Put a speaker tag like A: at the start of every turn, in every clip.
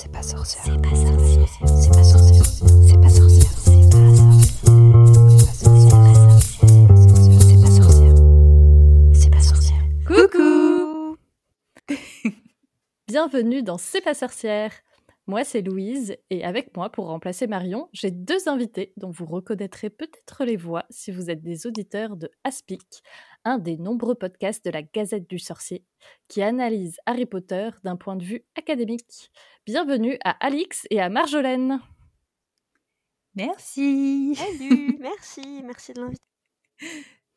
A: C'est pas sorcière. C'est pas sorcière. C'est pas sorcière. C'est pas sorcière. C'est pas sorcière. C'est pas sorcière. C'est pas sorcière.
B: Coucou Bienvenue dans C'est pas sorcière. Moi, c'est Louise, et avec moi, pour remplacer Marion, j'ai deux invités dont vous reconnaîtrez peut-être les voix si vous êtes des auditeurs de Aspic, un des nombreux podcasts de la Gazette du Sorcier, qui analyse Harry Potter d'un point de vue académique. Bienvenue à Alix et à Marjolaine.
C: Merci.
D: Salut, merci, merci de l'inviter.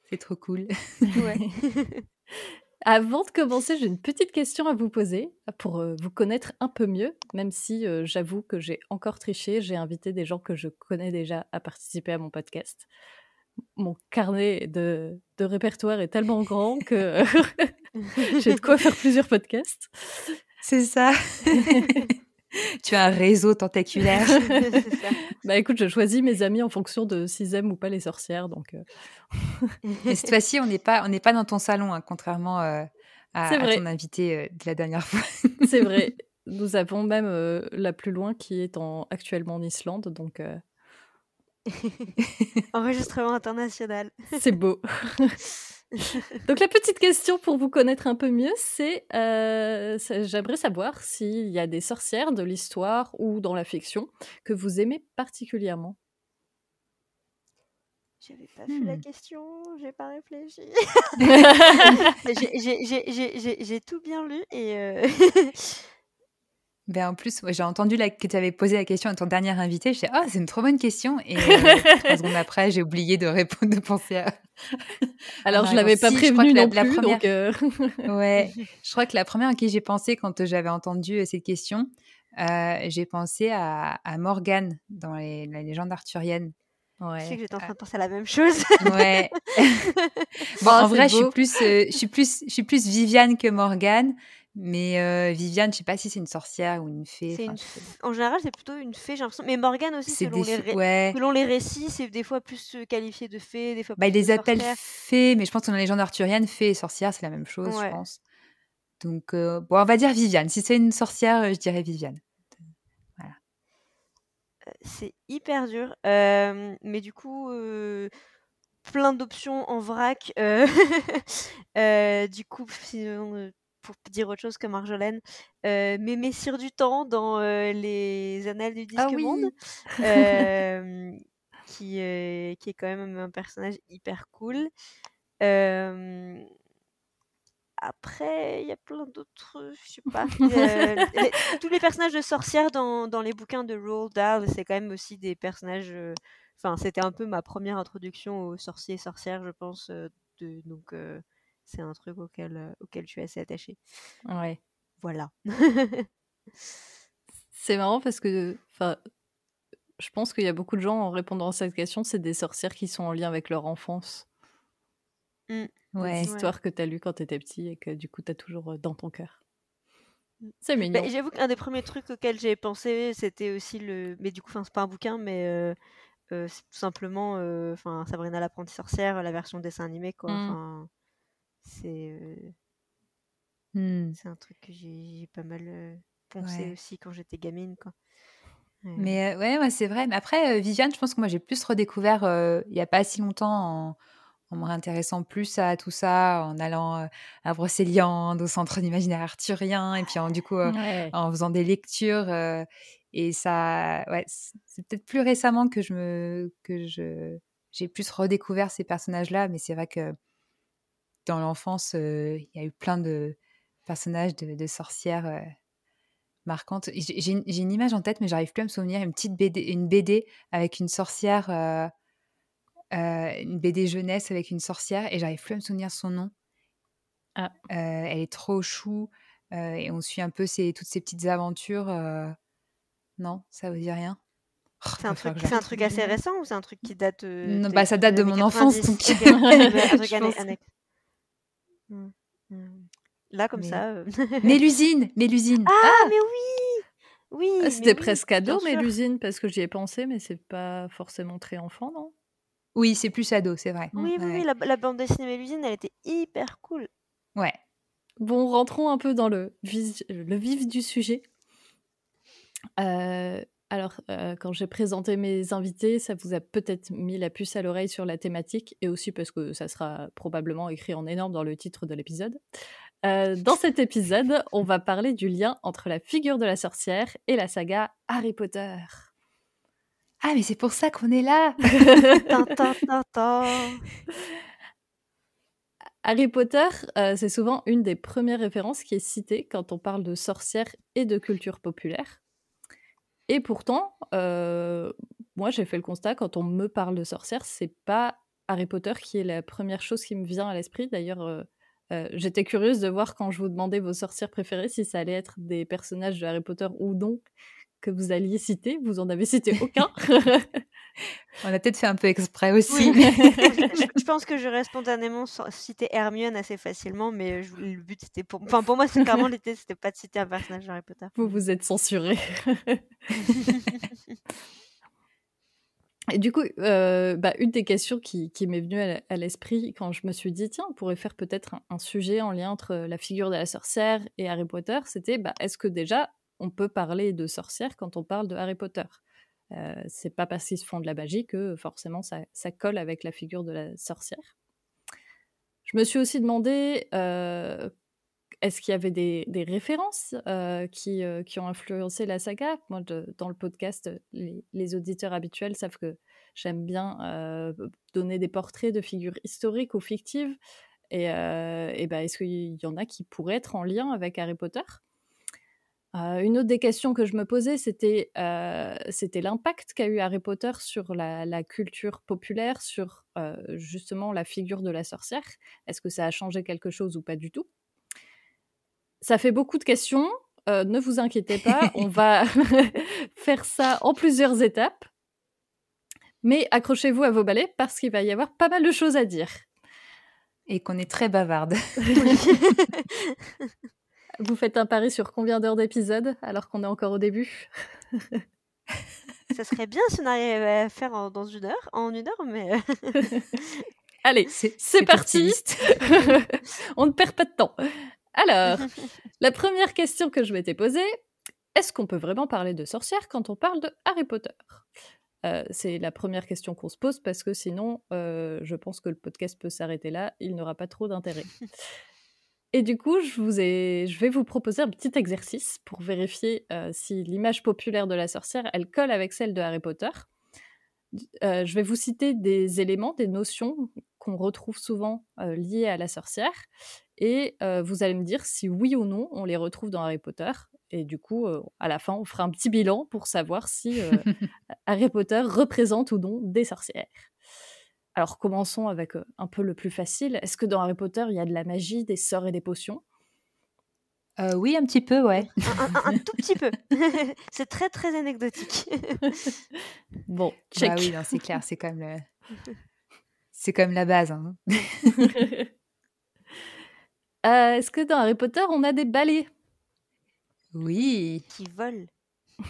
C: C'est trop cool.
D: Ouais.
B: Avant de commencer, j'ai une petite question à vous poser pour euh, vous connaître un peu mieux, même si euh, j'avoue que j'ai encore triché. J'ai invité des gens que je connais déjà à participer à mon podcast. Mon carnet de, de répertoire est tellement grand que j'ai de quoi faire plusieurs podcasts.
C: C'est ça. tu as un réseau tentaculaire.
D: Ça.
B: Bah écoute, je choisis mes amis en fonction de s'ils aiment ou pas les sorcières. Donc, euh,
C: cette fois-ci, on n'est pas, on n'est pas dans ton salon, hein, contrairement euh, à, ton invité euh, de la dernière fois.
B: c'est vrai. Nous avons même la plus loin qui est en, actuellement en Islande. Donc,
D: Enregistrement international.
B: c'est beau. Donc la petite question pour vous connaître un peu mieux, c'est euh, j'aimerais savoir s'il y a des sorcières de l'histoire ou dans la fiction que vous aimez particulièrement.
D: J'avais pas fait la
C: Hmm.
D: question, j'ai pas réfléchi. J'ai tout bien lu et euh,
C: Ben, en plus, ouais, j'ai entendu la- que tu avais posé la question à ton dernier invité. Je dis, ah, c'est une trop bonne question. Et euh, trois secondes après, j'ai oublié de répondre, de penser à.
B: Alors
C: Ah,
B: je l'avais pas
C: si, je crois
B: prévenu
C: que la-
B: non
C: la
B: plus,
C: première-
B: donc euh,
C: Ouais, je crois que la première à qui j'ai pensé quand j'avais entendu euh, cette question, euh, j'ai pensé à, à Morgane dans les, la légende arthurienne.
D: je sais que
B: ouais.
D: j'étais en train de penser à la même chose.
C: Ouais. bon,
B: Oh,
C: en
B: c'est
C: vrai, je suis
B: beau.
C: plus, euh, je suis plus, je suis plus Viviane que Morgane. Mais euh, Viviane, je sais pas si c'est une sorcière ou une fée.
D: Une En général, c'est plutôt une fée, j'ai l'impression. Mais Morgane aussi, selon
C: des
D: les,
C: fées-
D: ré-
C: ouais.
D: selon les récits, c'est des fois plus qualifié de fée, des fois
C: Bah, ils les appellent fées, mais je pense que dans la légende arthurienne, fée et sorcière, c'est la même chose, je pense. Donc, euh, bon, on va dire Viviane. Si c'est une sorcière, je dirais Viviane.
D: C'est hyper dur. Euh, mais du coup, plein d'options en vrac. euh, euh, du coup, sinon, pour dire autre chose que Marjolaine, euh, mes messieurs du temps dans euh, les annales du disque
B: Ah oui.
D: monde, euh, qui, euh, qui est quand même un personnage hyper cool. Après, il y a plein d'autres, je sais pas. les- tous les personnages de sorcières dans, dans les bouquins de Roald Dahl, c'est quand même aussi des personnages. Enfin, c'était un peu ma première introduction aux sorciers et sorcières, je pense. de, donc, c'est un truc auquel, euh, auquel je suis assez attachée.
B: ouais.
D: Voilà.
B: C'est marrant parce que, enfin, je pense qu'il y a beaucoup de gens en répondant à cette question, c'est des sorcières qui sont en lien avec leur enfance,
C: Ouais.
B: des
D: Ouais.
B: histoires que tu as lues quand tu étais petit et que du coup tu as toujours euh, dans ton cœur.
D: Mm.
B: C'est mignon.
D: Bah, J'avoue qu'un des premiers trucs auxquels j'ai pensé, c'était aussi le. Mais du coup, c'est pas un bouquin, mais euh, euh, c'est tout simplement euh, enfin, Sabrina l'apprentie sorcière, la version dessin animé, quoi.
B: Mm.
D: C'est. euh,
C: Hmm.
D: C'est un truc que j'ai pas mal euh, poncé
C: Ouais.
D: aussi quand j'étais gamine, quoi. Ouais.
C: Mais euh, ouais, ouais, c'est vrai. Mais après, Viviane, je pense que moi, j'ai plus redécouvert il y a pas si longtemps en, en me réintéressant plus à tout ça, en allant à Brocéliande, au centre d'imaginaire arthurien, et puis en, du coup,
B: Ouais.
C: en faisant des lectures. et ça, ouais, c'est peut-être plus récemment que je me, que je, j'ai plus redécouvert ces personnages-là. Mais c'est vrai que dans l'enfance, il y a eu plein de personnages de, de sorcières. euh, marquante. J'ai une, image en tête, mais j'arrive plus à me souvenir. Une petite BD, une BD avec une sorcière, une BD jeunesse avec une sorcière, et j'arrive plus à me souvenir son nom.
B: Ah.
C: Elle est trop chou, euh, et on suit un peu toutes ces petites aventures. euh. Non, ça vous dit rien? Oh,
D: C'est un, truc, un assez récent ou c'est un truc qui date euh,
C: Non,
D: des-
C: bah, ça date de mon enfance,
D: 90?
C: donc-
D: Ok, mais un truc
C: Je
D: anné-
C: pense.
D: annexe. Hmm, hmm. Là, comme
C: Mais-
D: ça. euh,
C: Mélusine, Mélusine.
D: Ah, mais oui Oui
B: Ah,
D: mais
B: C'était presque ado, mais l'usine, parce que j'y ai pensé, mais c'est pas forcément très enfant, non?
C: Oui, c'est plus ado, c'est vrai.
D: Oui, oui,
C: Ouais.
D: oui, la, la bande dessinée Mélusine, elle était hyper cool.
C: Ouais.
B: Bon, rentrons un peu dans le, vis- le vif du sujet. Euh, alors, euh, quand j'ai présenté mes invités, ça vous a peut-être mis la puce à l'oreille sur la thématique, et aussi parce que ça sera probablement écrit en énorme dans le titre de l'épisode. Euh, dans cet épisode, on va parler du lien entre la figure de la sorcière et la saga Harry Potter.
C: Ah, mais c'est pour ça qu'on est là.
B: Harry Potter, euh, c'est souvent une des premières références qui est citée quand on parle de sorcière et de culture populaire. Et pourtant, euh, moi j'ai fait le constat, quand on me parle de sorcière, c'est pas Harry Potter qui est la première chose qui me vient à l'esprit. D'ailleurs, euh, euh, j'étais curieuse de voir quand je vous demandais vos sorcières préférées, si ça allait être des personnages de Harry Potter ou non que vous alliez citer. Vous en avez cité aucun.
C: On a peut-être fait un peu exprès aussi.
D: Oui. je, je pense que j'aurais spontanément cité Hermione assez facilement, mais je- le but c'était pour. Enfin, pour moi, c'est clairement l'idée, c'était pas de citer un personnage d'Harry Potter.
B: vous vous êtes censuré. Et du coup, euh, bah, une des questions qui, qui m'est venue à, l'esprit quand je me suis dit, tiens, on pourrait faire peut-être un, un sujet en lien entre la figure de la sorcière et Harry Potter, c'était, bah, est-ce que déjà, on peut parler de sorcière quand on parle de Harry Potter euh, C'est pas parce qu'ils se font de la magie que forcément ça, colle avec la figure de la sorcière. Je me suis aussi demandé, euh, est-ce qu'il y avait des, références euh, qui, euh, qui ont influencé la saga? Moi, dans le podcast, les, auditeurs habituels savent que j'aime bien donner des portraits de figures historiques ou fictives. Et, et ben, est-ce qu'il y en a qui pourraient être en lien avec Harry Potter? Euh, Une autre des questions que je me posais, c'était euh, l'impact qu'a eu Harry Potter sur la, la culture populaire, sur euh, justement la figure de la sorcière. Est-ce que ça a changé quelque chose ou pas du tout? Ça fait beaucoup de questions. Ne vous inquiétez pas, on va faire ça en plusieurs étapes. Mais accrochez-vous à vos balais parce qu'il va y avoir pas mal de choses à dire.
C: Et qu'on est très bavarde.
B: Vous faites un pari sur combien d'heures d'épisode alors qu'on est encore au début
D: Ça serait bien si on arrivait à faire en- dans une heure, en une heure, mais. euh,
B: Allez,
C: C'est
B: parti. On ne perd pas de temps. Alors, la première question que je m'étais posée, est-ce qu'on peut vraiment parler de sorcière quand on parle de Harry Potter? Euh, C'est la première question qu'on se pose parce que sinon, euh, je pense que le podcast peut s'arrêter là, il n'aura pas trop d'intérêt. Et du coup, je, vous ai, je vais vous proposer un petit exercice pour vérifier euh, si l'image populaire de la sorcière, elle colle avec celle de Harry Potter. Euh, je vais vous citer des éléments, des notions qu'on retrouve souvent euh, liées à la sorcière, et vous allez me dire si oui ou non on les retrouve dans Harry Potter. Et du coup, à la fin, on fera un petit bilan pour savoir si Harry Potter représente ou non des sorcières. Alors commençons avec euh, un peu le plus facile. Est-ce que dans Harry Potter, il y a de la magie, des sorts et des potions?
C: Euh, oui, un petit peu, ouais.
D: un, un- un tout petit peu. c'est très très anecdotique.
B: Bon, check.
C: Bah oui, non, c'est clair, c'est comme le... C'est comme la base. hein.
B: Euh, Est-ce que dans Harry Potter, on a des balais?
C: Oui.
D: qui volent.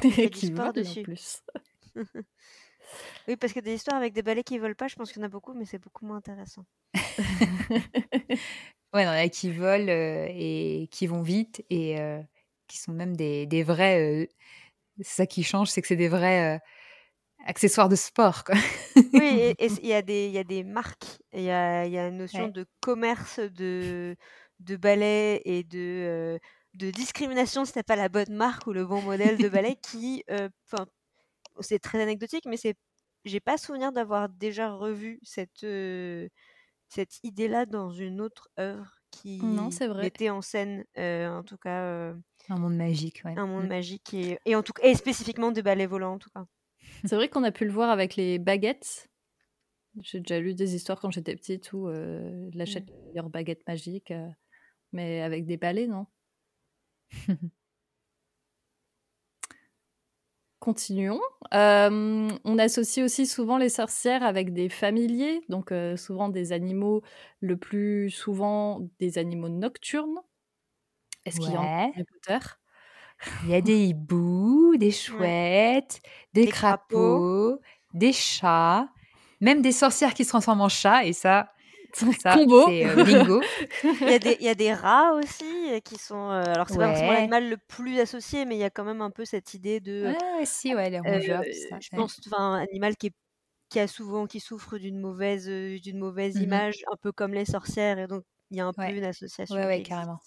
B: qui volent en
D: dessus.
B: plus
D: Oui, parce que des histoires avec des balais qui volent pas, je pense qu'il y en a beaucoup, mais c'est beaucoup moins intéressant.
C: Ouais, non, il y en a qui volent euh, et qui vont vite et euh, qui sont même des, des vrais. euh, c'est ça qui change, c'est que c'est des vrais accessoires de sport. Quoi.
D: Oui, il y, a des- y a des marques, il y a, y a une notion
C: Ouais.
D: de commerce de, de balais et de, euh, de discrimination si t'as pas la bonne marque ou le bon modèle de balai qui, euh, c'est très anecdotique, mais c'est, j'ai pas souvenir d'avoir déjà revu cette, euh, cette idée-là dans une autre œuvre qui
B: Non, vrai.
D: mettait en scène, euh, en tout cas, euh,
C: Un monde magique, ouais.
D: un monde
C: Mm.
D: magique et, et en tout et spécifiquement des balais volants en tout cas.
B: C'est vrai qu'on a pu le voir avec les baguettes. J'ai déjà lu des histoires quand j'étais petite où euh, il achète la meilleure baguette magique, mais avec des balais, non? Continuons. Euh, on associe aussi souvent les sorcières avec des familiers, donc euh, souvent des animaux, le plus souvent des animaux nocturnes. Est-ce qu'il y en a Harry Potter?
C: Il y a des hiboux, des chouettes, des,
D: Des
C: crapauds, des chats, même des sorcières qui se transforment en chats. Et ça, Ça,
B: Combo.
C: c'est euh, bingo.
D: Il y, a des, il y a des rats aussi euh, qui sont. euh, alors, c'est pas forcément
C: Ouais.
D: l'animal le plus associé, mais il y a quand même un peu cette idée de.
C: Ouais, si, ouais, les rongeurs, ça.
D: je
C: ouais.
D: pense, enfin, un animal qui est qui a souvent qui souffre d'une mauvaise d'une mauvaise
C: Mhm.
D: image, un peu comme les sorcières, et donc il y a un peu une association.
C: Ouais, carrément.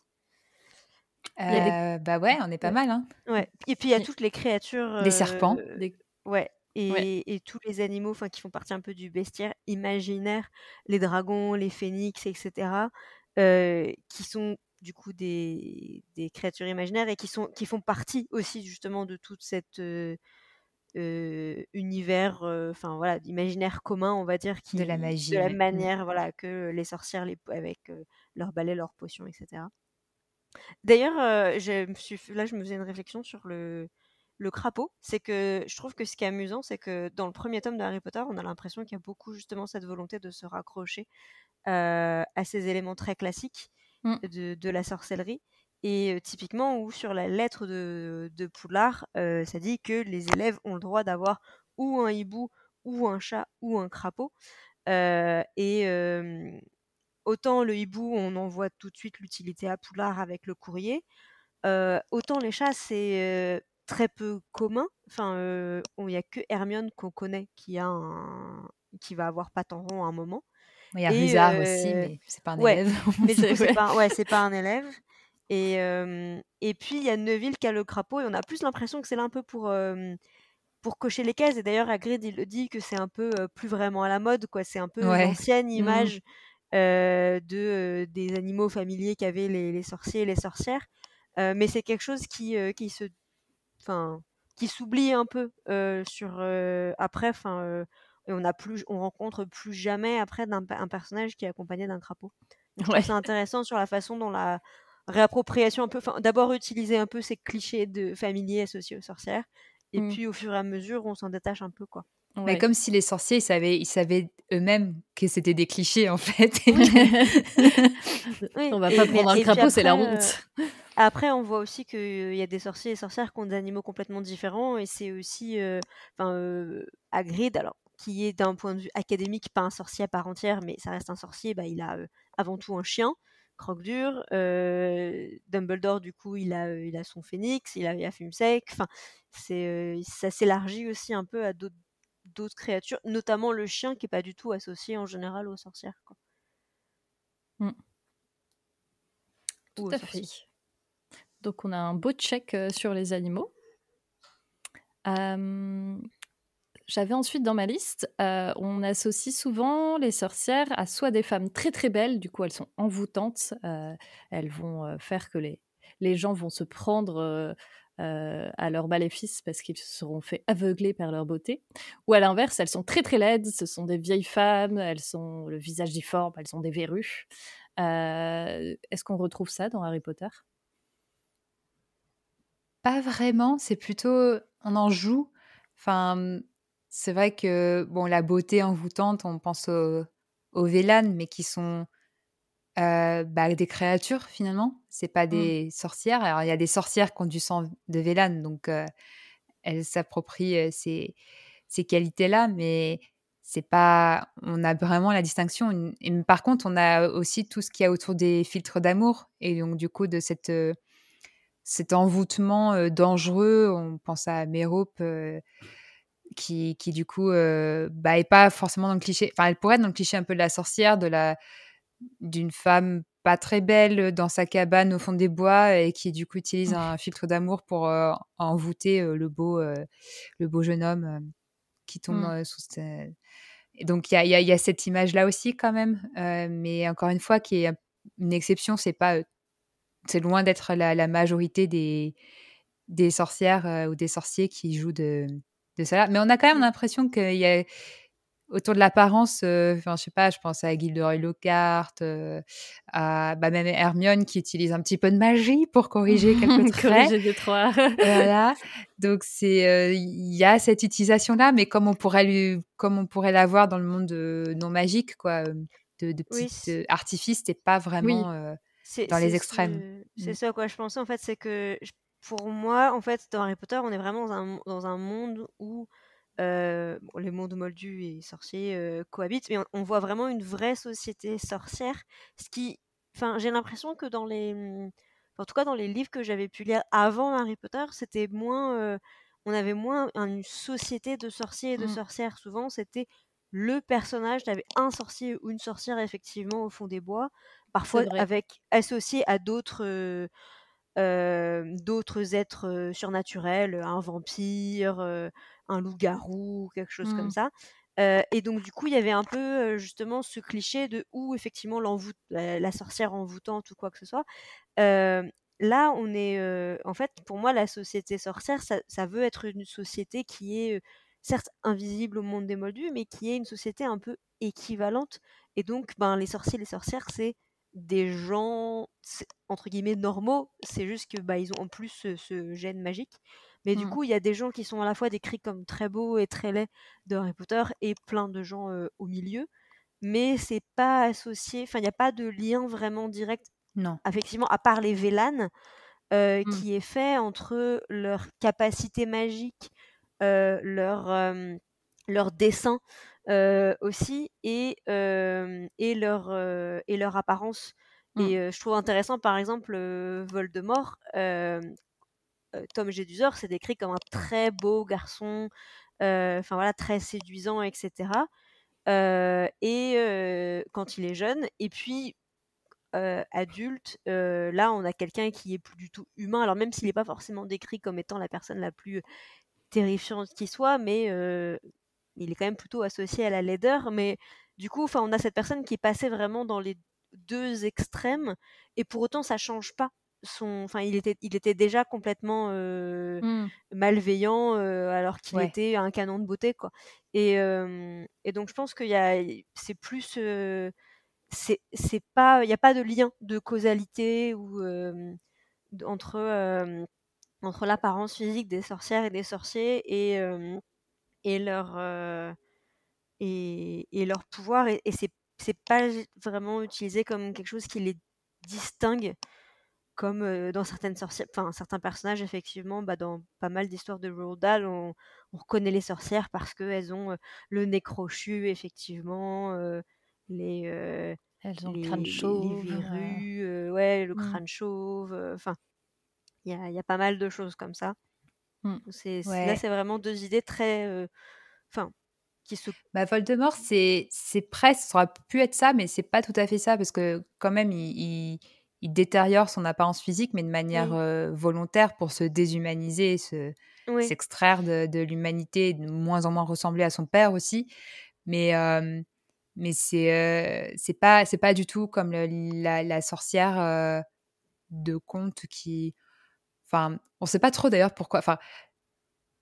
B: des-
C: Bah ouais, on est pas
D: Ouais.
C: mal, hein.
D: Ouais. Et puis il y a toutes les créatures.
C: Des serpents.
D: euh,
B: Des-
D: Ouais. Et,
B: Ouais.
D: et tous les animaux enfin, qui font partie un peu du bestiaire imaginaire, les dragons, les phénix, etc., euh, qui sont du coup des, des créatures imaginaires et qui, sont, qui font partie aussi justement de toute cette euh, euh, univers, euh, enfin voilà, imaginaire commun, on va dire, qui,
C: De la magie,
D: de la
C: ouais.
D: Manière voilà, que les sorcières les, avec euh, leurs balais, leurs potions, etc. D'ailleurs, je me suis, là, je me faisais une réflexion sur le, le crapaud. C'est que je trouve que ce qui est amusant, c'est que dans le premier tome de Harry Potter, on a l'impression qu'il y a beaucoup justement cette volonté de se raccrocher euh, à ces éléments très classiques
B: Mm.
D: de, de la sorcellerie. Et euh, typiquement, où sur la lettre de, de Poudlard, euh, ça dit que les élèves ont le droit d'avoir ou un hibou, ou un chat, ou un crapaud. Et autant le hibou, on en voit tout de suite l'utilité à Poudlard avec le courrier. Autant les chats, c'est très peu commun. Enfin, euh, il n'y a que Hermione qu'on connaît qui a un... qui va avoir Patenron à un moment.
C: Il y a
D: Et,
C: Rusard aussi, mais c'est pas un
D: ouais.
C: élève.
D: Mais
B: C'est-
D: pas, ouais, c'est pas un élève. Et, euh, et puis, il y a Neville qui a le crapaud, et on a plus l'impression que c'est là un peu pour, pour cocher les cases. Et d'ailleurs, Hagrid, il le dit que c'est un peu plus vraiment à la mode, quoi. C'est un peu
C: Ouais.
D: l'ancienne
B: Mhm.
D: image de, des animaux familiers qu'avaient les, les sorciers et les sorcières. Mais c'est quelque chose qui, qui se... Enfin, qui s'oublie un peu sur après enfin on a plus on rencontre plus jamais après d'un un personnage qui est accompagné d'un crapaud
B: Ouais.
D: ça intéressant sur la façon dont la réappropriation un peu d'abord utiliser un peu ces clichés de familiers associés aux sorcières et
B: Mm.
D: puis au fur et à mesure on s'en détache un peu quoi
C: Mais comme si les sorciers, ils savaient, ils savaient eux-mêmes que c'était des clichés, en fait.
D: Oui.
B: On va pas prendre un
D: et
B: crapaud, c'est la
D: après, euh,
B: honte.
D: Après, on voit aussi qu'il y a des sorciers et sorcières qui ont des animaux complètement différents, et c'est aussi, euh, enfin, euh, Hagrid, alors qui est d'un point de vue académique pas un sorcier à part entière, mais ça reste un sorcier, bah, il a euh, avant tout un chien, Croque-Dur. euh, Dumbledore, du coup, il a, euh, il a son phénix, il a, il a Fumsec. Enfin, c'est, euh, ça s'élargit aussi un peu à d'autres d'autres créatures, notamment le chien qui est pas du tout associé en général aux sorcières. Quoi.
B: Mm.
D: Ou
B: Tout à fait. Donc on a un beau check euh, sur les animaux. Euh, J'avais ensuite dans ma liste, euh, on associe souvent les sorcières à soit des femmes très très belles, du coup elles sont envoûtantes, euh, elles vont faire que les, les gens vont se prendre euh, à leur maléfice parce qu'ils se seront fait aveugler par leur beauté. Ou à l'inverse, elles sont très très laides, ce sont des vieilles femmes, elles sont le visage difforme, elles ont des verrues. Euh, Est-ce qu'on retrouve ça dans Harry Potter?
C: Pas vraiment, c'est plutôt on en joue. Enfin, c'est vrai que bon, la beauté envoûtante, on pense aux Vélanes, mais qui sont euh, bah, des créatures finalement. C'est pas des sorcières. Alors il y a des sorcières qui ont du sang de Vélane, donc euh, elles s'approprient euh, ces, ces qualités-là, mais c'est pas. On a vraiment la distinction. Et par contre, on a aussi tout ce qu'il y a autour des filtres d'amour et donc du coup de cette cet envoûtement dangereux. On pense à Mérope, qui, qui du coup euh, bah, est pas forcément dans le cliché. Enfin, elle pourrait être dans le cliché un peu de la sorcière, de la d'une femme pas très belle dans sa cabane au fond des bois et qui du coup utilise un filtre d'amour pour euh, envoûter euh, le beau euh, le beau jeune homme euh, qui tombe
B: Mm.
C: euh, sous ce- et donc il y y y a cette image là aussi quand même euh, mais encore une fois qui est une exception c'est pas euh, c'est loin d'être la, la majorité des, des sorcières euh, ou des sorciers qui jouent de, de ça. Mais on a quand même l'impression qu'il y a autour de l'apparence, euh, enfin je sais pas, je pense à Gilderoy Lockhart, euh, à bah, même Hermione qui utilise un petit peu de magie pour corriger quelques traits.
B: Corriger trois.
C: voilà. Donc c'est euh, il y a cette utilisation là, mais comme on pourrait lui, comme on pourrait l'avoir dans le monde euh, non magique, quoi, de, de
D: Oui,
C: petits euh, artifices, c'est pas vraiment. dans les extrêmes.
D: ce- C'est
C: Mm.
D: ça à quoi je pensais en fait, c'est que je- pour moi, en fait, dans Harry Potter, on est vraiment dans un, dans un monde où euh, bon, les mondes moldus et sorciers euh, cohabitent, mais on, on voit vraiment une vraie société sorcière. Ce qui, enfin, j'ai l'impression que dans les, hum, en tout cas dans les livres que j'avais pu lire avant Harry Potter, c'était moins, euh, on avait moins une société de sorciers et de
B: Mm.
D: sorcières. Souvent, c'était le personnage, t'avais un sorcier ou une sorcière effectivement au fond des bois, parfois avec associé à d'autres euh, d'autres êtres surnaturels, un vampire, un loup-garou, quelque chose comme
B: Mm.
D: ça. Euh, et donc du coup, il y avait un peu euh, justement ce cliché de où effectivement la, la sorcière envoûtante ou quoi que ce soit. Euh, là, on est en fait pour moi la société sorcière, ça, ça veut être une société qui est certes invisible au monde des Moldus, mais qui est une société un peu équivalente. Et donc, ben les sorciers, les sorcières, c'est des gens entre guillemets normaux. C'est juste que bah ils ont en plus ce, ce gène magique. Mais du
B: Mm.
D: coup, il y a des gens qui sont à la fois décrits comme très beaux et très laids de Harry Potter et plein de gens euh, au milieu. Mais c'est pas associé, enfin, il n'y a pas de lien vraiment direct,
C: Non.
D: effectivement, à part les Vélanes, euh,
B: Mm.
D: qui est fait entre leur capacité magique, euh, leur, leur dessin euh, aussi, et, euh, et, leur, euh, et leur apparence.
B: Mm.
D: Et je trouve intéressant, par exemple, Voldemort. Tom Jedusor, c'est décrit comme un très beau garçon, enfin voilà, très séduisant, etc. Et quand il est jeune, et puis euh, adulte, euh, là on a quelqu'un qui est plus du tout humain. Alors même s'il n'est pas forcément décrit comme étant la personne la plus terrifiante qui soit, mais euh, il est quand même plutôt associé à la laideur. Mais du coup, enfin, on a cette personne qui est passée vraiment dans les deux extrêmes, et pour autant ça change pas. Son, enfin, il était, il était déjà complètement euh,
B: Mm.
D: malveillant euh, alors qu'il
C: Ouais.
D: était un canon de beauté, quoi. Et, euh, et donc je pense qu'il y a, c'est plus, c'est, c'est pas, il n'y a pas de lien de causalité ou entre entre l'apparence physique des sorcières et des sorciers et, et leur euh, et, et leur pouvoir et, et c'est c'est pas vraiment utilisé comme quelque chose qui les distingue comme euh, dans certaines sorcières enfin certains personnages effectivement bah, dans pas mal d'histoires de Roald Dahl on, on reconnaît les sorcières parce qu'elles ont euh, le nez crochu effectivement les
B: Elles ont le
D: les,
B: crâne
D: les- les
B: chauve.
D: verrues, euh, ouais, le
B: Mm.
D: crâne chauve, enfin, il y a, y a pas mal de choses comme ça.
B: Mm.
D: C'est,
C: Ouais.
D: Là, c'est vraiment deux idées très, euh, enfin, qui se...
C: Bah, Voldemort, c'est c'est presque, ça aurait pu être ça, mais c'est pas tout à fait ça, parce que quand même, il, il, il détériore son apparence physique, mais de manière
D: Oui.
C: euh, volontaire pour se déshumaniser, se
D: Oui,
C: s'extraire de, de l'humanité, de moins en moins ressembler à son père aussi. Mais, euh, mais c'est euh, c'est pas, c'est pas du tout comme le- la, la sorcière euh, de conte qui... Enfin, on sait pas trop d'ailleurs pourquoi... Enfin,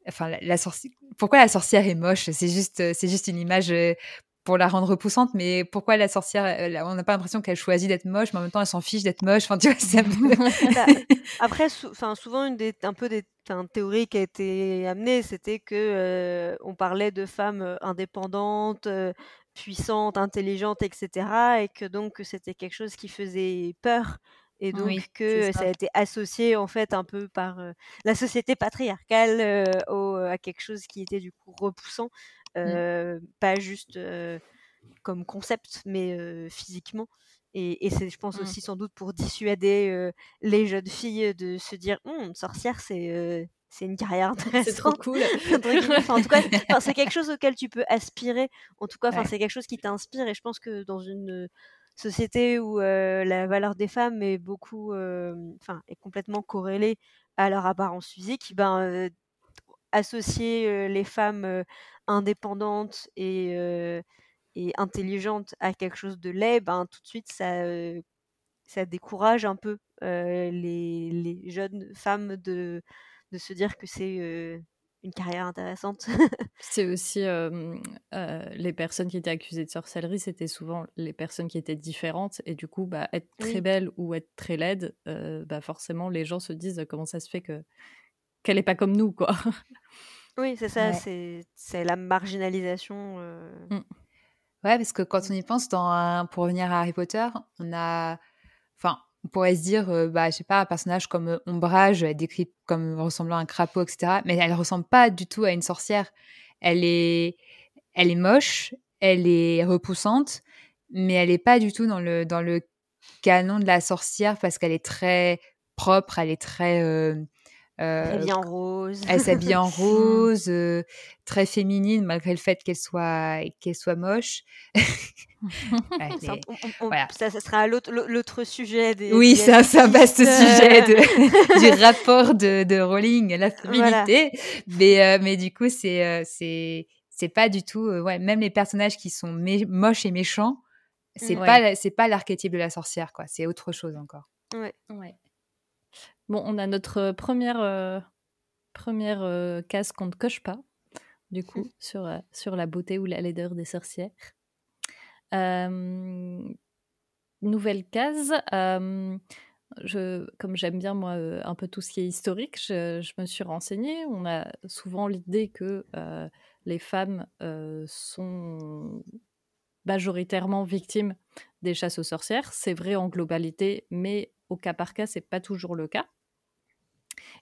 C: enfin la, la sorci- pourquoi la sorcière est moche c'est juste euh, c'est juste une image euh, pour la rendre repoussante mais pourquoi la sorcière euh, on n'a pas l'impression qu'elle choisit d'être moche mais en même temps elle s'en fiche d'être moche enfin tu vois c'est un peu-
D: Bah, après, sou- souvent, une des, un peu des théories qui a été amenée, c'était que euh, on parlait de femmes indépendantes, euh, puissantes, intelligentes, etc., et que donc c'était quelque chose qui faisait peur, et donc
C: Oui,
D: que ça.
C: ça.
D: a été associé en fait un peu par euh, la société patriarcale euh, au- à quelque chose qui était du coup repoussant, euh, pas juste comme concept, mais physiquement. Et, et c'est, je pense,
B: Mm.
D: aussi sans doute pour dissuader les jeunes filles de se dire Hum, sorcière, c'est c'est une carrière
B: C'est trop
D: intéressante.
B: cool.
D: Enfin, en tout cas, c'est quelque chose auquel tu peux aspirer. En tout cas,
C: Ouais.
D: c'est quelque chose qui t'inspire. Et je pense que dans une société où la valeur des femmes est beaucoup, enfin, est complètement corrélée à leur apparence physique, ben, associer les femmes indépendantes et, intelligentes à quelque chose de laid, ben, tout de suite, ça, décourage un peu les, jeunes femmes de, se dire que c'est une carrière intéressante.
B: C'est aussi euh, euh, les personnes qui étaient accusées de sorcellerie, c'était souvent les personnes qui étaient différentes. Et du coup, bah, être très
D: Oui.
B: belle ou être très laide, euh, bah, forcément, les gens se disent comment ça se fait que qu'elle est pas comme nous, quoi.
D: oui, c'est ça,
C: Ouais.
D: c'est, la marginalisation. euh,
C: Ouais, parce que quand on y pense, dans un- pour revenir à Harry Potter, on a. Enfin, on pourrait se dire, euh, bah, je sais pas, un personnage comme euh, Ombrage, elle est décrite comme ressemblant à un crapaud, etc. Mais elle ressemble pas du tout à une sorcière. elle est, elle est moche, elle est repoussante, mais elle n'est pas du tout dans le, dans le canon de la sorcière parce qu'elle est très propre, elle est très. Euh, euh,
D: vient en rose.
C: elle s'habille en rose, euh, très féminine malgré le fait qu'elle soit, qu'elle soit moche. Elle
D: Ça,
C: est-
D: on- on- on-
C: voilà.
D: ça, ça sera l'autre sujet des.
C: Oui,
D: des
C: c'est un, vaste sujet de, du rapport de, de Rowling à la féminité. Mais, euh, mais du coup, c'est euh, c'est c'est pas du tout. euh, ouais, même les personnages qui sont moches et méchants, c'est
B: Ouais.
C: pas c'est pas l'archétype de la sorcière, quoi. C'est autre chose encore.
D: Ouais.
B: Ouais. Bon, on a notre euh, première, euh, première euh, case qu'on ne coche pas, du coup, sur, euh, sur la beauté ou la laideur des sorcières. Nouvelle case. je, comme j'aime bien, moi, un peu tout ce qui est historique, je, je me suis renseignée. On a souvent l'idée que les femmes sont majoritairement victimes des chasses aux sorcières. C'est vrai en globalité, mais au cas par cas, c'est pas toujours le cas.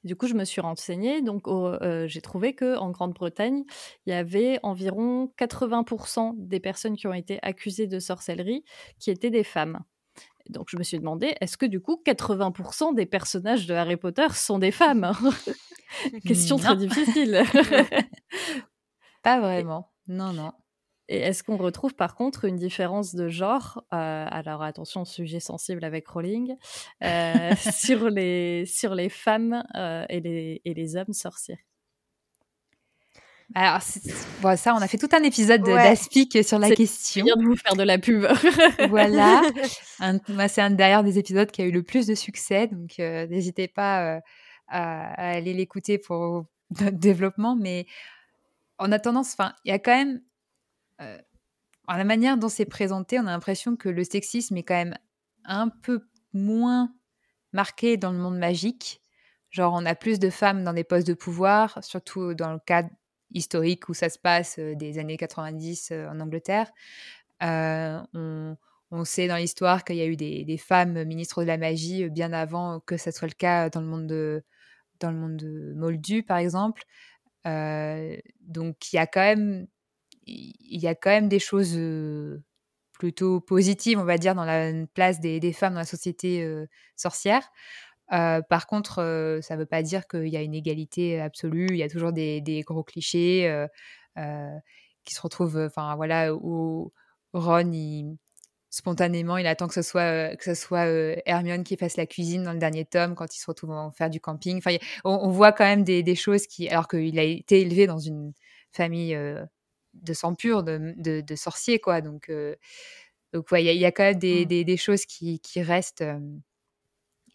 B: Du coup, je me suis renseignée. Donc, euh, j'ai trouvé que en Grande-Bretagne, il y avait environ 80% des personnes qui ont été accusées de sorcellerie qui étaient des femmes. Donc, je me suis demandé, est-ce que du coup, 80% des personnages de Harry Potter sont des femmes? Question très difficile.
C: Pas vraiment. Non, non.
B: Et est-ce qu'on retrouve par contre une différence de genre euh, Alors attention, sujet sensible avec Rowling euh, sur les sur les femmes euh, et les et les hommes sorciers.
C: Alors, bon, ça, on a fait tout un épisode
D: Ouais.
C: d'Aspic sur la question.
B: Bien de vous faire de la pub.
C: voilà. C'est un d'ailleurs des épisodes qui a eu le plus de succès, donc n'hésitez pas à, à aller l'écouter pour notre développement. Mais en a tendance, enfin, il y a quand même, euh, la manière dont c'est présenté, on a l'impression que le sexisme est quand même un peu moins marqué dans le monde magique. Genre, on a plus de femmes dans des postes de pouvoir, surtout dans le cadre historique où ça se passe euh, des années 90 euh, en Angleterre. Euh, on, sait dans l'histoire qu'il y a eu des, femmes ministres de la magie bien avant que ça soit le cas dans le monde de, dans le monde de Moldu, par exemple. Donc, il y a quand même, y a quand même des choses plutôt positives, on va dire, dans la place des, femmes dans la société sorcière. Par contre, ça ne veut pas dire qu'il y a une égalité absolue. Il y a toujours des, gros clichés qui se retrouvent. Enfin, voilà, où Ron, il, spontanément, il attend que ce soit, Hermione qui fasse la cuisine dans le dernier tome quand il se retrouve en faire du camping. Enfin, on, voit quand même des, choses qui, alors qu'il a été élevé dans une famille de sang pur, de, de, de sorciers, quoi. Donc, euh, donc ouais, il y, a- il y a quand même des,
B: Mm.
C: des, des choses qui, qui restent. euh,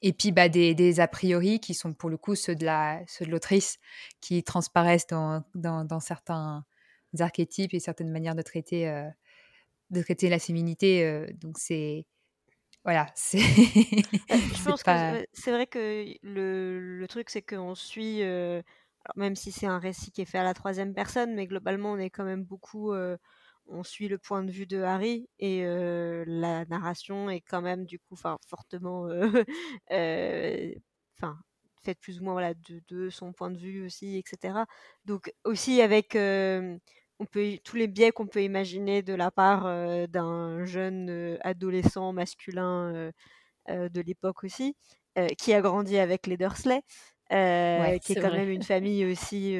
C: et puis bah, des, des a priori qui sont pour le coup ceux de la ceux de l'autrice qui transparaissent dans, dans, dans certains archétypes et certaines manières de traiter euh, de traiter la féminité. euh, donc c'est voilà, c'est
D: Euh, je
C: c'est
D: pense
C: pas-
D: que c'est vrai que le, le truc, c'est qu'on suit, euh, même si c'est un récit qui est fait à la troisième personne, mais globalement, on est quand même beaucoup, euh, on suit le point de vue de Harry et euh, la narration est quand même du coup, fortement, euh, enfin, faite plus ou moins de, son point de vue aussi, etc. Donc aussi avec on peut, tous les biais qu'on peut imaginer de la part d'un jeune adolescent masculin de l'époque aussi, qui a grandi avec les Dursley, euh,
B: Ouais,
D: qui est quand
B: vrai.
D: même une famille aussi,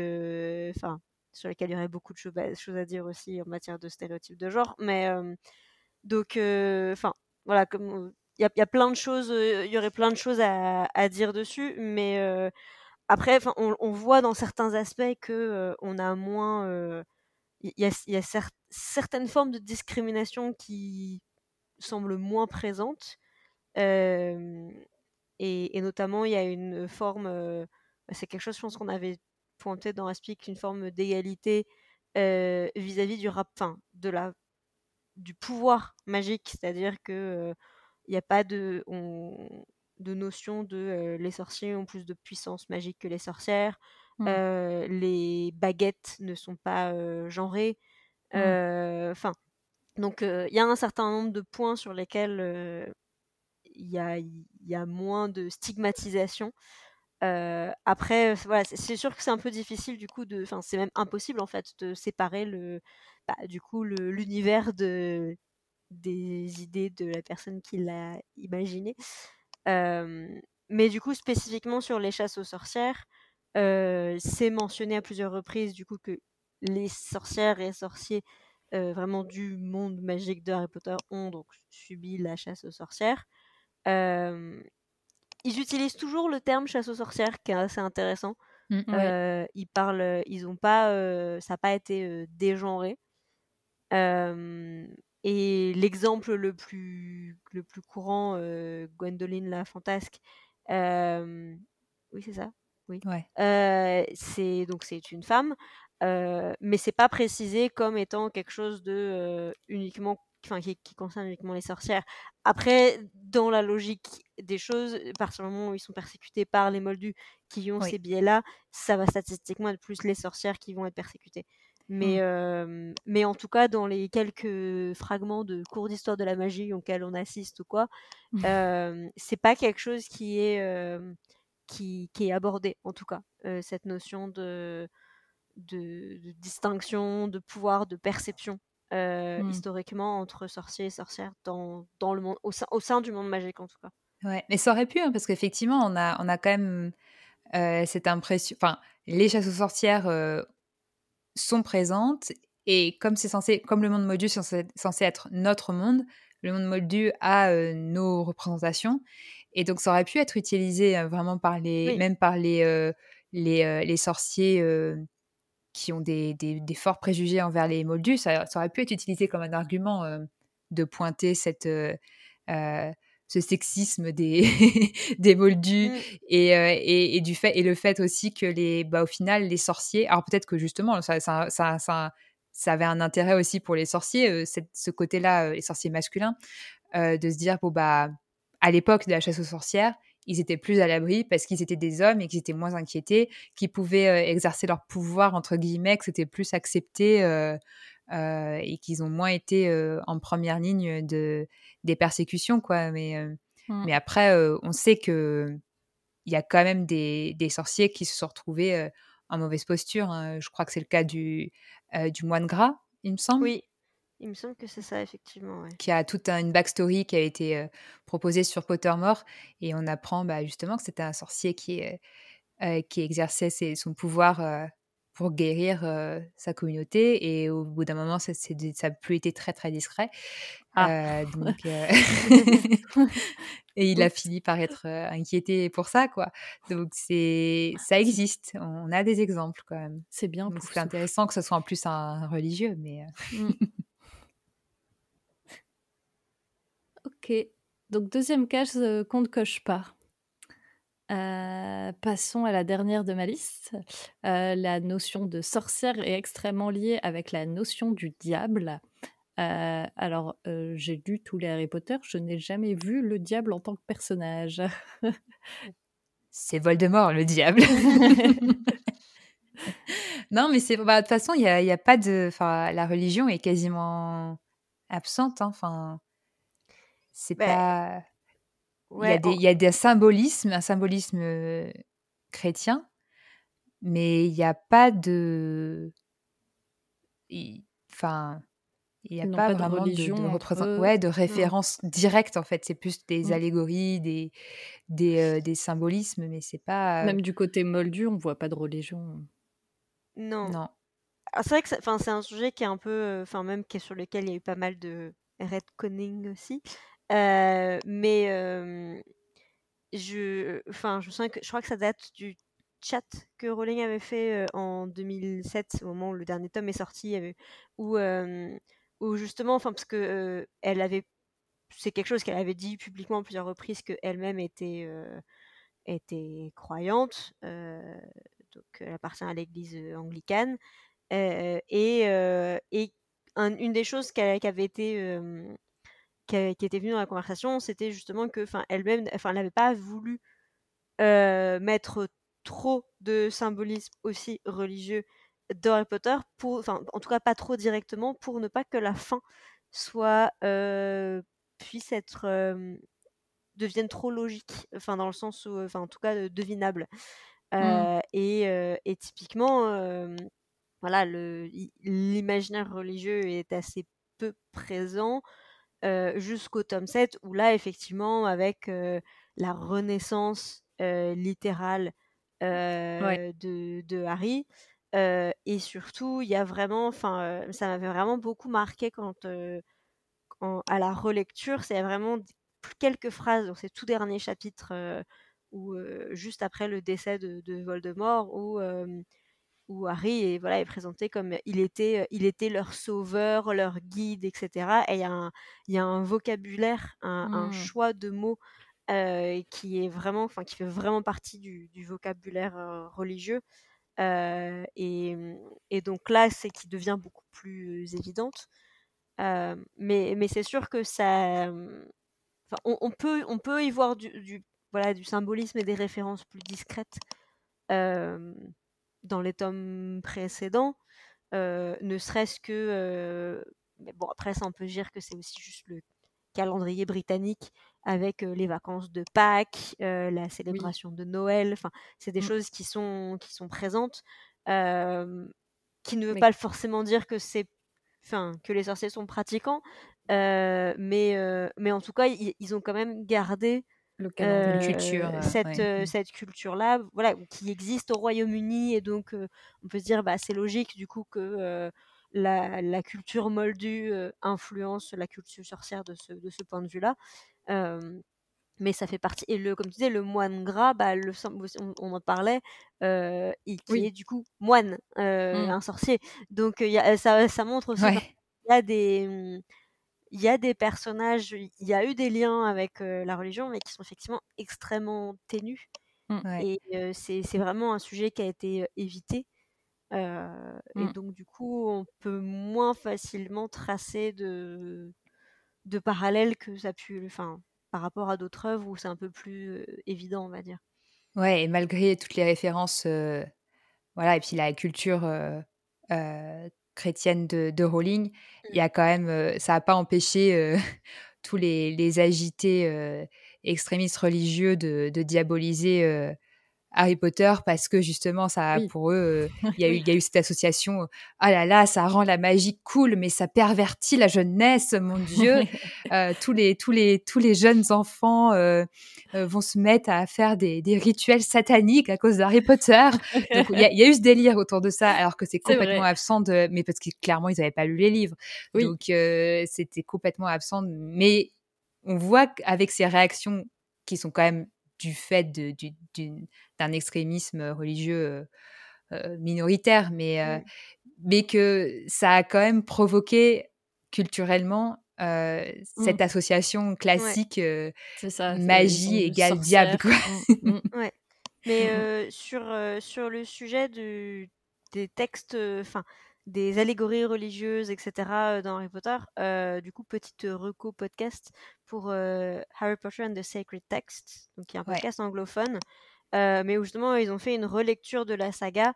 D: enfin, sur laquelle il y aurait beaucoup de choses à, choses à dire aussi en matière de stéréotypes de genre. Mais donc, enfin, voilà, comme il y, a- il y a plein de choses, il y aurait plein de choses à, à dire dessus, mais après, on, on voit dans certains aspects que on a moins, il y, a, il y a cer- certaines formes de discrimination qui semblent moins présentes. Euh, et, et notamment, il y a une forme, euh, bah, c'est quelque chose, je pense qu'on avait pointé dans Aspic, une forme d'égalité euh, vis-à-vis du rap, enfin, de la, du pouvoir magique, c'est-à-dire que euh, il n'y a pas de, on- de notion de les sorciers ont plus de puissance magique que les sorcières,
B: Mm.
D: euh, les baguettes ne sont pas genrées,
B: Mm.
D: euh, enfin, donc il y a un certain nombre de points sur lesquels y, a, y a moins de stigmatisation. Euh, après, euh, voilà, c'est- sûr que c'est un peu difficile du coup de, enfin, c'est même impossible en fait de séparer le, bah, du coup, l'univers de des idées de la personne qui l'a imaginé. Euh, mais du coup, spécifiquement sur les chasses aux sorcières, c'est mentionné à plusieurs reprises du coup que les sorcières et sorciers vraiment du monde magique de Harry Potter ont donc subi la chasse aux sorcières. Euh, ils utilisent toujours le terme chasse aux sorcières, qui est assez intéressant.
C: Mm.
B: Ouais.
D: Euh, ils parlent, ils ont pas, euh, ça n'a pas été euh, dégenré. Euh, et l'exemple le plus, le plus courant, euh, Gwendoline la fantasque, euh, oui c'est ça,
C: Ouais.
D: euh, c'est donc c'est une femme, euh, mais c'est pas précisé comme étant quelque chose de euh, uniquement, enfin qui, qui concerne uniquement les sorcières. Après, dans la logique des choses, à partir du moment où ils sont persécutés par les moldus qui ont
C: Oui.
D: ces biais-là, ça va statistiquement être plus les sorcières qui vont être persécutées. Mais,
C: Mm.
D: euh, mais en tout cas, dans les quelques fragments de cours d'histoire de la magie auxquels on assiste ou quoi, euh, c'est pas quelque chose qui est euh, qui, qui est abordé, en tout cas, cette notion de, de, de distinction, de pouvoir, de perception, euh,
B: Mm.
D: historiquement, entre sorciers et sorcières dans, dans le monde, au, sein, au sein du monde magique, en tout cas.
C: Ouais, mais ça aurait pu, hein, parce qu'effectivement, on a, on a quand même euh, cette impression. Enfin, les chasses aux sorcières euh, sont présentes, et comme c'est censé, comme le monde moldu est censé, être notre monde, le monde moldu a euh, nos représentations, et donc ça aurait pu être utilisé euh, vraiment par les,
D: Oui.
C: même par les, euh, les, les sorciers qui ont des, des, des forts préjugés envers les moldus. Ça, ça aurait pu être utilisé comme un argument euh, de pointer cette euh, euh, ce sexisme des, des moldus
D: Mm.
C: et, et, et du fait, et le fait aussi que les, bah, au final, les sorciers, alors peut-être que justement, ça, ça, ça, avait un intérêt aussi pour les sorciers, cette- ce côté-là, les sorciers masculins, de se dire, bon, bah, à l'époque de la chasse aux sorcières, ils étaient plus à l'abri parce qu'ils étaient des hommes et qu'ils étaient moins inquiétés, qu'ils pouvaient euh, exercer leur pouvoir, entre guillemets, que c'était plus accepté euh, euh, et qu'ils ont moins été euh, en première ligne de, des persécutions, quoi. Mais, euh,
B: Mm.
C: mais après, on sait que il y a quand même des, des sorciers qui se sont retrouvés en mauvaise posture. hein. Je crois que c'est le cas du, du moine gras, il me semble,
D: Oui, il me semble que c'est ça, effectivement. ouais.
C: qui a toute un- une backstory qui a été euh, proposée sur Pottermore. Et on apprend bah, justement que c'était un sorcier qui, euh, euh, qui exerçait ses- son pouvoir euh, pour guérir sa communauté. Et au bout d'un moment, ça n'a plus été très, très discret.
B: Ah.
C: Euh, donc, et il a fini par être inquiété pour ça, quoi. Donc, c'est ça existe. On a des exemples, quand même.
B: C'est bien
C: c'est intéressant que ce soit en plus un religieux, mais... euh,
B: Mm. Ok. Donc, deuxième case euh, qu'on ne coche pas. Euh, passons à la dernière de ma liste. Euh, la notion de sorcière est extrêmement liée avec la notion du diable. Alors, j'ai lu tous les Harry Potter, je n'ai jamais vu le diable en tant que personnage.
C: C'est Voldemort, le diable. non, mais c'est bah, de toute façon, il n'y a, il y a pas de. Enfin, la religion est quasiment absente. hein. C'est
D: Ben,
C: pas. Il y, a
D: Ouais,
C: des,
D: en-
C: il y a des symbolismes, un symbolisme euh, chrétien, mais il n'y a pas de. il- Enfin, il n'y a pas
B: pas de
C: vraiment de,
B: religion
C: de
B: entre
C: représent- ouais, de référence directe, en fait. C'est plus des
B: Mm.
C: allégories, des, des, euh, des symbolismes, mais c'est pas. euh,
B: Même du côté moldu, on voit pas de religion.
D: non.
C: non.
D: Ah, c'est vrai que c'est un sujet qui est un peu, euh, enfin même qui est sur lequel il y a eu pas mal de retconning aussi. Mais je, enfin, je sens que je crois que ça date du chat que Rowling avait fait en 2007, au moment où le dernier tome est sorti, où, où justement, parce que elle avait, c'est quelque chose qu'elle avait dit publiquement à plusieurs reprises que elle-même était était croyante, donc elle appartient à l'Église anglicane. Et, et un- une des choses qui avait été qui, était venue dans la conversation, c'était justement que, enfin, elle-même, enfin, elle n'avait pas voulu euh, mettre trop de symbolisme aussi religieux dans Harry Potter, pour, enfin, en tout cas pas trop directement, pour ne pas que la fin soit euh, puisse être euh, deviennent trop logiques, enfin dans le sens où, enfin en tout cas devinables.
B: Mmh.
D: et, et, typiquement, voilà, l'imaginaire religieux est assez peu présent jusqu'au tome 7, où là, effectivement, avec la renaissance littérale de, de, Harry, et surtout, il y a vraiment, enfin, ça m'avait vraiment beaucoup marqué quand, à la relecture, c'est vraiment quelques phrases dans ces tout derniers chapitres, où, juste après le décès de, de Voldemort, où où Harry est, voilà, est présenté comme il était, il était leur sauveur, leur guide, etc. Et il y, a un, y a un vocabulaire, un, un
B: Mmh.
D: choix de mots euh, qui est vraiment, enfin, qui fait vraiment partie du, du vocabulaire euh, religieux. Euh, et, et, donc là, c'est qui devient beaucoup plus évidente. mais mais c'est sûr que ça, on, on, peut, on peut y voir du, du, voilà, du symbolisme et des références plus discrètes dans les tomes précédents, euh, ne serait-ce que. Euh, mais bon, après, ça, on peut dire que c'est aussi juste le calendrier britannique avec euh, les vacances de Pâques, la célébration
B: Oui.
D: de Noël. Enfin, c'est des
B: Mmh.
D: choses qui sont, qui sont présentes, qui ne veut
B: Mais
D: pas forcément dire que c'est. Enfin, que les sorciers sont pratiquants, mais, mais en tout cas, ils ont quand même gardé
B: le
C: culture,
D: euh,
C: euh,
D: cette,
C: ouais.
D: euh,
C: Mm.
D: cette culture-là, voilà, qui existe au Royaume-Uni, et donc euh, on peut se dire, bah, c'est logique du coup que la, la culture moldue influence la culture sorcière de ce, de ce point de vue-là. Mais ça fait partie. Et le, comme tu disais, le moine gras, bah, le, on, on en parlait, et qui
B: Oui.
D: est du coup moine,
B: Mmh.
D: un sorcier. Donc y a, ça, ça montre aussi
C: Ouais.
D: qu'il y a des il y a des personnages, il y a eu des liens avec euh, la religion, mais qui sont effectivement extrêmement ténus.
B: Mmh.
D: Et euh, c'est vraiment un sujet qui a été évité. Euh,
B: Mmh.
D: Et donc, du coup, on peut moins facilement tracer de, de parallèles que ça a pu. Enfin, par rapport à d'autres œuvres où c'est un peu plus évident, on va dire.
C: Ouais, et malgré toutes les références, voilà, et puis la culture chrétienne de, de Rowling, il y a quand même, ça n'a pas empêché tous les, les agités extrémistes religieux de, de diaboliser Harry Potter parce que justement, ça,
B: Oui.
C: pour eux, euh, il y, a eu- il y a eu cette association. euh, Ah là là, ça rend la magie cool, mais ça pervertit la jeunesse, mon Dieu. Euh, tous les tous les tous les jeunes enfants euh, vont se mettre à faire des, des rituels sataniques à cause d'Harry Potter. Donc il y, a- il y a eu ce délire autour de ça, alors que c'est complètement absent de, mais parce que clairement ils n'avaient pas lu les livres,
B: Oui.
C: donc euh, c'était complètement absent. Mais on voit qu'avec ces réactions qui sont quand même du fait de- du- d'une- d'un extrémisme religieux euh, euh, minoritaire, mais euh, mais que ça a quand même provoqué culturellement euh, cette association classique
B: ça.
C: magie égale diable. Quoi.
B: Mmh, mmh.
D: Ouais. Mais sur, sur le sujet du, des textes, enfin, des allégories religieuses, etc., euh, dans Harry Potter, euh, du coup, petite reco podcast pour euh, Harry Potter and the Sacred Text, donc qui est un
C: Ouais.
D: podcast anglophone, euh, mais où justement ils ont fait une relecture de la saga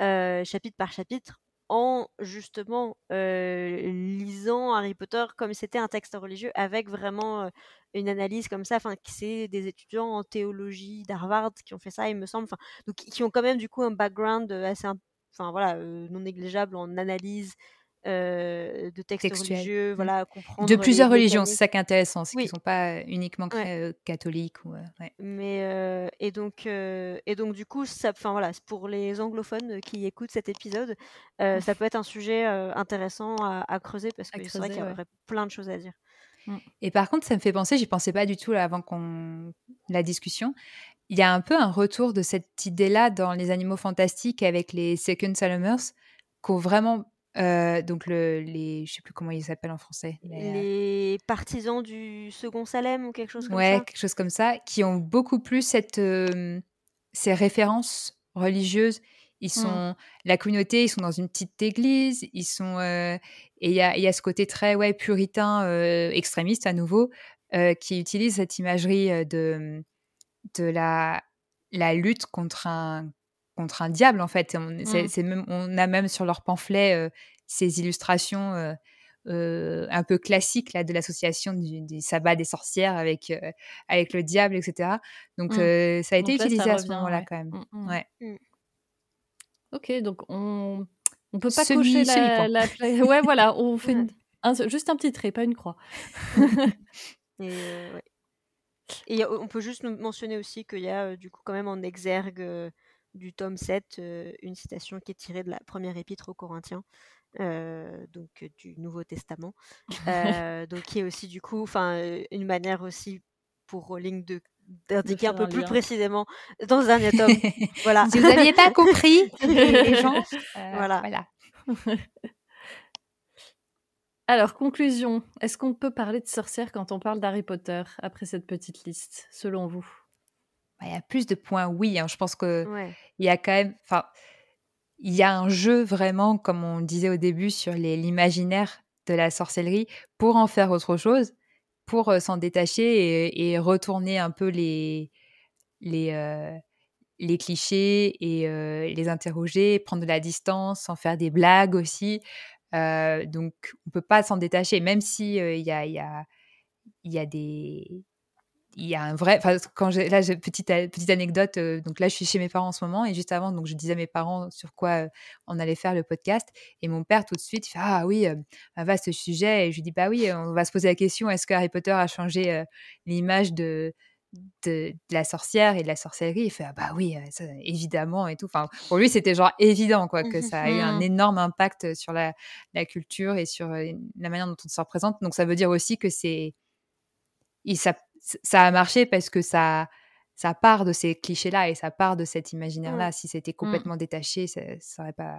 D: chapitre par chapitre en justement lisant Harry Potter comme c'était un texte religieux avec vraiment une analyse comme ça. Enfin, c'est des étudiants en théologie d'Harvard qui ont fait ça, il me semble. Enfin, donc qui ont quand même du coup un background assez, imp- enfin voilà, non négligeable en analyse euh, de textes
C: Textuel.
D: religieux.
C: Mm.
D: Voilà, comprendre
C: De plusieurs religions, c'est ça qui est intéressant, c'est
D: Oui.
C: qu'ils sont pas uniquement
D: Ouais.
C: catholiques. Ou, euh, ouais.
D: Mais euh, et donc et donc du coup ça enfin voilà pour les anglophones qui écoutent cet épisode ça peut être un sujet intéressant à, à creuser parce que c'est vrai qu'il y
B: ouais.
D: aurait plein de choses à dire.
C: Et par contre, ça me fait penser, j'y pensais pas du tout là, avant qu'on la discussion. Il y a un peu un retour de cette idée-là dans les animaux fantastiques avec les Second Salamers, qui ont vraiment euh, donc le, les, je sais plus comment ils s'appellent en français. mais, euh,
D: Les partisans du second Salem ou quelque chose comme
C: ouais,
D: ça.
C: quelque chose comme ça, qui ont beaucoup plus cette, euh, ces références religieuses. Ils
B: Mm.
C: sont la communauté, ils sont dans une petite église, ils sont et il y y a ce côté très ouais puritain, extrémiste à nouveau, qui utilise cette imagerie de de la la lutte contre un contre un diable en fait. On, c'est,
B: Mm.
C: c'est même, on a même sur leur pamphlet euh, ces illustrations euh, euh, un peu classique là de l'association du, du sabbat des sorcières avec euh, avec le diable, etc. Donc
B: Mm.
C: euh, ça a été
B: Donc là, ça
C: utilisé à ce moment-là
B: ouais.
C: quand même.
B: Mm, mm.
C: Ouais.
B: Ok, donc on on peut pas
C: Semi-
B: cocher la, la pla- Ouais, voilà, on fait
D: Ouais.
B: une- un- juste un petit trait, pas une croix.
D: Et, euh, ouais. Et a- on peut juste nous mentionner aussi qu'il y a du coup quand même en exergue du tome 7 euh, une citation qui est tirée de la première épître aux Corinthiens, euh, donc euh, du Nouveau Testament, euh, donc qui est aussi du coup enfin une manière aussi pour Rowling de d'indiquer un peu
B: un
D: plus
B: lien.
D: précisément dans ce dernier tome. voilà.
C: si vous n'aviez pas compris, les, les gens, euh,
D: Voilà.
C: voilà.
B: Alors, conclusion, est-ce qu'on peut parler de sorcière quand on parle d'Harry Potter après cette petite liste, selon vous?
C: Bah, Il y a plus de points, oui. hein. Je pense que
D: Ouais.
C: il y a quand même, enfin, il y a un jeu vraiment, comme on disait au début, sur l'imaginaire de la sorcellerie pour en faire autre chose, pour euh, s'en détacher et, et retourner un peu les les euh, les clichés et euh, les interroger, prendre de la distance, en faire des blagues aussi. Euh, donc, on peut pas s'en détacher, même si euh, il y a y a y a des il y a un vrai quand là petite a- petite anecdote euh, donc là je suis chez mes parents en ce moment et juste avant donc je disais à mes parents sur quoi euh, on allait faire le podcast et mon père tout de suite il fait ah oui euh, un vaste sujet et je lui dis bah oui on va se poser la question est-ce que Harry Potter a changé euh, l'image de, de de la sorcière et de la sorcellerie il fait ah bah oui ça, évidemment et tout enfin pour lui c'était genre évident quoi que ça a eu un
B: Mhm.
C: énorme impact sur la, la culture et sur la manière dont on se représente donc ça veut dire aussi que c'est ça, ça a marché parce que ça, ça part de ces clichés-là et ça part de cet imaginaire-là. Si c'était complètement détaché, ça, ça aurait pas.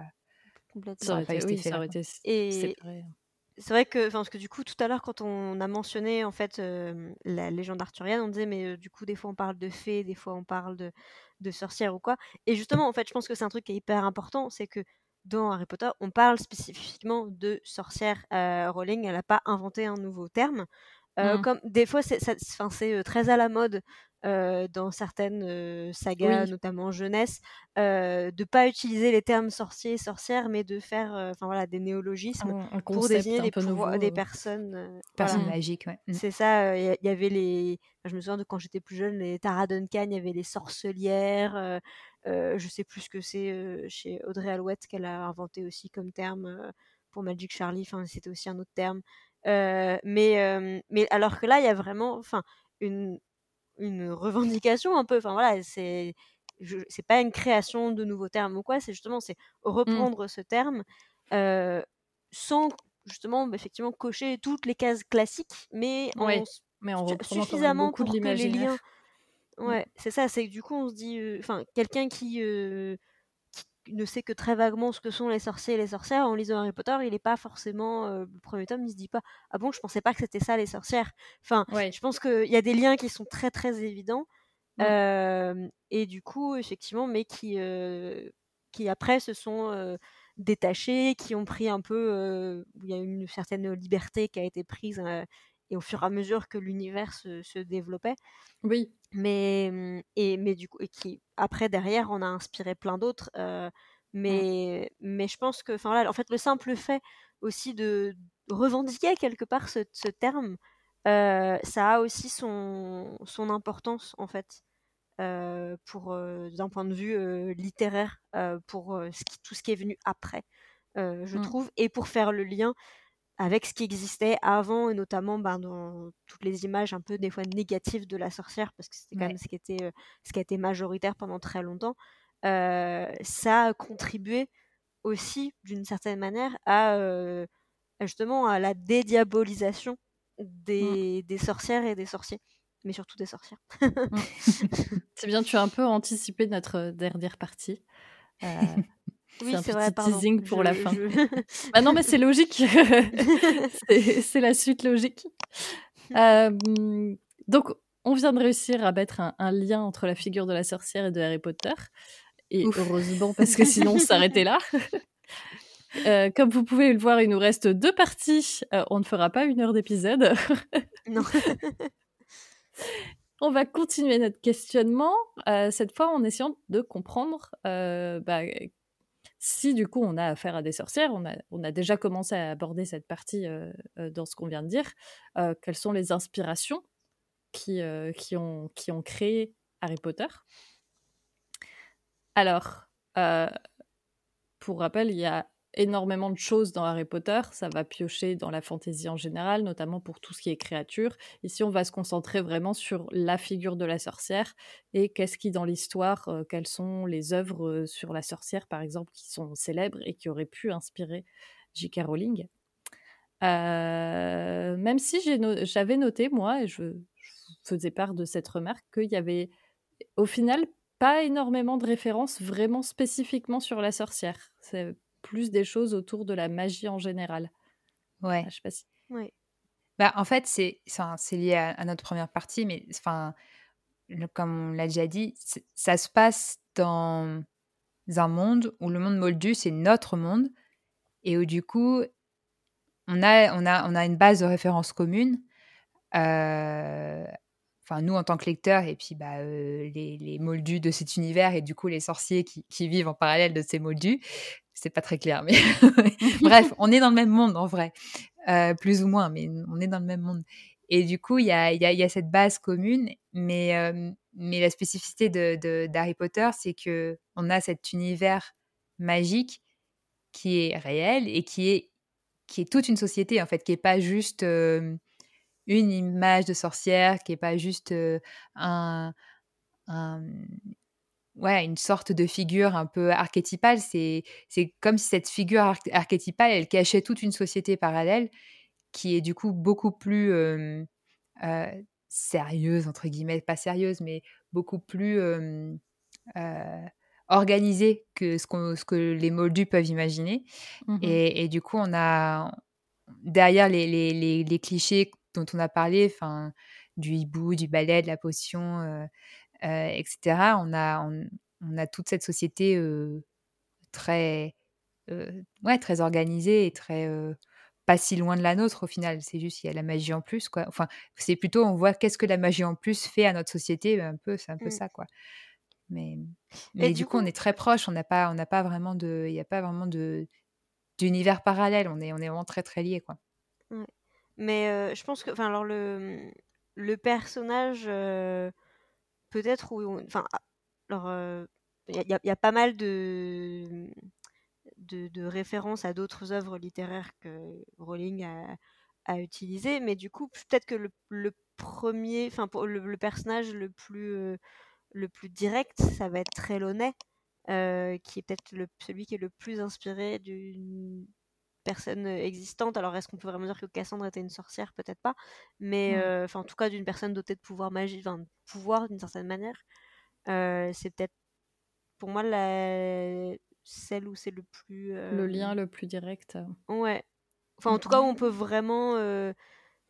D: Complètement.
B: Ça aurait été, oui, ça aurait été
D: Et-
B: séparé.
D: C'est vrai que, parce que du coup, tout à l'heure, quand on a mentionné en fait euh, la légende arthurienne, on disait, mais euh, du coup, des fois on parle de fées, des fois on parle de, de sorcières ou quoi. Et justement, en fait, je pense que c'est un truc qui est hyper important, c'est que dans Harry Potter, on parle spécifiquement de sorcières. Euh, Rowling, elle n'a pas inventé un nouveau terme. Euh,
B: Mm.
D: Comme des fois, c'est très à la mode euh, dans certaines euh, sagas,
B: Oui.
D: notamment jeunesse, euh, de pas utiliser les termes sorcier, sorcière, mais de faire, enfin voilà, des néologismes
B: Un, un
D: pour désigner des,
B: nouveau.
D: des personnes. euh, voilà.
C: Personne
B: Mm.
C: magique, ouais. Mm.
D: C'est ça, il y, avait les. enfin, je me souviens de quand j'étais plus jeune, les Tara Duncan, il y avait les sorcelières. je sais plus ce que c'est chez Audrey Alouette qu'elle a inventé aussi comme terme pour Magic Charlie. Enfin, c'était aussi un autre terme. Euh, mais, euh, mais alors que là, il y a vraiment, enfin, une une revendication un peu. Enfin voilà, c'est c'est pas une création de nouveaux termes ou quoi. C'est justement c'est reprendre ce terme euh, sans justement bah, effectivement cocher toutes les cases classiques, mais en
B: Ouais, Mais en
D: suffisamment pour
B: de
D: que les liens. Ouais, c'est ça. C'est que du coup on se dit, enfin quelqu'un qui ne sait que très vaguement ce que sont les sorciers et les sorcières, en lisant Harry Potter, il n'est pas forcément euh, le premier tome, il se dit pas ah bon, je pensais pas que c'était ça les sorcières. Enfin,
B: Ouais.
D: je pense qu'il y a des liens qui sont très très évidents euh, et du coup effectivement, mais qui euh, qui après se sont euh, détachés, qui ont pris un peu, il y a une certaine liberté qui a été prise et au fur et à mesure que l'univers se, se développait
B: Oui.
D: Mais mmh, et mais du coup et qui après derrière on a inspiré plein d'autres euh, mais mais je pense que enfin en fait le simple fait aussi de revendiquer quelque part ce, ce terme euh, ça a aussi son son importance en fait euh, pour d'un point de vue littéraire pour ce qui- tout ce qui est venu après je
B: Mm.
D: trouve et pour faire le lien avec ce qui existait avant et notamment ben, dans toutes les images un peu des fois négatives de la sorcière parce que c'était quand
C: Ouais.
D: même ce qui était euh, ce qui a été majoritaire pendant très longtemps euh, ça a contribué aussi d'une certaine manière à euh, justement à la dédiabolisation des, des sorcières et des sorciers mais surtout des sorcières
B: C'est bien, tu as un peu anticipé notre dernière partie. Euh,
D: oui
B: un
D: c'est vrai
B: petit teasing pour
D: Je-
B: la fin.
D: je-
B: Bah non, mais c'est logique. c'est la suite logique. Euh, donc, on vient de réussir à mettre un, un lien entre la figure de la sorcière et de Harry Potter. Et
C: Ouf.
B: heureusement, parce que sinon, on s'arrêtait là. Euh, comme vous pouvez le voir, il nous reste deux parties. Euh, on ne fera pas une heure d'épisode.
D: non
B: On va continuer notre questionnement, euh, cette fois en essayant de comprendre bah, si du coup on a affaire à des sorcières, on a, déjà commencé à aborder cette partie euh, euh, dans ce qu'on vient de dire, euh, quelles sont les inspirations qui, ont, créé Harry Potter. Alors, pour rappel, il y a énormément de choses dans Harry Potter. Ça va piocher dans la fantaisie en général, notamment pour tout ce qui est créature. Ici, on va se concentrer vraiment sur la figure de la sorcière et qu'est-ce qui, dans l'histoire, euh, quelles sont les œuvres euh, sur la sorcière, par exemple, qui sont célèbres et qui auraient pu inspirer J.K. Rowling. Euh, même si j'avais noté, moi, et je, faisais part de cette remarque, qu'il y avait, au final, pas énormément de références vraiment spécifiquement sur la sorcière. Plus des choses autour de la magie en général.
C: Ouais.
B: Ah, je sais pas si...
D: Ouais.
C: Bah, en fait, c'est lié à, à notre première partie, mais enfin, comme on l'a déjà dit, ça se passe dans un monde où le monde moldu, c'est notre monde, et où du coup, on a, on a, on a une base de référence commune. euh, Enfin, nous, en tant que lecteurs, et puis bah, euh, les, les moldus de cet univers, et du coup, les sorciers qui, qui vivent en parallèle de ces moldus. C'est pas très clair, mais bref, on est dans le même monde en vrai, euh, plus ou moins, mais on est dans le même monde. Et du coup, il y a, y a- y a cette base commune, mais, euh, mais la spécificité de, de- d'Harry Potter, c'est que on a cet univers magique qui est réel et qui est, qui est toute une société, en fait, qui est pas juste euh, une image de sorcière, qui est pas juste euh, un, un- ouais, une sorte de figure un peu archétypale. C'est, c'est comme si cette figure arch- archétypale, elle cachait toute une société parallèle qui est du coup beaucoup plus euh, euh, sérieuse, entre guillemets, pas sérieuse, mais beaucoup plus euh, organisée que ce, que les moldus peuvent imaginer.
B: Mhm.
C: Et, et du coup, on a derrière les, les, les, les clichés dont on a parlé, enfin, du hibou, du balai, de la potion, euh, etc., on a, on, on a toute cette société euh, très, euh, ouais, très organisée et très euh, pas si loin de la nôtre au final. C'est juste qu'il y a la magie en plus, quoi. Enfin, c'est plutôt on voit qu'est-ce que la magie en plus fait à notre société, un peu, c'est un peu
D: Mm.
C: ça, quoi. Mais, mais
D: du
C: du coup,
D: coup-
C: on est très proche. On n'a pas, on n'a pas vraiment de, il n'y a pas vraiment de d'univers parallèle. On est, on est vraiment très très liés, quoi.
D: Mais euh, je pense que, enfin, alors le, le personnage, euh, peut-être où, enfin, ah, alors euh, il y, a- pas mal de, de, références à d'autres œuvres littéraires que Rowling a, a utilisées, mais du coup, peut-être que le, premier, enfin, le, personnage le plus, euh, le plus direct, ça va être Trelawney, euh, qui est peut-être celui qui est le plus inspiré d'une personne euh, existante. Alors, est-ce qu'on peut vraiment dire que Cassandre était une sorcière? Peut-être pas. Mais,
C: Mm.
D: euh, en tout cas, d'une personne dotée de pouvoir magique, enfin, de pouvoir d'une certaine manière. Euh, c'est peut-être, pour moi, la... celle où c'est le plus... euh,
B: Le lien le plus direct.
D: Ouais. Enfin, en tout cas, où on peut vraiment...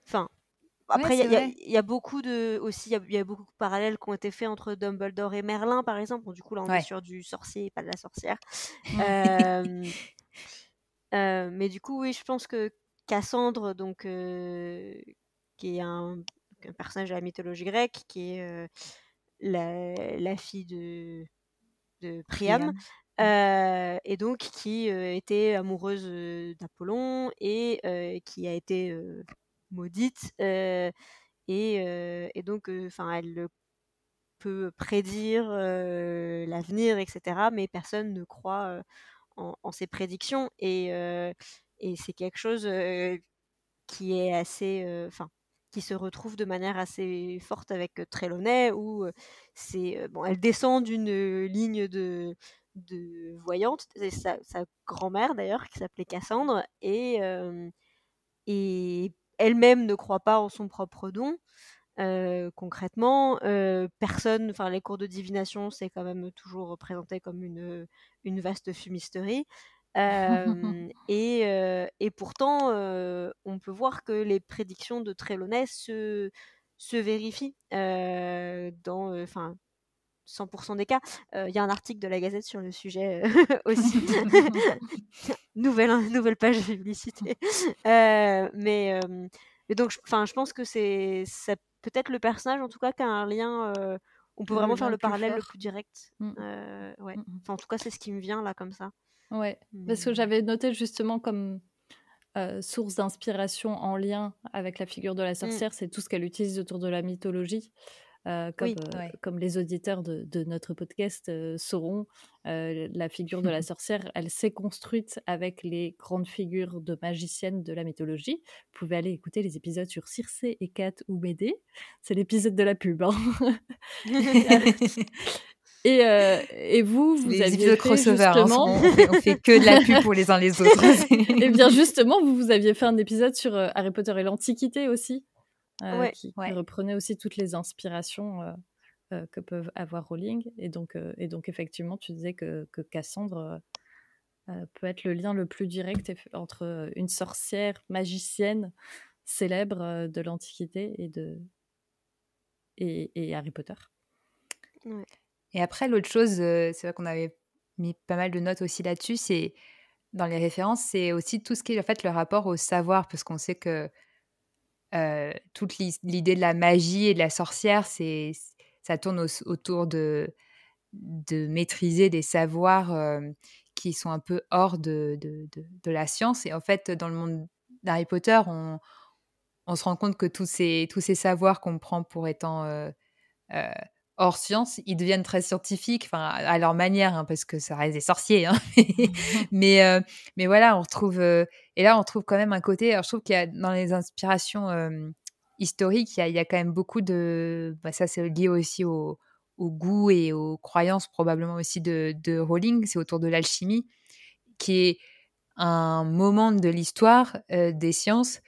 D: Enfin... Après, il y a- y, y beaucoup de aussi, il y a- il y, a beaucoup de parallèles qui ont été faits entre Dumbledore et Merlin, par exemple. Bon, du coup, là, on est sur du sorcier et pas de la sorcière. Euh, euh, mais du coup, oui, je pense que Cassandre, donc, euh, qui est un, un personnage de la mythologie grecque, qui est euh, la, la fille de, de Priam,
C: Priam.
D: et donc qui était amoureuse d'Apollon et qui a été maudite. et, et donc, enfin, elle peut prédire l'avenir, etc. Mais personne ne croit en, ses prédictions. Et, euh, et c'est quelque chose euh, qui est assez. euh, Enfin. qui se retrouve de manière assez forte avec Trelawney, où c'est bon, elle descend d'une ligne de, de voyante, sa, grand-mère d'ailleurs, qui s'appelait Cassandre, et, et elle-même ne croit pas en son propre don. Euh, concrètement, euh, personne, enfin les cours de divination, c'est quand même toujours représenté comme une, une vaste fumisterie. Euh, et, et pourtant, on peut voir que les prédictions de Trelawney se, se vérifient dans, enfin, 100% des cas. Euh, Il y a un article de la Gazette sur le sujet euh, aussi. nouvelle, nouvelle page de publicité. Euh, mais, mais donc, enfin, je pense que c'est ça peut-être le personnage, en tout cas, qui a un lien. euh, on peut vraiment faire
B: le
D: parallèle le plus direct.
B: Mm.
D: Euh, ouais.
B: Mm, mm.
D: Enfin, en tout cas, c'est ce qui me vient là comme ça.
B: Ouais, parce que j'avais noté justement comme euh, source d'inspiration en lien avec la figure de la sorcière, c'est tout ce qu'elle utilise autour de la mythologie. Euh, comme,
D: Oui,
C: ouais.
B: comme les auditeurs de, de notre podcast sauront, la figure de la sorcière, elle s'est construite avec les grandes figures de magiciennes de la mythologie. Vous pouvez aller écouter les épisodes sur Circé et Kat ou Médée. C'est l'épisode de la pub. hein. Et, euh, et vous, vous
C: les
B: aviez fait
C: crossover, hein,
B: justement...
C: on, fait, on fait que de la pub pour les uns les autres.
B: Et bien justement, vous, vous aviez fait un épisode sur Harry Potter et l'Antiquité aussi,
D: Ouais.
B: qui, qui
C: Ouais.
B: reprenait aussi toutes les inspirations euh, euh, que peuvent avoir Rowling. Et donc, euh, et donc effectivement, tu disais que, que Cassandre peut être le lien le plus direct entre une sorcière magicienne célèbre euh, de l'Antiquité et, de... et, et Harry Potter.
C: Et après, l'autre chose, euh, c'est vrai qu'on avait mis pas mal de notes aussi là-dessus, c'est dans les références, c'est aussi tout ce qui est en fait le rapport au savoir, parce qu'on sait que euh, toute l'idée de la magie et de la sorcière, c'est ça tourne au- autour de, de maîtriser des savoirs euh, qui sont un peu hors de, de, de- de la science. Et en fait, dans le monde d'Harry Potter, on, on se rend compte que tous ces, tous ces savoirs qu'on prend pour étant euh, euh, hors science, ils deviennent très scientifiques, enfin à leur manière, hein, parce que ça reste des sorciers. hein. mais, mais voilà, on retrouve. Et là, on trouve quand même un côté. Je trouve qu'il y a dans les inspirations euh, historiques, il y, a, quand même beaucoup de. bah, ça, c'est lié aussi au, goût et aux croyances, probablement aussi de, de Rowling. C'est autour de l'alchimie, qui est un moment de l'histoire euh, des sciences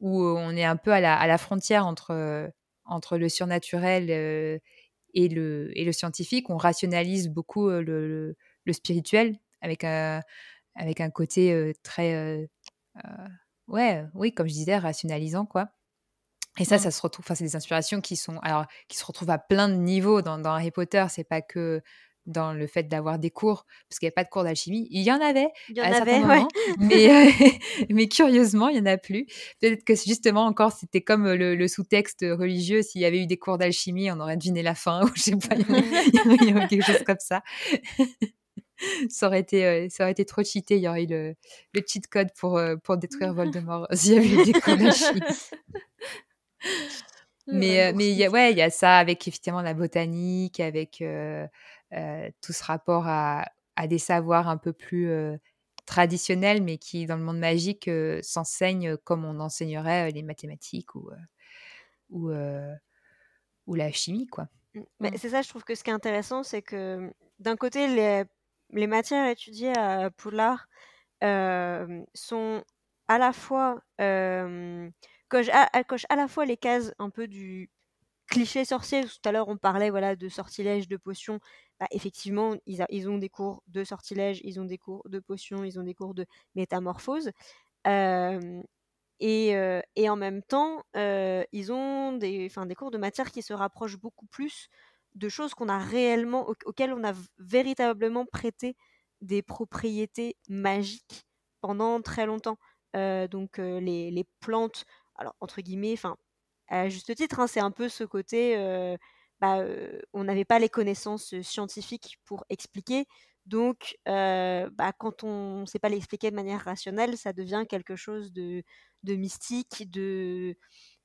C: où on est un peu à la, frontière entre, euh, entre le surnaturel et, le, et le scientifique. On rationalise beaucoup le, spirituel avec un, avec un côté très. Euh, ouais, oui, comme je disais, rationalisant, quoi. Et ça,
B: Mm.
C: ça se retrouve. Enfin, c'est des inspirations qui sont, alors, qui se retrouvent à plein de niveaux dans, dans Harry Potter. C'est pas que dans le fait d'avoir des cours, parce qu'il n'y a pas de cours d'alchimie. Il y en avait,
D: Il y en
C: à
D: avait, ouais.
C: moments, mais, euh, mais curieusement, il n'y en a plus. Peut-être que justement, encore, c'était comme le, le sous-texte religieux. S'il y avait eu des cours d'alchimie, on aurait deviné la fin, ou je sais pas, il y il quelque chose comme ça. ça, aurait été, euh, ça aurait été trop cheaté. Il y aurait eu le, le cheat code pour, euh, pour détruire Voldemort s'il y avait eu des d'alchimie. Mais, euh, mais il y a, ouais, il y a ça avec effectivement la botanique, avec euh, tout ce rapport à, à des savoirs un peu plus traditionnels, mais qui, dans le monde magique, s'enseignent comme on enseignerait les mathématiques ou, ou, ou la chimie, quoi.
D: Mm. Mais
B: Mm.
D: c'est ça, je trouve que ce qui est intéressant, c'est que d'un côté, les, les matières étudiées à Poudlard sont à la fois à, la fois les cases un peu du cliché sorcier. Tout à l'heure, on parlait voilà de sortilèges, de potions. Bah, effectivement, ils, ont des cours de sortilèges, ils ont des cours de potions, ils ont des cours de métamorphose. Et, en même temps, ils ont des, des cours de matière qui se rapprochent beaucoup plus de choses qu'on a réellement, au- auxquelles on a véritablement prêté des propriétés magiques pendant très longtemps. Euh, donc euh, les, plantes, entre guillemets, à juste titre, hein, c'est un peu ce côté, euh, bah, on n'avait pas les connaissances scientifiques pour expliquer. Donc, bah, quand on ne sait pas l'expliquer de manière rationnelle, ça devient quelque chose de mystique, de,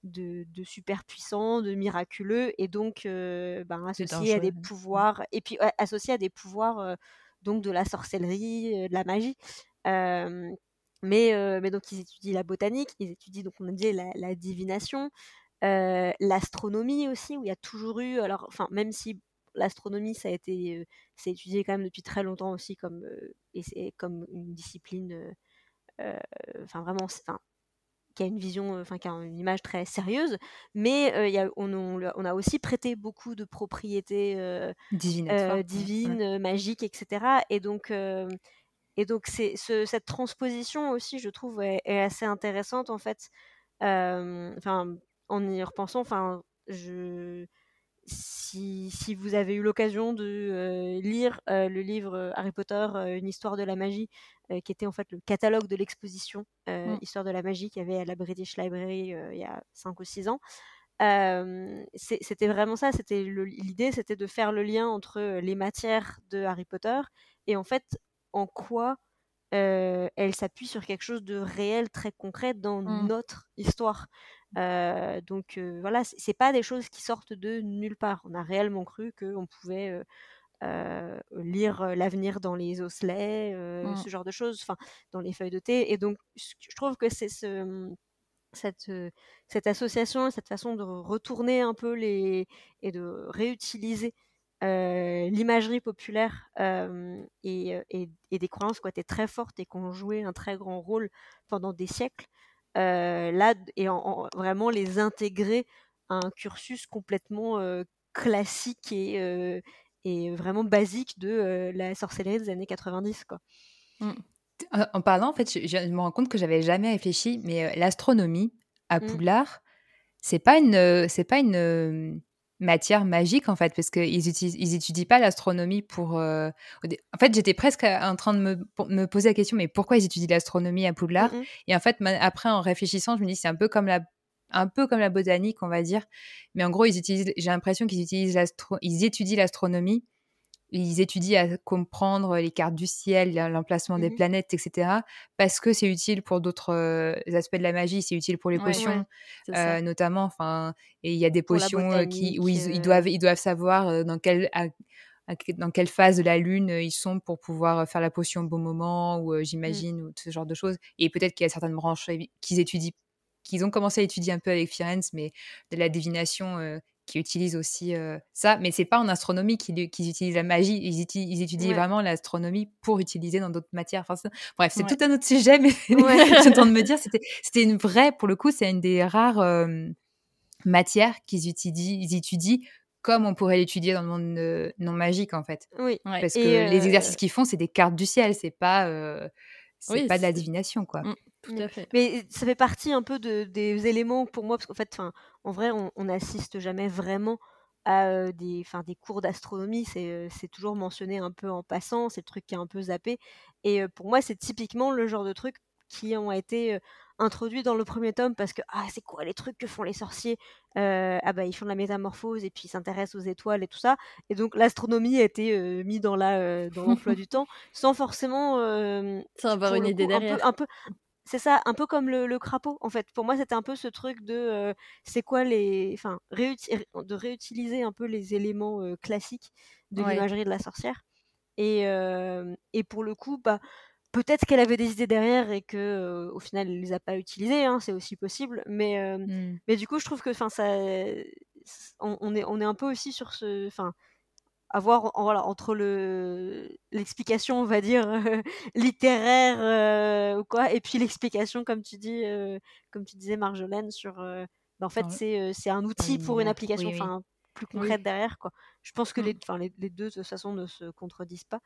D: de, de super puissant, de miraculeux, et donc euh, ben, associé à des pouvoirs, et puis ouais, associé à des pouvoirs euh, donc de la sorcellerie, euh, de la magie. Mais, euh, mais donc ils étudient la botanique, ils étudient donc on a dit la, la divination, euh, l'astronomie aussi, où il y a toujours eu, alors enfin même si l'astronomie ça a été, euh, c'est étudié quand même depuis très longtemps aussi comme euh, et c'est comme une discipline, euh, euh, enfin vraiment, enfin qui a une vision, euh, enfin qui a une image très sérieuse, mais euh, il y a, on, a- on a aussi prêté beaucoup de propriétés euh, euh, divines,
C: ouais.
D: magiques, etc. Et donc, et donc c'est ce- cette transposition aussi, je trouve, est, est assez intéressante en fait. Enfin, en y repensant, enfin, je si, si vous avez eu l'occasion de euh, lire euh, le livre euh, Harry Potter, une histoire de la magie, qui était en fait le catalogue de l'exposition euh,
B: Mm.
D: Histoire de la magie qu'il y avait à la British Library il y a 5 ou 6 ans. C'était vraiment ça, c'était l'idée, c'était de faire le lien entre les matières de Harry Potter et en fait en quoi euh, elle s'appuie sur quelque chose de réel, très concret dans
B: Mmh.
D: notre histoire. Euh, donc euh, voilà, c'est pas des choses qui sortent de nulle part. On a réellement cru qu'on pouvait euh, lire l'avenir dans les osselets, euh,
B: Mm.
D: ce genre de choses, enfin dans les feuilles de thé. Et donc je trouve que c'est ce cette, cette association, cette façon de retourner un peu les et de réutiliser euh, l'imagerie populaire euh, et, euh, et- et des croyances qui ont été très fortes et qui ont joué un très grand rôle pendant des siècles, euh, là, et en, en- vraiment les intégrer à un cursus complètement classique et, et vraiment basique de la sorcellerie des années 90. Quoi.
C: En en parlant, en fait, je, je me rends compte que j'avais jamais réfléchi, mais l'astronomie à
D: Mm.
C: Poudlard, c'est pas une, c'est pas une matière magique en fait, parce qu'ils ils étudient pas l'astronomie pour. euh, En fait, j'étais presque en train de me, me poser la question, mais pourquoi ils étudient l'astronomie à Poudlard?
D: Mm, mm.
C: Et en fait, après, en réfléchissant, je me dis c'est un peu comme la un peu comme la botanique, on va dire. Mais en gros, ils utilisent, j'ai l'impression qu'ils utilisent l'astro, ils étudient l'astronomie ils étudient à comprendre les cartes du ciel, l'emplacement des
D: Mhm.
C: planètes, etc. Parce que c'est utile pour d'autres euh, aspects de la magie, c'est utile pour les
B: Ouais,
C: potions,
B: ouais,
C: euh, notamment. Enfin, et il y a des
D: Pour
C: potions qui, où ils, doivent, ils doivent savoir dans quelle, à- à- dans quelle phase de la lune ils sont pour pouvoir faire la potion au bon moment, ou euh, j'imagine, ou ce genre de choses. Et peut-être qu'il y a certaines branches qu'ils étudient, qu'ils ont commencé à étudier un peu avec Firenze, mais de la divination euh, qui utilisent aussi euh, ça. Mais c'est pas en astronomie qu'ils utilisent la magie, ils, étudient, ils étudient
D: Ouais.
C: vraiment l'astronomie pour utiliser dans d'autres matières. Enfin, bref, c'est
B: Ouais.
C: tout un autre sujet, mais j'ai en train de me dire, c'était c'était une vraie, pour le coup, c'est une des rares euh, matières qu'ils étudient, ils étudient comme on pourrait l'étudier dans le monde euh, non magique, en fait.
D: Oui.
B: Ouais.
C: Parce
D: Et,
C: que les exercices qu'ils font, c'est des cartes du ciel, c'est pas,
B: Oui,
C: pas de la divination, quoi.
B: Tout à fait.
D: Mais ça fait partie un peu de, des éléments pour moi, parce qu'en fait, en vrai, on n'assiste jamais vraiment à euh, des, cours d'astronomie. C'est euh, c'est toujours mentionné un peu en passant, c'est le truc qui est un peu zappé. Et euh, pour moi, c'est typiquement le genre de trucs qui ont été introduits dans le premier tome parce que ah c'est quoi les trucs que font les sorciers Euh, ah bah ils font de la métamorphose et puis ils s'intéressent aux étoiles et tout ça et donc l'astronomie a été euh, mis dans la euh, dans l'emploi du temps sans forcément
B: Sans avoir une idée
D: coup, un peu-
B: derrière.
D: un peu, c'est ça, un peu comme le, le crapaud, en fait. Pour moi, c'était un peu ce truc de, euh, c'est quoi les, enfin, réuti- de réutiliser un peu les éléments euh, classiques de
B: Ouais.
D: l'imagerie de la sorcière. Et, euh, et pour le coup, bah, peut-être qu'elle avait des idées derrière et que, au final, elle les a pas utilisées, hein, c'est aussi possible. Mais, euh,
C: Mm.
D: mais du coup, je trouve que, enfin, ça, on, on est, on est un peu aussi sur ce, enfin, avoir en- voilà entre le l'explication on va dire euh, littéraire euh, ou quoi et puis l'explication comme tu dis euh, comme tu disais Marjolaine sur euh, bah, en fait c'est c'est un outil pour une application
C: Oui, oui.
D: enfin plus
B: Oui.
D: concrète derrière quoi je pense que
B: Mm.
D: les les, les deux de toute façon ne se contredisent pas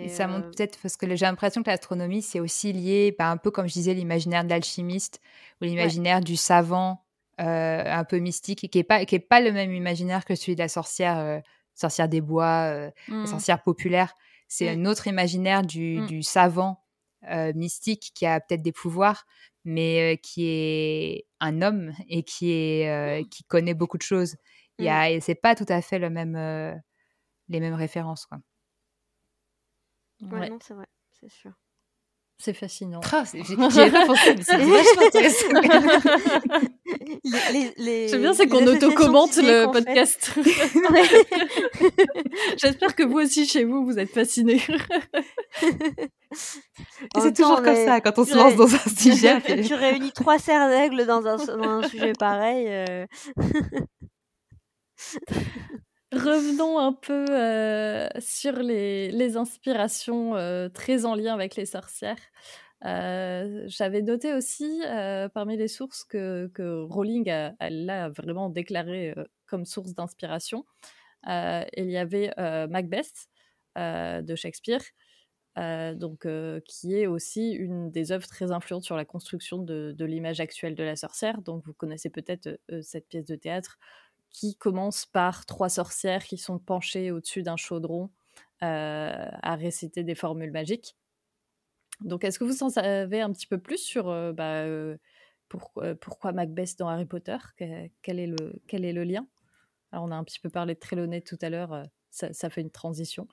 C: Et
D: mais
C: ça montre peut-être parce que j'ai l'impression que l'astronomie, c'est aussi lié, bah, un peu comme je disais, l'imaginaire de l'alchimiste ou l'imaginaire du savant euh, un peu mystique, qui n'est pas, qui est pas le même imaginaire que celui de la sorcière, euh, sorcière des bois, euh, la
B: Mm.
C: sorcière populaire. C'est un autre imaginaire du,
B: Mm.
C: du savant euh, mystique qui a peut-être des pouvoirs, mais euh, qui est un homme et qui, est, euh, qui connaît beaucoup de choses. Il y a, et c'est pas tout à fait le même, euh, les mêmes références. Quoi.
D: ouais,
B: Ouais,
D: non c'est vrai c'est sûr
B: c'est fascinant.
C: Ah, c'est- j'y avais pas pensé, mais c'est vachement intéressant.
B: C'est bien, c'est qu'on auto-commente le podcast. J'espère que vous aussi, chez vous, vous êtes fascinés.
C: C'est toujours comme ça quand on se lance dans un sujet.
D: tu, tu réunis trois serres d'aigle dans un, dans un sujet pareil. euh,
B: Revenons un peu euh, sur les, inspirations euh, très en lien avec les sorcières. Euh, J'avais noté aussi parmi les sources que, Rowling a, vraiment déclaré comme source d'inspiration. Il y avait Macbeth de Shakespeare, donc, qui est aussi une des œuvres très influentes sur la construction de, de l'image actuelle de la sorcière. Donc vous connaissez peut-être cette pièce de théâtre qui commence par trois sorcières qui sont penchées au-dessus d'un chaudron euh, à réciter des formules magiques. Donc, est-ce que vous en savez un petit peu plus sur euh, bah, euh, pour- pourquoi Macbeth dans Harry Potter? Que- quel, est le, lien? Alors, on a un petit peu parlé de Trelawney tout à l'heure, ça fait une transition.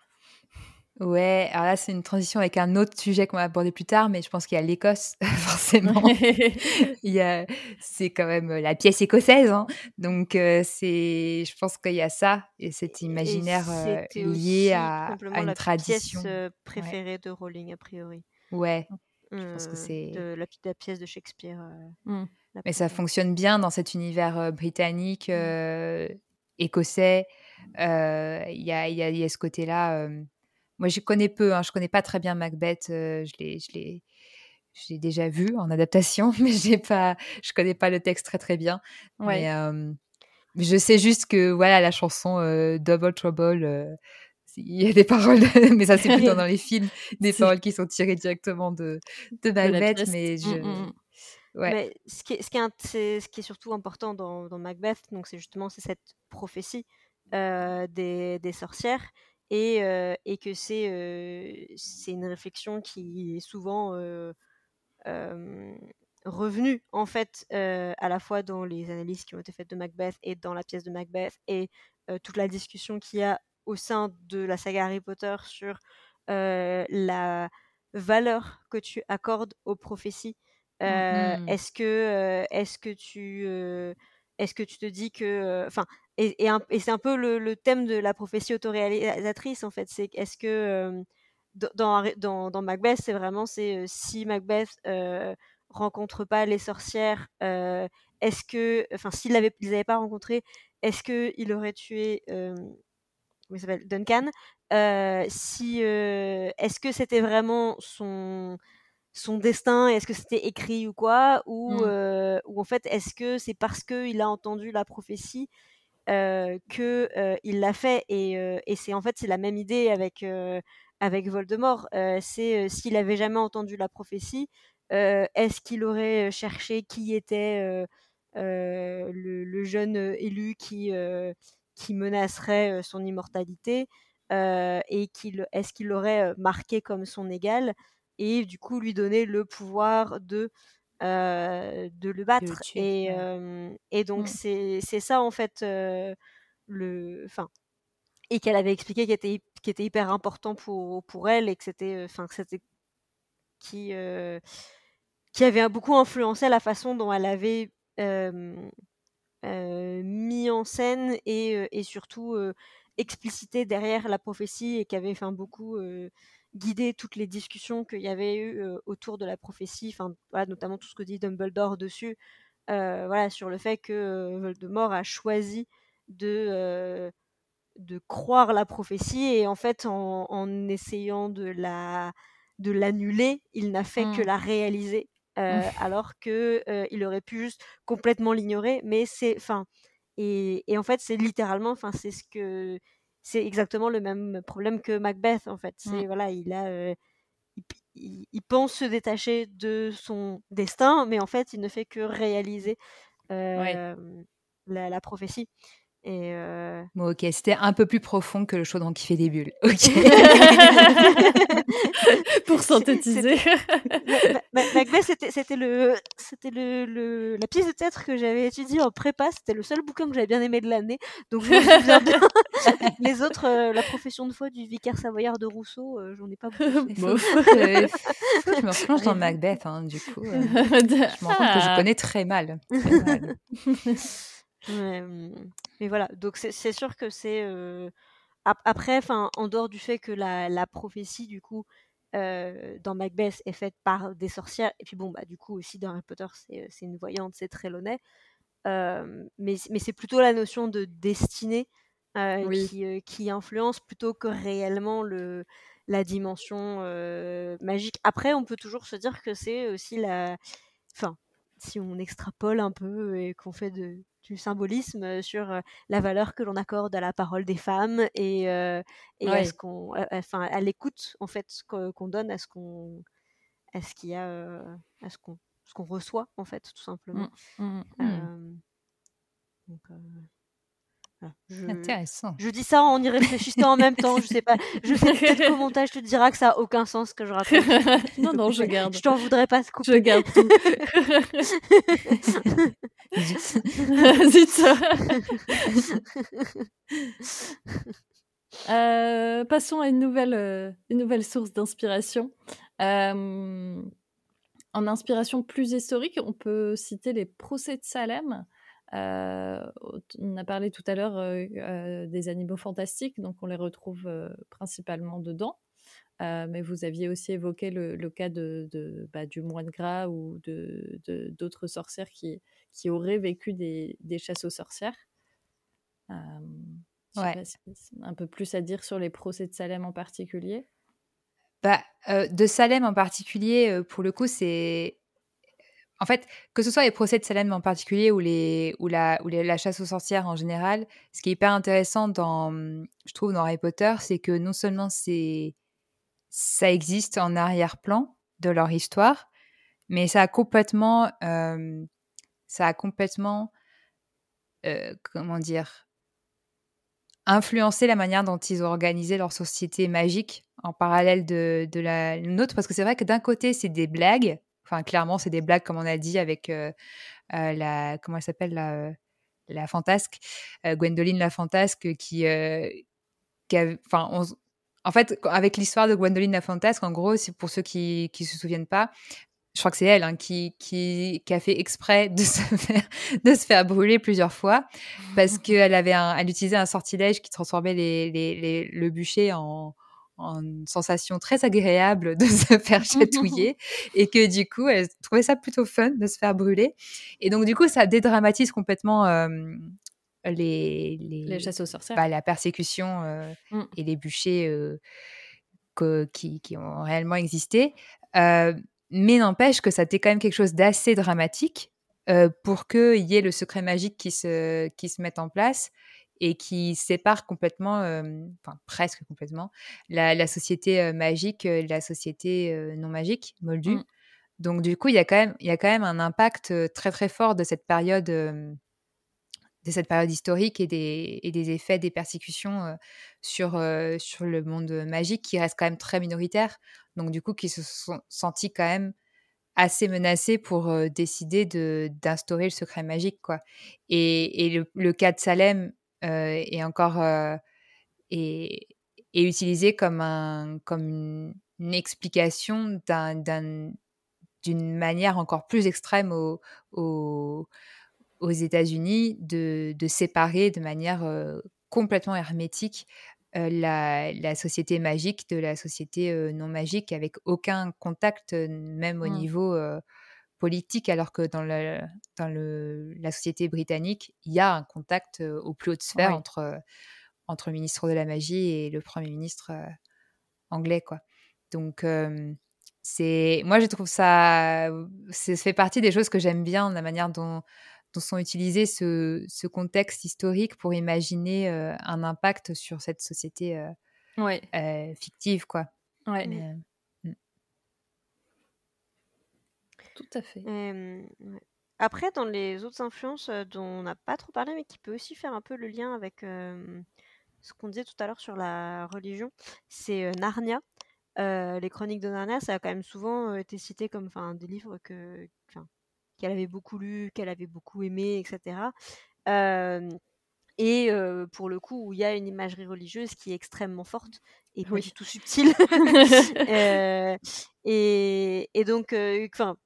C: Ouais, alors là, c'est une transition avec un autre sujet qu'on va aborder plus tard, mais je pense qu'il y a l'Écosse, forcément. il y a, c'est quand même euh, la pièce écossaise, hein. donc euh, c'est, je pense qu'il y a ça et cet imaginaire euh, lié à, à, une
D: la
C: tradition.
D: pièce préférée de Rowling a priori.
C: Ouais, je pense que c'est
D: de la, la, pièce de Shakespeare.
B: Mmh.
C: Mais ça fonctionne bien dans cet univers britannique, mmh. écossais. Il y a, y, a, y, a, ce côté-là. Moi, je connais peu, hein, je connais pas très bien Macbeth. Euh, je l'ai, je l'ai, je l'ai déjà vu en adaptation, mais j'ai pas, je connais pas le texte très très bien.
B: Ouais.
C: Mais, euh, je sais juste que voilà la chanson euh, Double Trouble. Euh, il y a des paroles, mais ça c'est plutôt dans les films, des paroles qui sont tirées directement de, de Macbeth. mais je. Ouais.
D: Mais ce qui est, ce qui est, c'est, ce qui est surtout important dans, dans Macbeth, donc c'est justement cette prophétie euh, des, des, sorcières et, euh, et que c'est euh, c'est une réflexion qui est souvent revenue en fait à la fois dans les analyses qui ont été faites de Macbeth et dans la pièce de Macbeth et toute la discussion qu'il y a au sein de la saga Harry Potter sur la valeur que tu accordes aux prophéties.
C: Mmh
D: Est-ce que, est-ce que tu, est-ce que tu te dis que, enfin, et, et, et c'est un peu le, le, thème de la prophétie autoréalisatrice en fait. C'est est-ce que euh, dans, dans, dans, Macbeth, c'est vraiment c'est euh, si Macbeth euh, rencontre pas les sorcières, est-ce que, enfin, s'il les avait pas rencontrées, est-ce que il aurait tué comment il s'appelle Duncan Si est-ce que c'était vraiment son son destin Est-ce que c'était écrit ou quoi ou, mmh. ou en fait, est-ce que c'est parce qu'il a entendu la prophétie euh, que euh, l'a fait et, euh, et c'est en fait c'est la même idée avec avec Voldemort. c'est s'il avait jamais entendu la prophétie, est-ce qu'il aurait cherché qui était le, jeune élu qui qui menacerait son immortalité et qu'il est-ce qu'il l'aurait marqué comme son égal et du coup lui donner le pouvoir de de le battre.
C: tuer,
D: et,
C: ouais.
D: et donc,
C: Mmh.
D: c'est ça, en fait, le. Enfin. Et qu'elle avait expliqué qui était, qui était hyper important pour, pour elle et que c'était. Enfin, que c'était. Qui, qui avait beaucoup influencé la façon dont elle avait mis en scène et, et surtout explicité derrière la prophétie et qui avait enfin, beaucoup guider toutes les discussions qu'il y avait eu euh, autour de la prophétie, enfin voilà, notamment tout ce que dit Dumbledore dessus, euh, voilà, sur le fait que Voldemort a choisi de de croire la prophétie et en fait en, en essayant de la de l'annuler, il n'a fait mmh. que la réaliser, mmh. alors que il aurait pu juste complètement l'ignorer. Mais c'est, enfin, et, et, en fait c'est littéralement, enfin c'est ce que c'est exactement le même problème que Macbeth en fait. C'est mmh. voilà, il a euh, il, il, pense se détacher de son destin, mais en fait, il ne fait que réaliser euh,
B: ouais.
D: la, la, prophétie. Et euh...
C: bon, ok, c'était un peu plus profond que le chaudron qui fait des bulles. Ok.
B: Pour synthétiser.
D: Macbeth, c'était, le, c'était le, le, la pièce de théâtre que j'avais étudiée en prépa. C'était le seul bouquin que j'avais bien aimé de l'année. Donc je me souviens bien. Les autres, euh, La profession de foi du vicaire savoyard de Rousseau, euh, j'en ai pas beaucoup.
C: Bon, je me replonge dans Macbeth, hein, du coup. Euh, je me rends compte que je connais très mal. Très mal.
D: Mais voilà, donc c'est sûr que c'est euh, après, enfin, en dehors du fait que la, la prophétie du coup euh, dans Macbeth est faite par des sorcières, et puis bon bah du coup aussi dans Harry Potter c'est une voyante, c'est Trelawney, euh, mais mais c'est plutôt la notion de destinée
B: oui.
D: qui, qui influence plutôt que réellement le la dimension magique. Après, on peut toujours se dire que c'est aussi la, enfin, si on extrapole un peu et qu'on fait de du symbolisme sur la valeur que l'on accorde à la parole des femmes et, euh, et
B: ouais.
D: à ce qu'on, enfin, à l'écoute en fait qu'on donne à ce qu'on, à ce qu'il y a, à ce qu'on, ce qu'on reçoit en fait tout simplement.
B: Mmh, mmh,
D: mmh. Euh, donc, je,
C: Intéressant.
D: Je dis ça en y réfléchissant en même temps. Je sais pas. Je sais peut-être qu'au montage tu te diras que ça a aucun sens que je raconte.
B: non non, je garde.
D: Je t'en voudrais pas. Couper.
B: Je garde tout. Zut. Euh, passons à une nouvelle, euh, une nouvelle source d'inspiration. Euh, en inspiration plus historique, on peut citer les procès de Salem. On a parlé tout à l'heure des animaux fantastiques, donc on les retrouve principalement dedans. mais vous aviez aussi évoqué le, cas de, de bah, du moine gras ou d'autres de, d'autres sorcières qui, qui auraient vécu des, des chasses aux sorcières. Ouais. un peu plus à dire sur les procès de Salem en particulier
C: bah, euh, De Salem en particulier, euh, pour le coup, c'est. En fait, que ce soit les procès de Salem en particulier ou, la, chasse aux sorcières en général, ce qui est hyper intéressant, dans, je trouve, dans Harry Potter, c'est que non seulement ça existe en arrière-plan de leur histoire, mais ça a complètement. Euh, ça a complètement. comment dire influencer la manière dont ils ont organisé leur société magique en parallèle de la nôtre parce que c'est vrai que d'un côté c'est des blagues enfin clairement c'est des blagues comme on a dit avec euh, euh, la comment elle s'appelle la la fantasque euh, Gwendoline la fantasque qui, qui enfin en fait avec l'histoire de Gwendoline la fantasque en gros c'est pour ceux qui qui se souviennent pas je crois que c'est elle hein, qui, qui, qui, a fait exprès de se faire, de se faire brûler plusieurs fois parce qu'elle avait un, elle utilisait un sortilège qui transformait les, les, les, le bûcher en, en sensation très agréable de se faire chatouiller et que du coup elle trouvait ça plutôt fun de se faire brûler et donc du coup ça dédramatise complètement euh, les, les,
B: les chasses aux sorcières
C: bah, la persécution euh, mm. et les bûchers euh, que, qui, qui, ont réellement existé mais n'empêche que ça était quand même quelque chose d'assez dramatique pour qu'il y ait le secret magique qui se, qui se mette en place et qui sépare complètement, euh, enfin presque complètement, la, la société euh, magique de la société non magique, moldue. Mmh. Donc du coup, il y, a quand même, il y a quand même un impact très très fort de cette période, de cette période historique et des, et des effets des persécutions sur, sur le monde magique qui reste quand même très minoritaire donc du coup qui se sont sentis quand même assez menacés pour décider de d'instaurer le secret magique quoi. Et, et le, cas de Salem est encore est, est, utilisé comme un comme une, explication d'un d'une manière encore plus extrême au, au, aux États-Unis de, de, séparer de manière complètement hermétique euh, la, société magique de la société euh, non magique avec aucun contact, euh, même au mmh. niveau politique, alors que dans, la, dans le, la société britannique, il y a un contact au plus haute sphère entre, entre le ministre de la magie et le Premier ministre anglais. Quoi. Donc, c'est moi, je trouve ça, ça fait partie des choses que j'aime bien, la manière dont sont utilisés ce, contexte historique pour imaginer euh, un impact sur cette société euh,
B: ouais.
C: Euh, fictive, quoi.
B: Ouais. Tout à fait.
D: Après, dans les autres influences dont on n'a pas trop parlé, mais qui peut aussi faire un peu le lien avec ce qu'on disait tout à l'heure sur la religion, c'est Narnia. les chroniques de Narnia, ça a quand même souvent été cité comme des livres que, qu'elle avait beaucoup lu, qu'elle avait beaucoup aimé, etc. et pour le coup, où il y a une imagerie religieuse qui est extrêmement forte et pas du tout subtile. et, et, donc, enfin,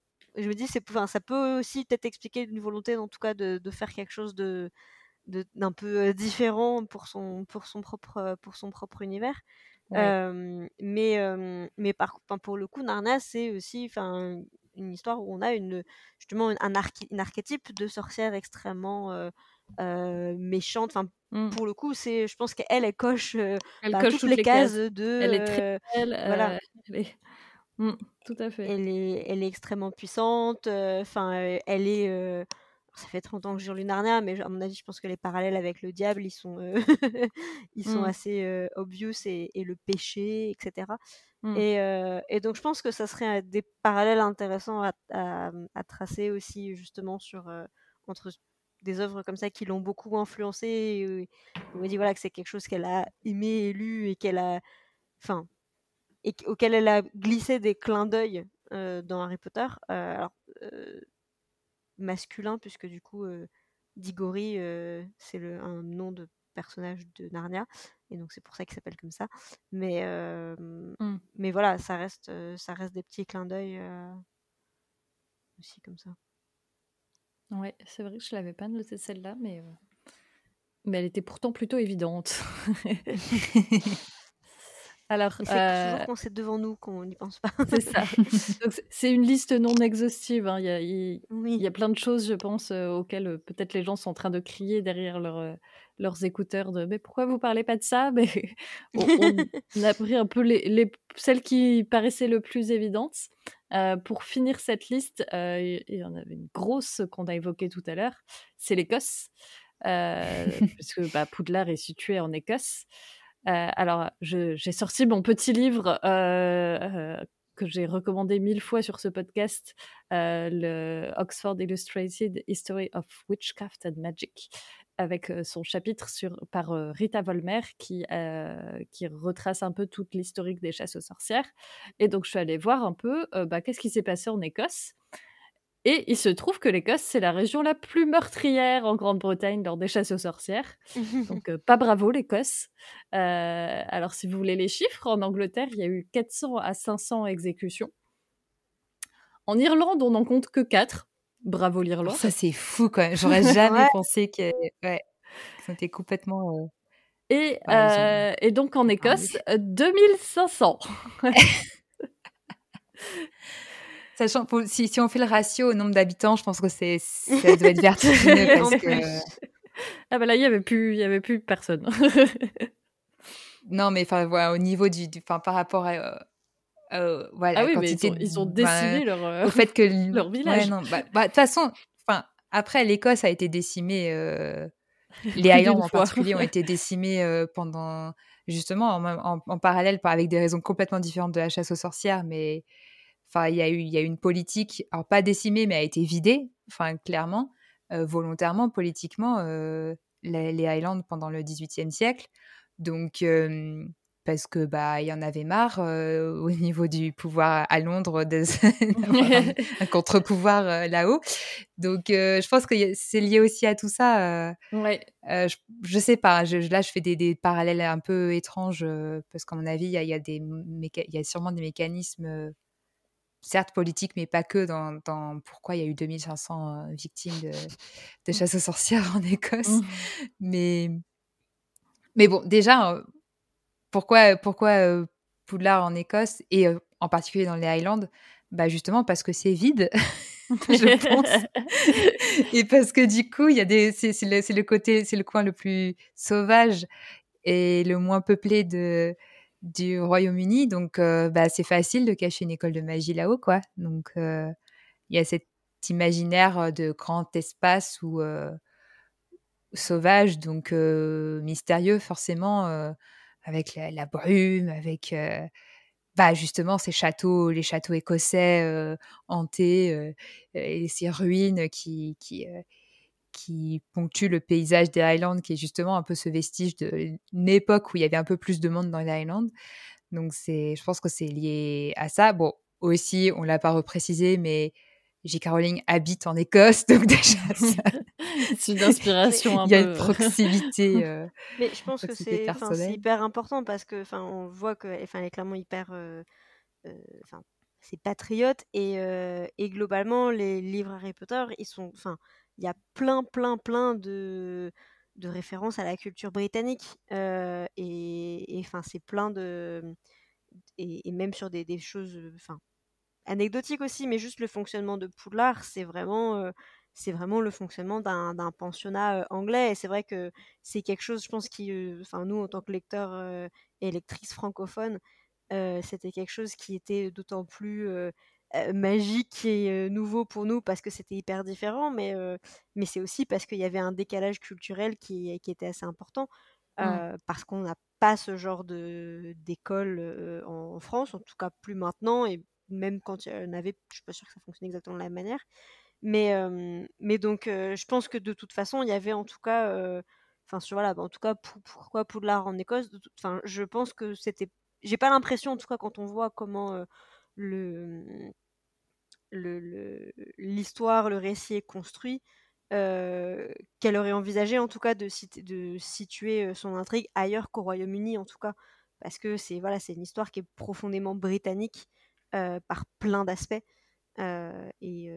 D: je me dis, c'est, ça peut aussi peut-être expliquer une volonté, en tout cas, de, de faire quelque chose de, d'un peu différent pour son, pour son, propre, pour son propre univers. mais, mais par, pour le coup, Narnia, c'est aussi une histoire où on a une, justement un, archétype de sorcière extrêmement euh, euh, méchante. Enfin, mmh. pour le coup, c'est, je pense qu'elle, elle coche, euh,
B: elle bah, coche toutes, les, cases, de.
D: Elle
B: est très belle.
D: voilà.
B: Mmh, tout à fait.
D: Elle est, elle est extrêmement puissante. Enfin, elle est ça fait 30 ans que j'ai lu Narnia, mais à mon avis, je pense que les parallèles avec le diable, ils sont, ils sont mmh. assez obvious et, et, le péché, etc. Mmh. Et, et, donc, je pense que ça serait des parallèles intéressants à, à, tracer aussi, justement, sur, entre des œuvres comme ça qui l'ont beaucoup influencée. On me dit voilà, que c'est quelque chose qu'elle a aimé et lu et qu'elle a. Enfin. Et auquel elle a glissé des clins d'œil dans Harry Potter. alors masculin, puisque du coup, Digori, c'est un nom de personnage de Narnia, et donc c'est pour ça qu'il s'appelle comme ça. Mais, euh,
B: Mmh.
D: mais voilà, ça reste, euh, ça reste des petits clins d'œil euh, aussi comme ça.
B: Ouais, c'est vrai que je l'avais pas noté celle-là, mais, euh, mais elle était pourtant plutôt évidente. Alors,
D: c'est
B: euh,
D: toujours quand c'est devant nous qu'on n'y pense pas.
B: c'est ça. C'est- une liste non exhaustive. hein. Il y a, il-
D: Oui.
B: il y a plein de choses, je pense, euh, auxquelles euh, peut-être les gens sont en train de crier derrière leur, euh, leurs écouteurs de mais pourquoi vous parlez pas de ça? Mais on, on a pris un peu les, les- celles qui paraissaient le plus évidentes. Euh, pour finir cette liste, euh, il y en avait une grosse qu'on a évoquée tout à l'heure, c'est l'Écosse, euh, puisque bah, Poudlard est situé en Écosse. Euh, alors, j'ai sorti mon petit livre euh, euh, que j'ai recommandé mille fois sur ce podcast, le Oxford Illustrated History of Witchcraft and Magic, avec son chapitre sur, par Rita Volmer qui, qui retrace un peu toute l'historique des chasses aux sorcières. Et donc, je suis allée voir un peu bah, qu'est-ce qui s'est passé en Écosse. Et il se trouve que l'Écosse, c'est la région la plus meurtrière en Grande-Bretagne lors des chasses aux sorcières. Donc, euh, pas bravo l'Écosse. Euh, alors, si vous voulez les chiffres, en Angleterre, il y a eu 400 à 500 exécutions. En Irlande, on n'en compte que 4. Bravo l'Irlande.
C: Ça, c'est fou quand même. J'aurais jamais
D: Ouais.
C: pensé que, ouais, étaient complètement. euh,
B: Et,
C: Ouais,
B: et donc, en Écosse, euh, 2500.
C: Sachant, pour- si, si on fait le ratio au nombre d'habitants, je pense que c'est, ça doit être vertigineux parce que.
B: Ah bah là, il n'y avait, plus- il y avait plus personne.
C: Non, mais enfin, voilà, au niveau du, enfin, par rapport à, euh, euh, voilà,
B: ah oui, mais ils ont,
C: de-
B: ils ont
C: bah,
B: décimé leur... euh,
C: au fait que
B: leur village.
C: Ouais, non, bah, bah, de toute façon, enfin, après l'Écosse a été décimée, euh, les Highlands en particulier ont été décimés pendant justement en, en- en parallèle par- avec des raisons complètement différentes de la chasse aux sorcières, mais enfin il y a eu il y a eu une politique, alors pas décimée mais a été vidée, enfin clairement, euh, volontairement politiquement euh, les, les Highlands pendant le XVIIIe siècle, donc euh, parce que bah il y en avait marre au niveau du pouvoir à Londres de un, contre-pouvoir là-haut. Donc je pense que c'est lié aussi à tout ça.
B: Ouais.
C: je, je sais pas, je, là je fais des, des parallèles un peu étranges parce qu'à mon avis il y a, il y a des méca- y a sûrement des mécanismes certes politiques mais pas que dans, dans pourquoi il y a eu 2500 euh, victimes de, de chasse aux sorcières en Écosse.
B: Mmh.
C: Mais mais bon déjà euh, pourquoi pourquoi euh, Poudlard en Écosse et en particulier dans les Highlands? Bah justement parce que c'est vide je pense et parce que du coup il y a des c'est c'est le, c'est le côté c'est le coin le plus sauvage et le moins peuplé de du Royaume-Uni donc euh, bah c'est facile de cacher une école de magie là-haut quoi. Donc euh, il y a cet imaginaire euh, de grand espace ou sauvage donc mystérieux forcément avec la, brume avec bah justement ces châteaux les châteaux écossais hantés et ces ruines qui qui qui ponctuent le paysage des Highlands, qui est justement un peu ce vestige d'une époque où il y avait un peu plus de monde dans les Highlands. Donc c'est, je pense que c'est lié à ça. Bon, aussi, on l'a pas reprécisé, mais J.K. Rowling habite en Écosse, donc déjà, ça-
B: C'est une inspiration un
C: il y a
B: peu.
C: une proximité. euh,
D: Mais je pense que c'est hyper important parce que enfin on voit que enfin elle est clairement hyper euh, euh, c'est patriote et, globalement les livres Harry Potter ils sont enfin il y a plein plein plein de références à la culture britannique et enfin c'est plein de et, et même sur des, choses enfin anecdotiques aussi mais juste le fonctionnement de Poudlard c'est vraiment c'est vraiment le fonctionnement d'un pensionnat anglais. Et c'est vrai que c'est quelque chose, je pense, qui, enfin, nous, en tant que lecteurs et lectrices francophones, c'était quelque chose qui était d'autant plus euh, euh, magique et euh, nouveau pour nous parce que c'était hyper différent, mais, euh, mais c'est aussi parce qu'il y avait un décalage culturel qui, qui était assez important, euh, parce qu'on n'a pas ce genre de d'école euh, en, en France, en tout cas plus maintenant, et même quand il y en avait, je suis pas sûre que ça fonctionnait exactement de la même manière. Mais, euh, mais donc, euh, je pense que de toute façon, il y avait en tout cas, euh, enfin, sur voilà, bah, en tout cas, pour- pourquoi Poudlard en Écosse, enfin, je pense que c'était, j'ai pas l'impression, en tout cas, quand on voit comment le- l'histoire, le récit est construit, qu'elle aurait envisagé en tout cas de, de situer son intrigue ailleurs qu'au Royaume-Uni en tout cas. Parce que c'est voilà c'est une histoire qui est profondément britannique par plein d'aspects et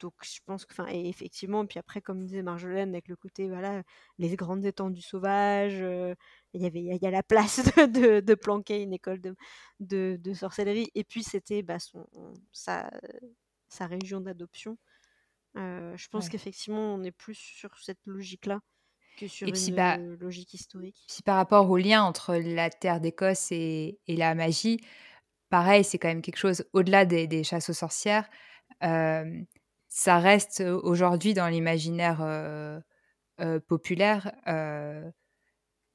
D: donc je pense que, enfin, et effectivement, puis après, comme disait Marjolaine, avec le côté, voilà, les grandes étendues sauvages, il y avait, il y, a la place de, de, planquer une école de, de, de sorcellerie, et puis c'était bah, son, sa, sa région d'adoption. je pense qu'effectivement, on est plus sur cette logique-là que sur une bah, logique historique.
C: Si par rapport au lien entre la terre d'Écosse et, et, la magie, pareil, c'est quand même quelque chose au-delà des, des chasses aux sorcières ça reste aujourd'hui dans l'imaginaire populaire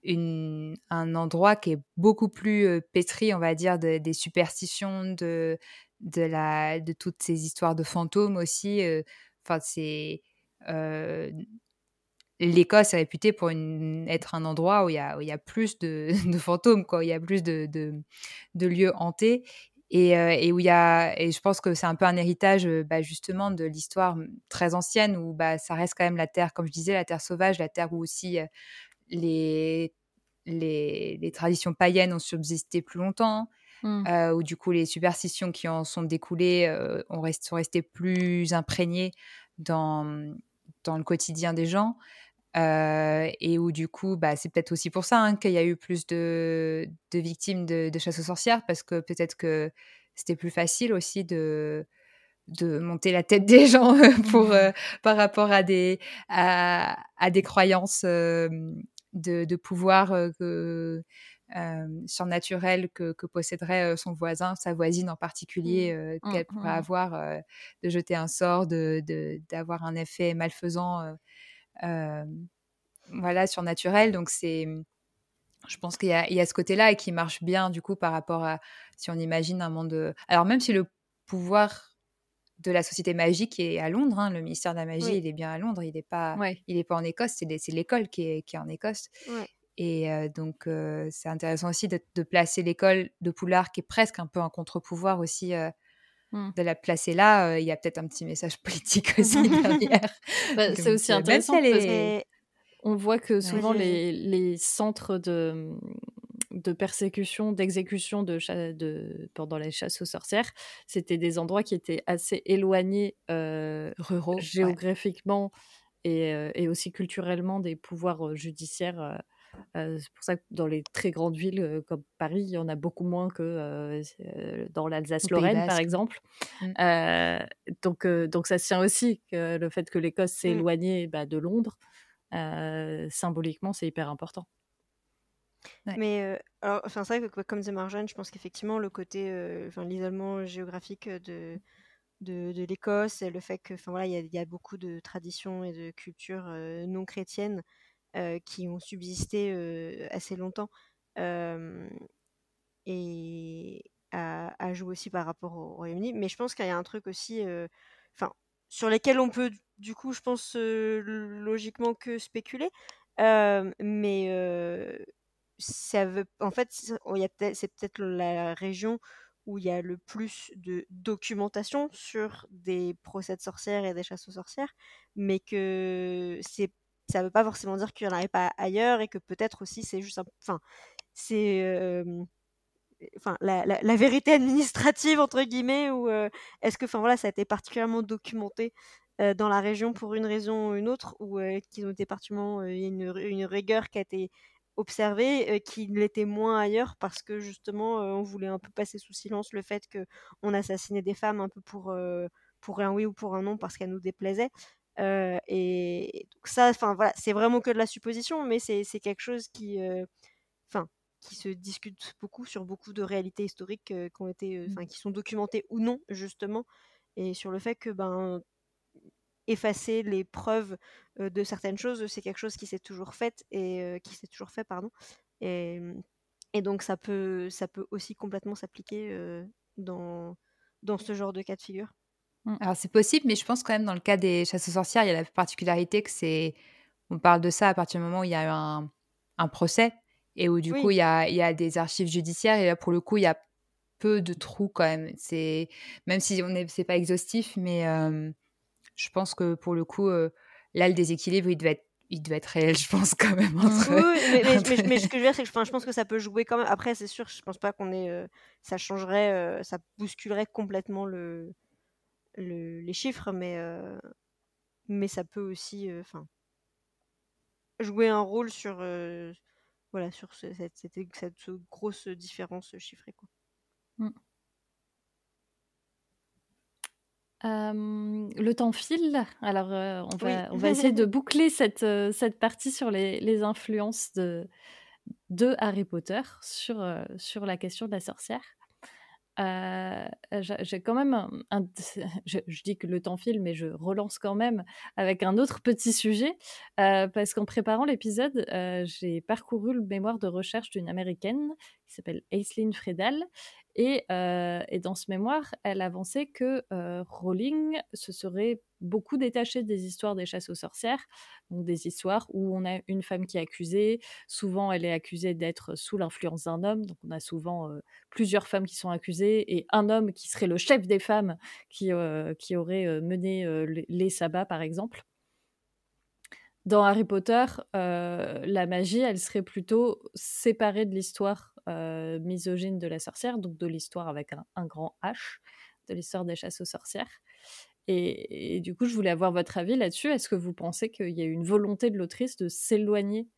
C: un endroit qui est beaucoup plus pétri, on va dire, des superstitions, de, de, la, de toutes ces histoires de fantômes aussi. Enfin, c'est. L'Écosse est réputée pour être un endroit où il y a, y a plus de, fantômes, quoi. il y a plus de, de lieux hantés. Et, euh, et, où il y a, et je pense que c'est un peu un héritage euh, bah, justement de l'histoire mmh, très ancienne où bah, ça reste quand même la terre, comme je disais, la terre sauvage, la terre où aussi euh, les, les, les, traditions païennes ont subsisté plus longtemps, mmh. où du coup les superstitions qui en sont découlées ont rest, sont restées plus imprégnées dans, dans le quotidien des gens. Euh, et où du coup, bah, c'est peut-être aussi pour ça hein, qu'il y a eu plus de, de victimes de, de, chasse aux sorcières, parce que peut-être que c'était plus facile aussi de, de monter la tête des gens pour, euh, par rapport à des, à, à des croyances euh, de, de, pouvoir surnaturel que, que, posséderait son voisin, sa voisine en particulier, mmh. qu'elle pourrait mmh. avoir, de jeter un sort, d'avoir de, un effet malfaisant euh, voilà, surnaturel. Donc c'est, je pense qu'il y, y, a ce côté-là et qui marche bien du coup par rapport à si on imagine un monde. Alors même si le pouvoir de la société magique est à Londres, hein, le ministère de la magie, il est bien à Londres, il n'est pas, il est pas en Écosse, c'est l'école qui est, qui est en Écosse. Et euh, donc, euh, c'est intéressant aussi de, de placer l'école de Poulard, qui est presque un peu un contre-pouvoir aussi, Mmh. de la placer là, il y a peut-être un petit message politique aussi derrière.
B: Bah, c'est aussi intéressant parce qu'on voit que souvent les, les, centres de, de persécution, d'exécution de, de, pendant les chasses aux sorcières, c'était des endroits qui étaient assez éloignés ruraux, géographiquement et, et, aussi culturellement des pouvoirs judiciaires c'est pour ça que dans les très grandes villes comme Paris, il y en a beaucoup moins que dans l'Alsace-Lorraine, par exemple. Mmh. donc, donc ça tient aussi que le fait que l'Écosse s'est mmh. éloignée bah, de Londres. symboliquement, c'est hyper important.
D: Mais alors, enfin, c'est vrai que comme disait Marjane, je pense qu'effectivement le côté, enfin, l'isolement géographique de, de, de l'Écosse et le fait que, enfin voilà, il y, y, a beaucoup de traditions et de cultures non chrétiennes qui ont subsisté assez longtemps et à, jouer aussi par rapport au Royaume-Uni. Mais je pense qu'il y a un truc aussi, enfin, sur lesquels on peut du coup, je pense logiquement que spéculer. mais ça veut, en fait, c'est peut-être la région où il y a le plus de documentation sur des procès de sorcières et des chasses aux sorcières, mais que c'est ça ne veut pas forcément dire qu'il n'y en avait pas ailleurs et que peut-être aussi c'est juste un... Enfin, c'est... La, vérité administrative, entre guillemets, ou est-ce que voilà, ça a été particulièrement documenté dans la région pour une raison ou une autre, ou qu'ils ont été particulièrement... Il y a une, une, rigueur qui a été observée, qui l'était moins ailleurs, parce que justement, on voulait un peu passer sous silence le fait qu'on assassinait des femmes un peu pour, pour un oui ou pour un non, parce qu'elles nous déplaisaient et donc ça, enfin voilà, c'est vraiment que de la supposition, mais c'est quelque chose qui, enfin, qui se discute beaucoup sur beaucoup de réalités historiques qui ont été, mmh. enfin, qui sont documentées ou non justement, et sur le fait que ben effacer les preuves de certaines choses, c'est quelque chose qui s'est toujours fait et qui s'est toujours fait, pardon. Et, et, donc ça peut, ça peut aussi complètement s'appliquer dans, dans ce genre de cas de figure.
C: Mmh. Alors c'est possible, mais je pense quand même dans le cas des chasses aux sorcières, il y a la particularité que c'est, on parle de ça à partir du moment où il y a eu un, un procès et où du coup il y, a, il y, a, des archives judiciaires et là pour le coup il y a peu de trous quand même. C'est même si on est, c'est pas exhaustif, mais je pense que pour le coup, là, le déséquilibre, il devait être il devait être réel, je pense, quand même.
D: Oui, mais, mais, ce que je veux dire, c'est que je pense que ça peut jouer quand même. Après, c'est sûr, je pense pas qu'on ait. ça changerait, ça bousculerait complètement le, le les chiffres, mais, mais ça peut aussi. Enfin. jouer un rôle sur. voilà, sur cette, cette, grosse différence chiffrée. Quoi. Mmh.
B: le temps file. Alors, on, va, on va essayer de boucler cette, cette partie sur les, les influences de, de Harry Potter sur, sur la question de la sorcière. J'ai quand même un, je, dis que le temps file, mais je relance quand même avec un autre petit sujet. Parce qu'en préparant l'épisode, j'ai parcouru le mémoire de recherche d'une américaine qui s'appelle Aislinn Fredal et, dans ce mémoire, elle avançait que Rowling se serait beaucoup détachée des histoires des chasses aux sorcières, donc des histoires où on a une femme qui est accusée, souvent elle est accusée d'être sous l'influence d'un homme, donc on a souvent plusieurs femmes qui sont accusées et un homme qui serait le chef des femmes qui, qui aurait mené les sabbats par exemple. Dans Harry Potter, la magie, elle serait plutôt séparée de l'histoire euh, misogyne de la sorcière, donc de l'histoire avec un, grand H, de l'histoire des chasses aux sorcières. Et, du coup, je voulais avoir votre avis là-dessus. Est-ce que vous pensez qu'il y a une volonté de l'autrice de s'éloigner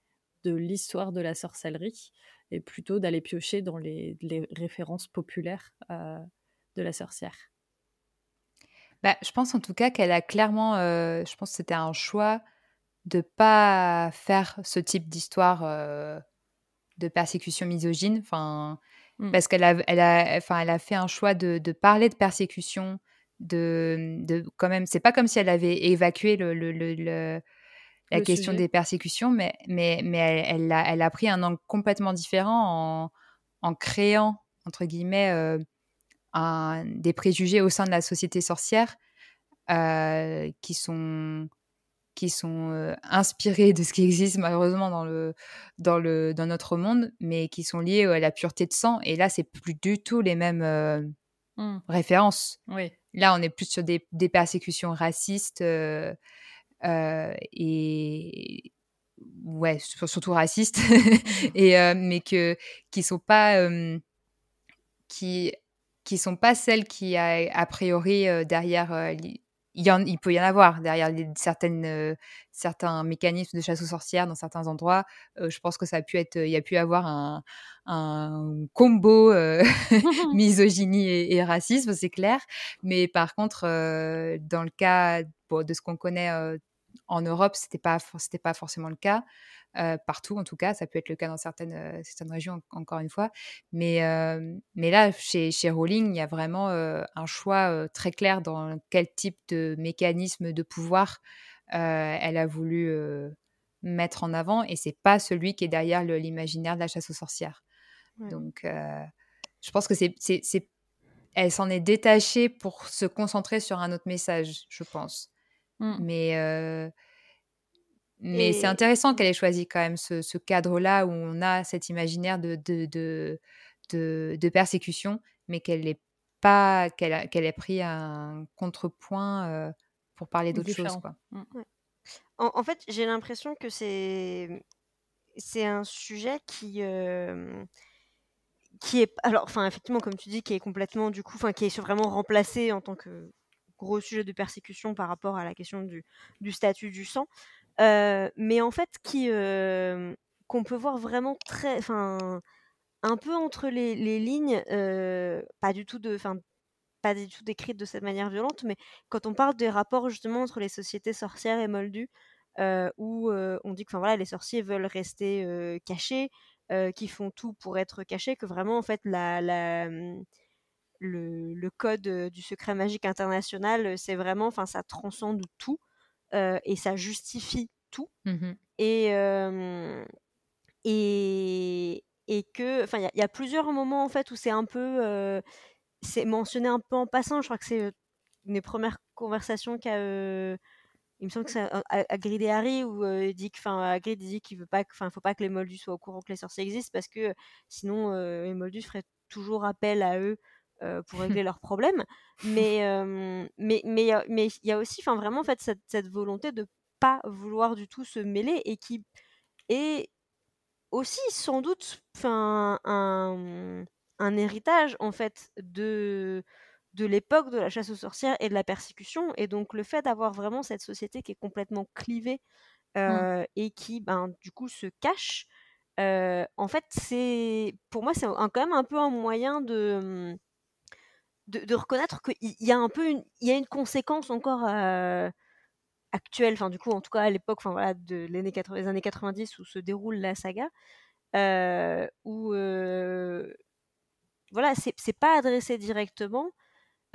B: de l'histoire de la sorcellerie et plutôt d'aller piocher dans les, références populaires euh, de la sorcière?
C: Bah, Je pense en tout cas qu'elle a clairement, euh, je pense que c'était un choix de pas faire ce type d'histoire de persécution misogyne, enfin, mmh. parce qu'elle a, elle a, enfin, elle a fait un choix de, de parler de persécution, de, de quand même, c'est pas comme si elle avait évacué le, le, le, la question des persécutions, mais, mais, mais elle, elle, a, elle a pris un angle complètement différent en, en créant, entre guillemets, euh, un, des préjugés au sein de la société sorcière euh, qui sont qui sont inspirés de ce qui existe malheureusement dans, le, dans, le, dans notre monde, mais qui sont liés à la pureté de sang. Et là, c'est plus du tout les mêmes mmh. références.
B: Oui.
C: Là, on est plus sur des, des persécutions racistes et ouais, surtout racistes, et mais que qui sont pas qui qui sont pas celles qui a, a priori derrière il, peut y en avoir derrière certaines, euh, certains mécanismes de chasse aux sorcières dans certains endroits. Euh, je pense que ça a pu être, il y a pu avoir un, combo euh, misogynie et, racisme, c'est clair. Mais par contre, dans le cas de ce qu'on connaît en Europe, c'était pas, c'était pas forcément le cas. Euh, partout en tout cas, ça peut être le cas dans certaines, certaines régions encore une fois. Mais, mais là, chez, chez Rowling, il y a vraiment un choix très clair dans quel type de mécanisme de pouvoir elle a voulu mettre en avant et c'est pas celui qui est derrière l'imaginaire de la chasse aux sorcières. Donc, je pense que c'est, c'est, elle s'en est détachée pour se concentrer sur un autre message, je pense. Mmh. Mais mais c'est intéressant qu'elle ait choisi quand même ce, cadre-là où on a cet imaginaire de, de, de, de, persécution, mais qu'elle ait pas qu'elle qu'elle ait pris un contrepoint euh, pour parler d'autre chose. Quoi.
D: Mmh. En, fait, j'ai l'impression que c'est c'est un sujet qui qui est alors enfin effectivement comme tu dis qui est complètement du coup enfin qui est vraiment remplacé en tant que gros sujet de persécution par rapport à la question du, statut du sang. Mais en fait, qui qu'on peut voir vraiment très, enfin, un peu entre les, lignes, pas du tout de, enfin, pas du tout décrite de cette manière violente, mais quand on parle des rapports justement entre les sociétés sorcières et moldues, où on dit que, voilà, les sorciers veulent rester cachés, qui font tout pour être cachés, que vraiment en fait la, mmh, le, le, code du secret magique international, c'est vraiment, enfin, ça transcende tout et ça justifie tout.
C: Mmh
D: et, et, et que, enfin, il y, a plusieurs moments en fait où c'est un peu, c'est mentionné un peu en passant. Je crois que c'est une des premières conversations qu'a il me semble que c'est Hagrid et Harry où il dit que enfin Hagrid dit qu'il veut pas enfin faut pas que les Moldus soient au courant que les sorciers existent parce que sinon les Moldus feraient toujours appel à eux euh, pour régler leurs problèmes. Mais mais mais mais il y a aussi, enfin vraiment en fait cette, cette volonté de pas vouloir du tout se mêler et qui est aussi sans doute enfin un, un héritage en fait de de l'époque de la chasse aux sorcières et de la persécution et donc le fait d'avoir vraiment cette société qui est complètement clivée
B: Mmh.
D: et qui ben du coup se cache en fait c'est pour moi c'est quand même un peu un moyen de mmh, de, reconnaître qu'il y a un peu une, il y a une conséquence encore actuelle, enfin du coup en tout cas à l'époque, enfin voilà, de l'année années 90 où se déroule la saga, euh, où euh, voilà, c'est pas adressé directement,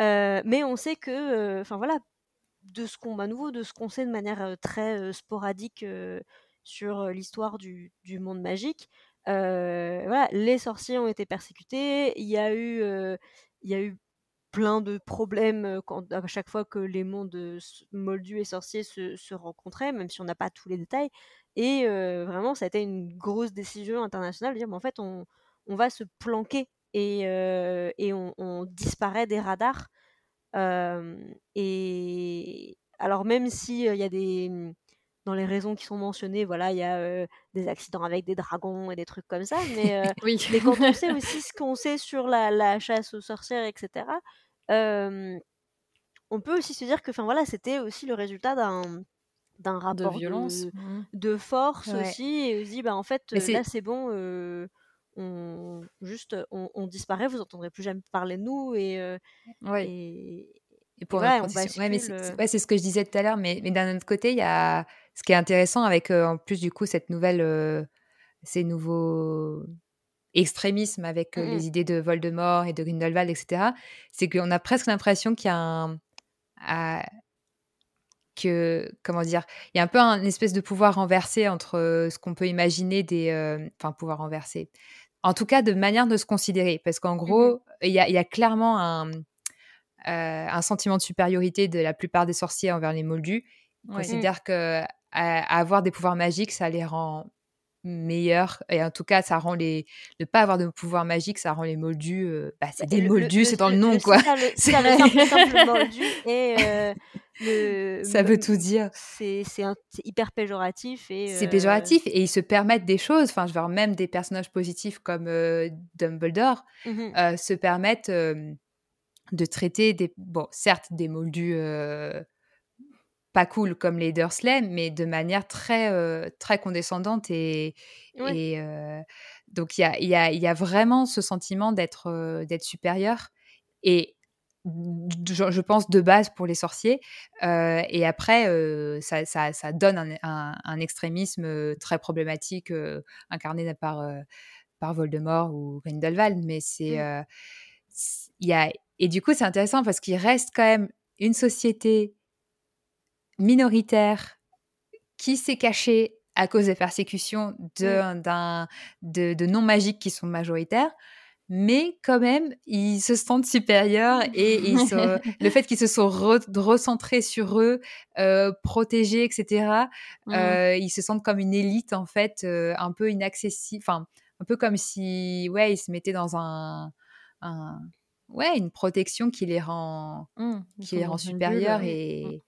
D: euh, mais on sait que, enfin voilà, de ce qu'on, à nouveau, de ce qu'on sait de manière très sporadique sur l'histoire du, du, monde magique, voilà, les sorciers ont été persécutés, il y a eu, il y a eu plein de problèmes à chaque fois que les mondes moldus et sorciers se, se rencontraient, même si on n'a pas tous les détails. Et vraiment, ça a été une grosse décision internationale de dire, mais en fait, on, on va se planquer et, et on, disparaît des radars. et alors, même s'il il y a des mmh, dans les raisons qui sont mentionnées, voilà, il y a euh, des accidents avec des dragons et des trucs comme ça. Mais, euh,
B: oui.
D: mais quand on sait aussi ce qu'on sait sur la, la, chasse aux sorcières, etc., euh, on peut aussi se dire que, enfin voilà, c'était aussi le résultat d'un d'un rapport
B: de violence,
D: de,
B: mmh.
D: de force
C: Ouais.
D: aussi. Et on se dit, bah en fait, là c'est bon. on juste on, on disparaît, vous entendrez plus jamais parler de nous et,
B: Ouais.
D: et,
C: Et pour ouais, mais c'est ouais, ce que je disais tout à l'heure. Mais, mais d'un autre côté, il y a ce qui est intéressant avec, euh, en plus du coup, cette nouvelle, euh, ces nouveaux extrémismes avec euh, les idées de Voldemort et de Grindelwald, etc. C'est qu'on a presque l'impression qu'il y a un, à- que comment dire, il y a un peu un espèce de pouvoir renversé entre ce qu'on peut imaginer des, enfin pouvoir renversé. En tout cas, de manière de se considérer, parce qu'en gros, il y, a, il y a clairement un, un sentiment de supériorité de la plupart des sorciers envers les moldus. Ils
B: Ouais.
C: considèrent que à- à avoir des pouvoirs magiques, ça les rend meilleurs. Et en tout cas, ça rend les. Ne pas avoir de pouvoir magique, ça rend les moldus. euh, bah, c'est
D: Bah,
C: des
D: le-
C: moldus, c'est dans le nom,
D: le-
C: quoi.
D: c'est ça, le- ça, le simple, simple moldu et euh, le,
C: Ça veut tout dire.
D: C'est un- hyper péjoratif et
C: C'est
D: euh,
C: péjoratif et ils se permettent des choses. Enfin, je veux dire, même des personnages positifs comme euh, Dumbledore euh, se permettent euh, de traiter des. Bon, certes, des moldus euh, pas cool comme les Dursley, mais de manière très, euh, très condescendante. Et,
D: Ouais.
C: et euh, donc, il y a, y, a, y a vraiment ce sentiment d'être d'être supérieur. Et je, je pense de base pour les sorciers. Et après, ça, ça, ça donne un, un, un extrémisme très problématique incarné par, par Voldemort ou Grindelwald. Mais c'est.
D: Mm.
C: euh, c'est- il y a... Et du coup, c'est intéressant parce qu'il reste quand même une société minoritaire qui s'est cachée à cause des persécutions de, de non-magiques qui sont majoritaires. Mais quand même, ils se sentent supérieurs et ils le fait qu'ils se sont re- recentrés sur eux, euh, protégés, etc.,
B: Mmh.
C: euh, ils se sentent comme une élite, en fait, euh, un peu inaccessible. Enfin, un peu comme si, ouais, ils se mettaient dans un, un- ouais, une protection qui les rend,
B: Mmh.
C: Qui les rend supérieurs
B: ouais.
C: et,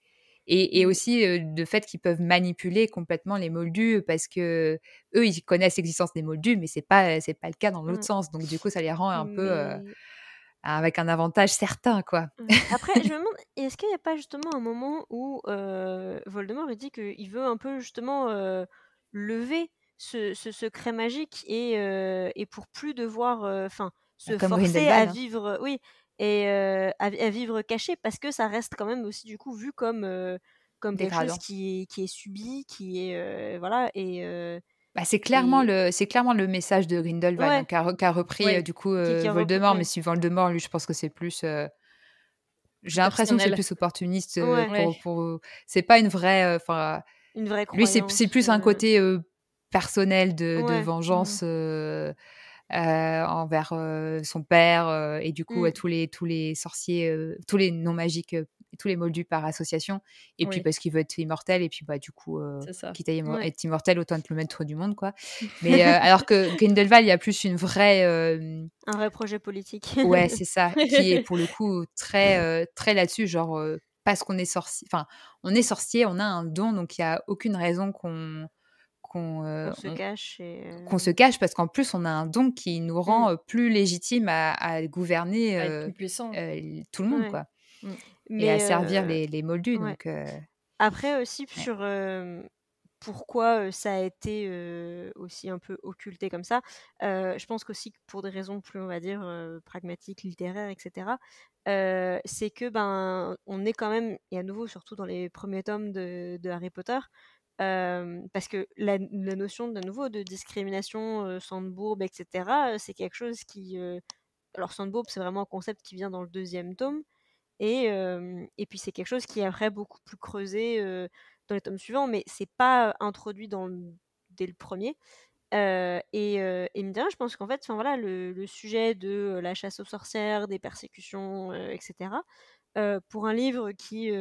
C: et, et aussi euh, le fait qu'ils peuvent manipuler complètement les moldus parce que eux ils connaissent l'existence des moldus mais c'est pas c'est pas le cas dans l'autre
D: Mm.
C: sens donc du coup ça les rend un peu euh, avec un avantage certain quoi
D: Ouais. Après, je me demande, est-ce qu'il n'y a pas justement un moment où euh, Voldemort dit qu'il veut un peu justement lever ce, ce secret magique et, et pour plus devoir, enfin, se
C: Comme
D: forcer à
C: hein.
D: vivre, oui, et euh, à, à vivre caché parce que ça reste quand même aussi du coup vu comme euh, comme quelque chose qui est qui est subi, qui est euh, voilà et
C: Bah, c'est clairement
D: Et-
C: le c'est clairement le message de Grindelwald
D: Ouais.
C: hein, re- qu'a repris
B: Ouais.
C: du coup
D: Qui- qui a repris,
C: Voldemort
D: ouais.
C: mais suivant Voldemort lui je pense que c'est plus j'ai l'impression que c'est plus opportuniste
D: Ouais.
C: pour,
B: Ouais.
C: pour- c'est pas une vraie enfin Lui, c'est plus un côté euh, personnel de, de
D: Ouais.
C: vengeance. Euh, envers euh, son père euh, et du coup
B: Mm.
C: à tous les tous les sorciers, tous les non magiques, tous les moldus par association. Et puis parce qu'il veut être immortel et puis bah du coup quitte à
D: Ouais.
C: être immortel autant être le maître du monde quoi. Mais alors que Grindelwald il y a plus une vraie
D: Un vrai projet politique.
C: ouais c'est ça qui est pour le coup très très là-dessus genre parce qu'on est sorcier enfin on est sorcier on a un don donc il y a aucune raison qu'on qu'on euh,
D: on se
C: on-
D: cache et. euh,
C: qu'on se cache parce qu'en plus on a un don qui nous rend
D: Mm.
C: euh, plus légitime à, à gouverner
B: À être
C: euh,
B: plus puissant.
C: euh, tout le monde
D: Ouais.
C: quoi
D: Mais,
C: et à servir les, les moldus
D: ouais.
C: donc euh,
D: Après aussi
C: Ouais.
D: sur euh, pourquoi euh, ça a été euh, aussi un peu occulté comme ça, euh, je pense qu'aussi pour des raisons plus on va dire euh, pragmatiques, littéraires, etc. euh, c'est que ben on est quand même et à nouveau surtout dans les premiers tomes de, de Harry Potter. Parce que la, notion de nouveau de discrimination, euh, Sandbourg, etc., c'est quelque chose qui... alors Sandbourg, c'est vraiment un concept qui vient dans le deuxième tome, et, et puis c'est quelque chose qui est après beaucoup plus creusé dans les tomes suivants, mais c'est pas introduit dans dès le premier. Et, et rien, je pense qu'en fait, voilà, le, le sujet de la chasse aux sorcières, des persécutions, etc., pour un livre qui,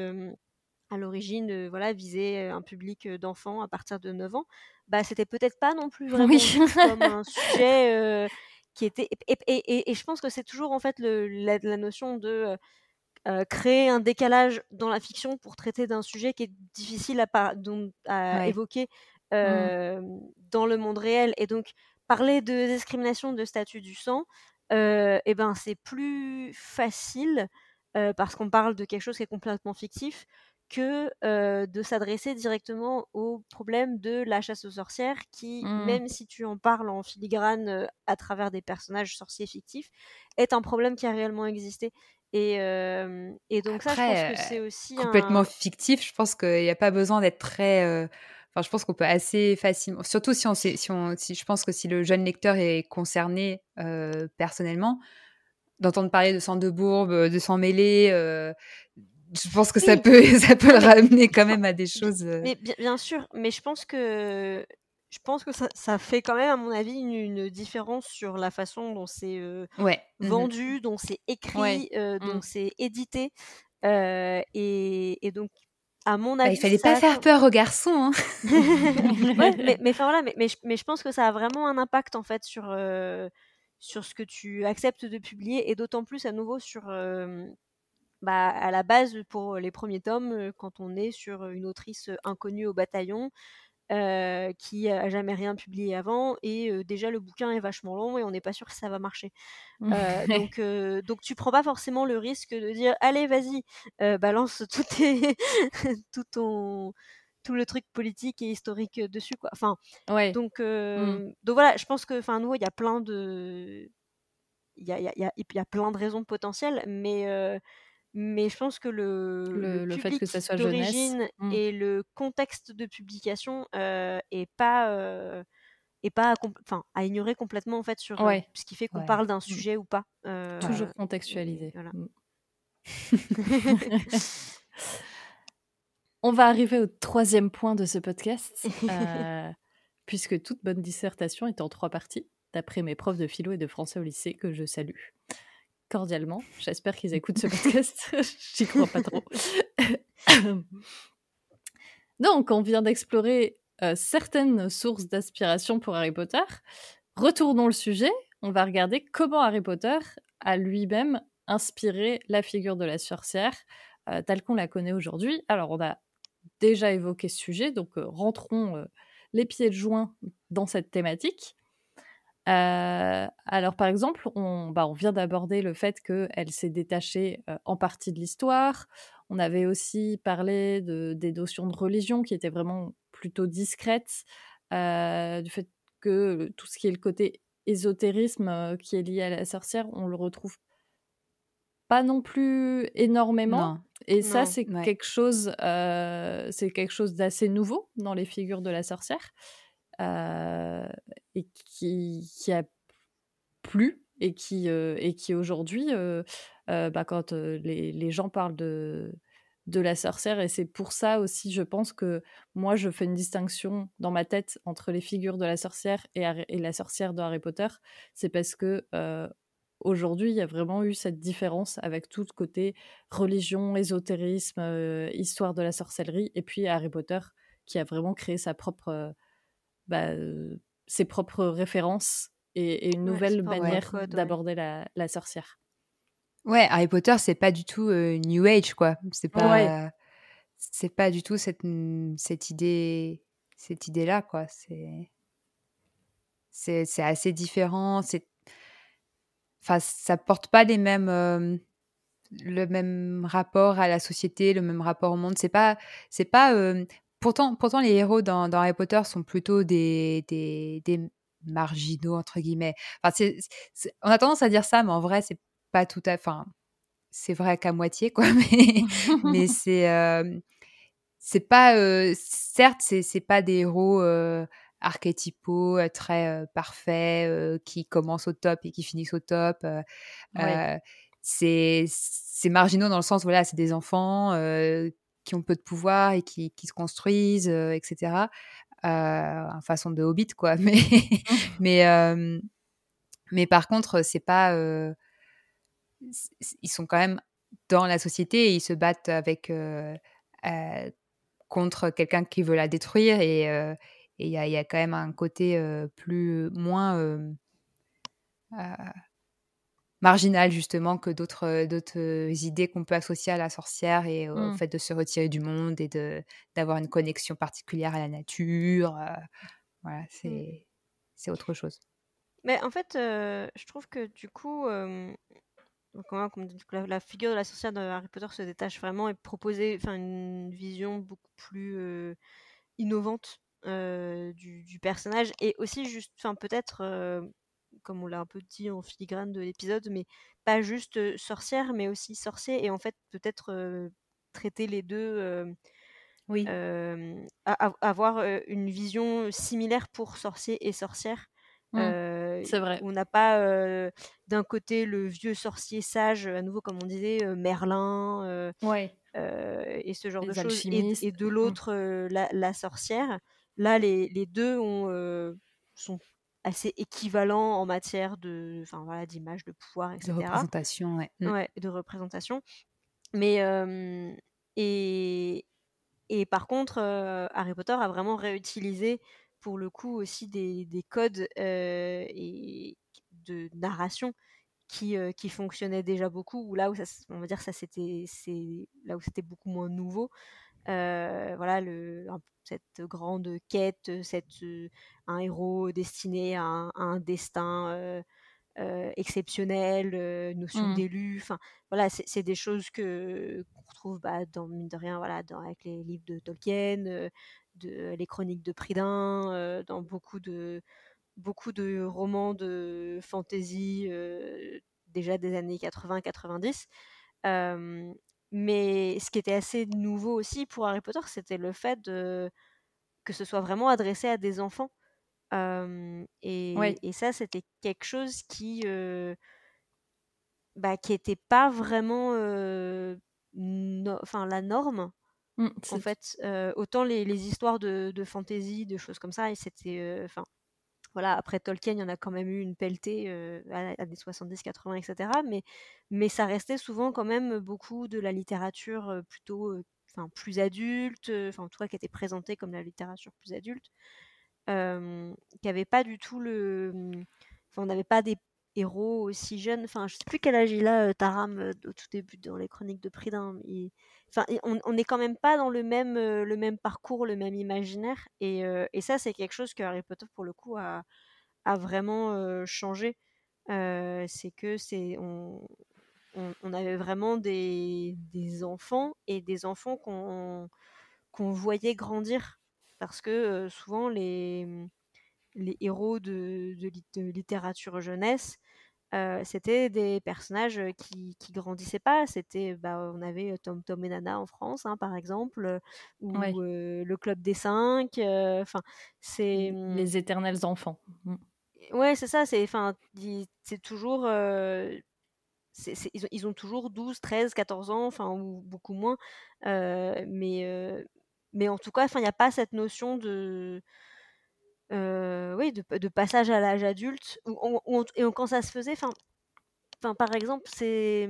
D: à l'origine, euh, voilà, visait un public euh, d'enfants à partir de 9 ans, bah, c'était peut-être pas non plus vraiment
B: Oui.
D: comme un sujet euh, qui était... Et, et- et- et je pense que c'est toujours en fait le- la, la notion de... euh, euh, créer un décalage dans la fiction pour traiter d'un sujet qui est difficile à, par- dont- à
C: Ouais.
D: évoquer euh, dans le monde réel. Et donc, parler de discrimination de statut du sang, euh, eh ben, c'est plus facile euh, parce qu'on parle de quelque chose qui est complètement fictif que euh, de s'adresser directement au problème de la chasse aux sorcières qui,
B: Mm.
D: même si tu en parles en filigrane euh, à travers des personnages sorciers fictifs, est un problème qui a réellement existé. Et, euh, et donc ça, je
C: Après,
D: pense que c'est aussi
C: complètement
D: un...
C: fictif je pense qu'il n'y a pas besoin d'être très Enfin, je pense qu'on peut assez facilement, surtout si on, si on, si je pense que si le jeune lecteur est concerné personnellement, d'entendre parler de sang de bourbe, de sang mêlé, euh, je pense que ça peut, ça peut le ramener quand même à des choses. euh,
D: Mais bien, bien sûr, mais je pense que je pense que ça, ça fait quand même, à mon avis, une, une différence sur la façon dont c'est euh,
C: Ouais. mhm.
D: vendu, dont c'est écrit,
B: Ouais.
D: euh, dont
B: Mm.
D: c'est édité. Euh, et, et donc, à mon
C: Bah,
D: avis,
C: il fallait pas
D: a
C: faire peur aux garçons. Hein.
D: Ouais, mais, mais, enfin, voilà, mais, mais, je, mais je pense que ça a vraiment un impact en fait sur, sur ce que tu acceptes de publier et d'autant plus à nouveau sur bah, à la base pour les premiers tomes euh, quand on est sur une autrice inconnue au bataillon euh, qui a jamais rien publié avant et euh, déjà le bouquin est vachement long et on n'est pas sûr que ça va marcher. Euh, donc, euh, donc tu prends pas forcément le risque de dire allez vas-y euh, balance tout, tes tout ton tout le truc politique et historique euh, dessus quoi. Enfin
B: ouais.
D: donc euh, donc voilà je pense que enfin nous il y a plein de il y a, y, a, y a- il y a plein de raisons potentielles mais euh, mais je pense que le,
B: Le- le fait que ça soit jeunesse.
D: d'origine
B: Mm.
D: et le contexte de publication euh, est pas euh, est pas à, compl- enfin, à ignorer complètement en fait sur euh, ce qui fait qu'on
C: Ouais.
D: parle d'un sujet ou pas. Euh,
B: Toujours contextualisé.
D: voilà.
B: Mm. On va arriver au troisième point de ce podcast, puisque toute bonne dissertation est en trois parties, d'après mes profs de philo et de français au lycée, que je salue cordialement. J'espère qu'ils écoutent ce podcast. J'y crois pas trop. Donc, on vient d'explorer euh, certaines sources d'inspiration pour Harry Potter. Retournons le sujet. On va regarder comment Harry Potter a lui-même inspiré la figure de la sorcière euh, telle qu'on la connaît aujourd'hui. Alors, on a déjà évoqué ce sujet, donc euh, rentrons les pieds de joint dans cette thématique. Euh, alors, par exemple, on, bah, on vient d'aborder le fait qu'elle s'est détachée euh, en partie de l'histoire. On avait aussi parlé de, des notions de religion qui étaient vraiment plutôt discrètes, euh, du fait que tout ce qui est le côté ésotérisme qui est lié à la sorcière, on le retrouve pas non plus énormément.
C: Non.
B: Et ça, c'est
C: Ouais.
B: quelque chose, c'est quelque chose d'assez nouveau dans les figures de la sorcière et qui, a plu et qui, euh, et qui aujourd'hui, euh, euh, bah, quand euh, les, gens parlent de, de la sorcière. Et c'est pour ça aussi, je pense que moi, je fais une distinction dans ma tête entre les figures de la sorcière et, la sorcière de Harry Potter. C'est parce que euh, aujourd'hui, il y a vraiment eu cette différence avec tout le côté religion, ésotérisme, euh, histoire de la sorcellerie, et puis Harry Potter qui a vraiment créé sa propre, euh, bah, ses propres références et, une nouvelle manière d'aborder la, la sorcière.
C: Ouais, Harry Potter, c'est pas du tout New Age, quoi. C'est pas, c'est pas du tout cette, mmh, cette idée, cette idée-là, quoi. C'est, c'est, c'est assez différent. C'est, enfin, ça porte pas les mêmes, le même rapport à la société, le même rapport au monde. C'est pas, c'est pas. Pourtant, pourtant, les héros dans, dans, Harry Potter sont plutôt des, des, des marginaux entre guillemets. Enfin, on a tendance à dire ça, mais en vrai, c'est pas tout à enfin c'est vrai qu'à moitié quoi mais mais c'est c'est pas certes c'est pas des héros archétypaux très parfaits qui commencent au top et qui finissent au top c'est c'est marginaux dans le sens voilà c'est des enfants qui ont peu de pouvoir et qui, qui se construisent etc en façon de hobbit quoi. Mais mais mais par contre c'est pas ils sont quand même dans la société et ils se battent avec euh, euh, contre quelqu'un qui veut la détruire et euh, il y, y, a quand même un côté plus moins marginal justement que d'autres d'autres idées qu'on peut associer à la sorcière et au mmh. fait de se retirer du monde et de d'avoir une connexion particulière à la nature voilà mmh. c'est c'est autre chose
D: mais en fait je trouve que du coup donc, la, figure de la sorcière de Harry Potter se détache vraiment et proposer une vision beaucoup plus euh, innovante euh, du, personnage et aussi juste, enfin peut-être, euh, comme on l'a un peu dit en filigrane de l'épisode, mais pas juste sorcière, mais aussi sorcier et en fait peut-être traiter les deux. oui. avoir une vision similaire pour sorcier et sorcière
B: Mmh. c'est vrai.
D: On n'a pas d'un côté le vieux sorcier sage, à nouveau comme on disait, Merlin,
B: ouais.
D: et ce genre de choses, et, de mmh. l'autre la, sorcière. Là, les, les deux ont, sont assez équivalents en matière de, enfin voilà, d'image, de pouvoir, etc.
C: De représentation, ouais.
D: Mmh. ouais de représentation. Mais et et par contre, Harry Potter a vraiment réutilisé pour le coup aussi des, des codes et de narration qui, qui fonctionnaient déjà beaucoup, ou là où ça, on va dire ça c'était c'est là où c'était beaucoup moins nouveau. Voilà le, cette grande quête, cette, un héros destiné à un, un destin exceptionnel, notion mmh. d'élu. Enfin, voilà, c'est des choses que qu'on retrouve bah, dans mine de rien, voilà, dans, avec les livres de Tolkien, de les chroniques de Pridin, euh, dans beaucoup de, beaucoup de romans de fantasy euh, déjà des années 80-90. Mais ce qui était assez nouveau aussi pour Harry Potter, c'était le fait de, que ce soit vraiment adressé à des enfants. et, et, ça, c'était quelque chose qui, bah, qui n'était pas vraiment enfin la norme Mmh, en fait, autant les, histoires de, de, fantasy, de choses comme ça, c'était. Enfin, voilà, après Tolkien, il y en a quand même eu une pelletée à, des 70, 80, etc. Mais, mais ça restait souvent quand même beaucoup de la littérature plutôt. Enfin, plus adulte, enfin, en tout cas, qui était présentée comme la littérature plus adulte, qui n'avait pas du tout le. On n'avait pas des héros aussi jeunes. Enfin, je sais plus quel âge il a, Taram, au tout début dans les chroniques de Pridin. Enfin, on n'est quand même pas dans le même, euh, le même parcours, le même imaginaire. Et, euh, ça, c'est quelque chose que Harry Potter, pour le coup, a, a vraiment euh, changé. c'est que c'est on, on, avait vraiment des, des, enfants et des enfants qu'on qu'on voyait grandir. Parce que souvent, les, les héros de, de, de littérature jeunesse, c'était des personnages qui, qui grandissaient pas. C'était, bah, on avait Tom Tom et Nana en France, hein, par exemple, ou le Club des Cinq. Enfin, c'est
B: mmh les éternels enfants.
D: Mmh. Ouais, c'est ça. C'est, enfin, c'est toujours ils, ont, ils ont toujours 12, 13, 14 ans, enfin, ou beaucoup moins. Euh, mais, euh, mais en tout cas, enfin, il n'y a pas cette notion de, euh, oui, de, passage à l'âge adulte. Et quand ça se faisait, enfin, par exemple, c'est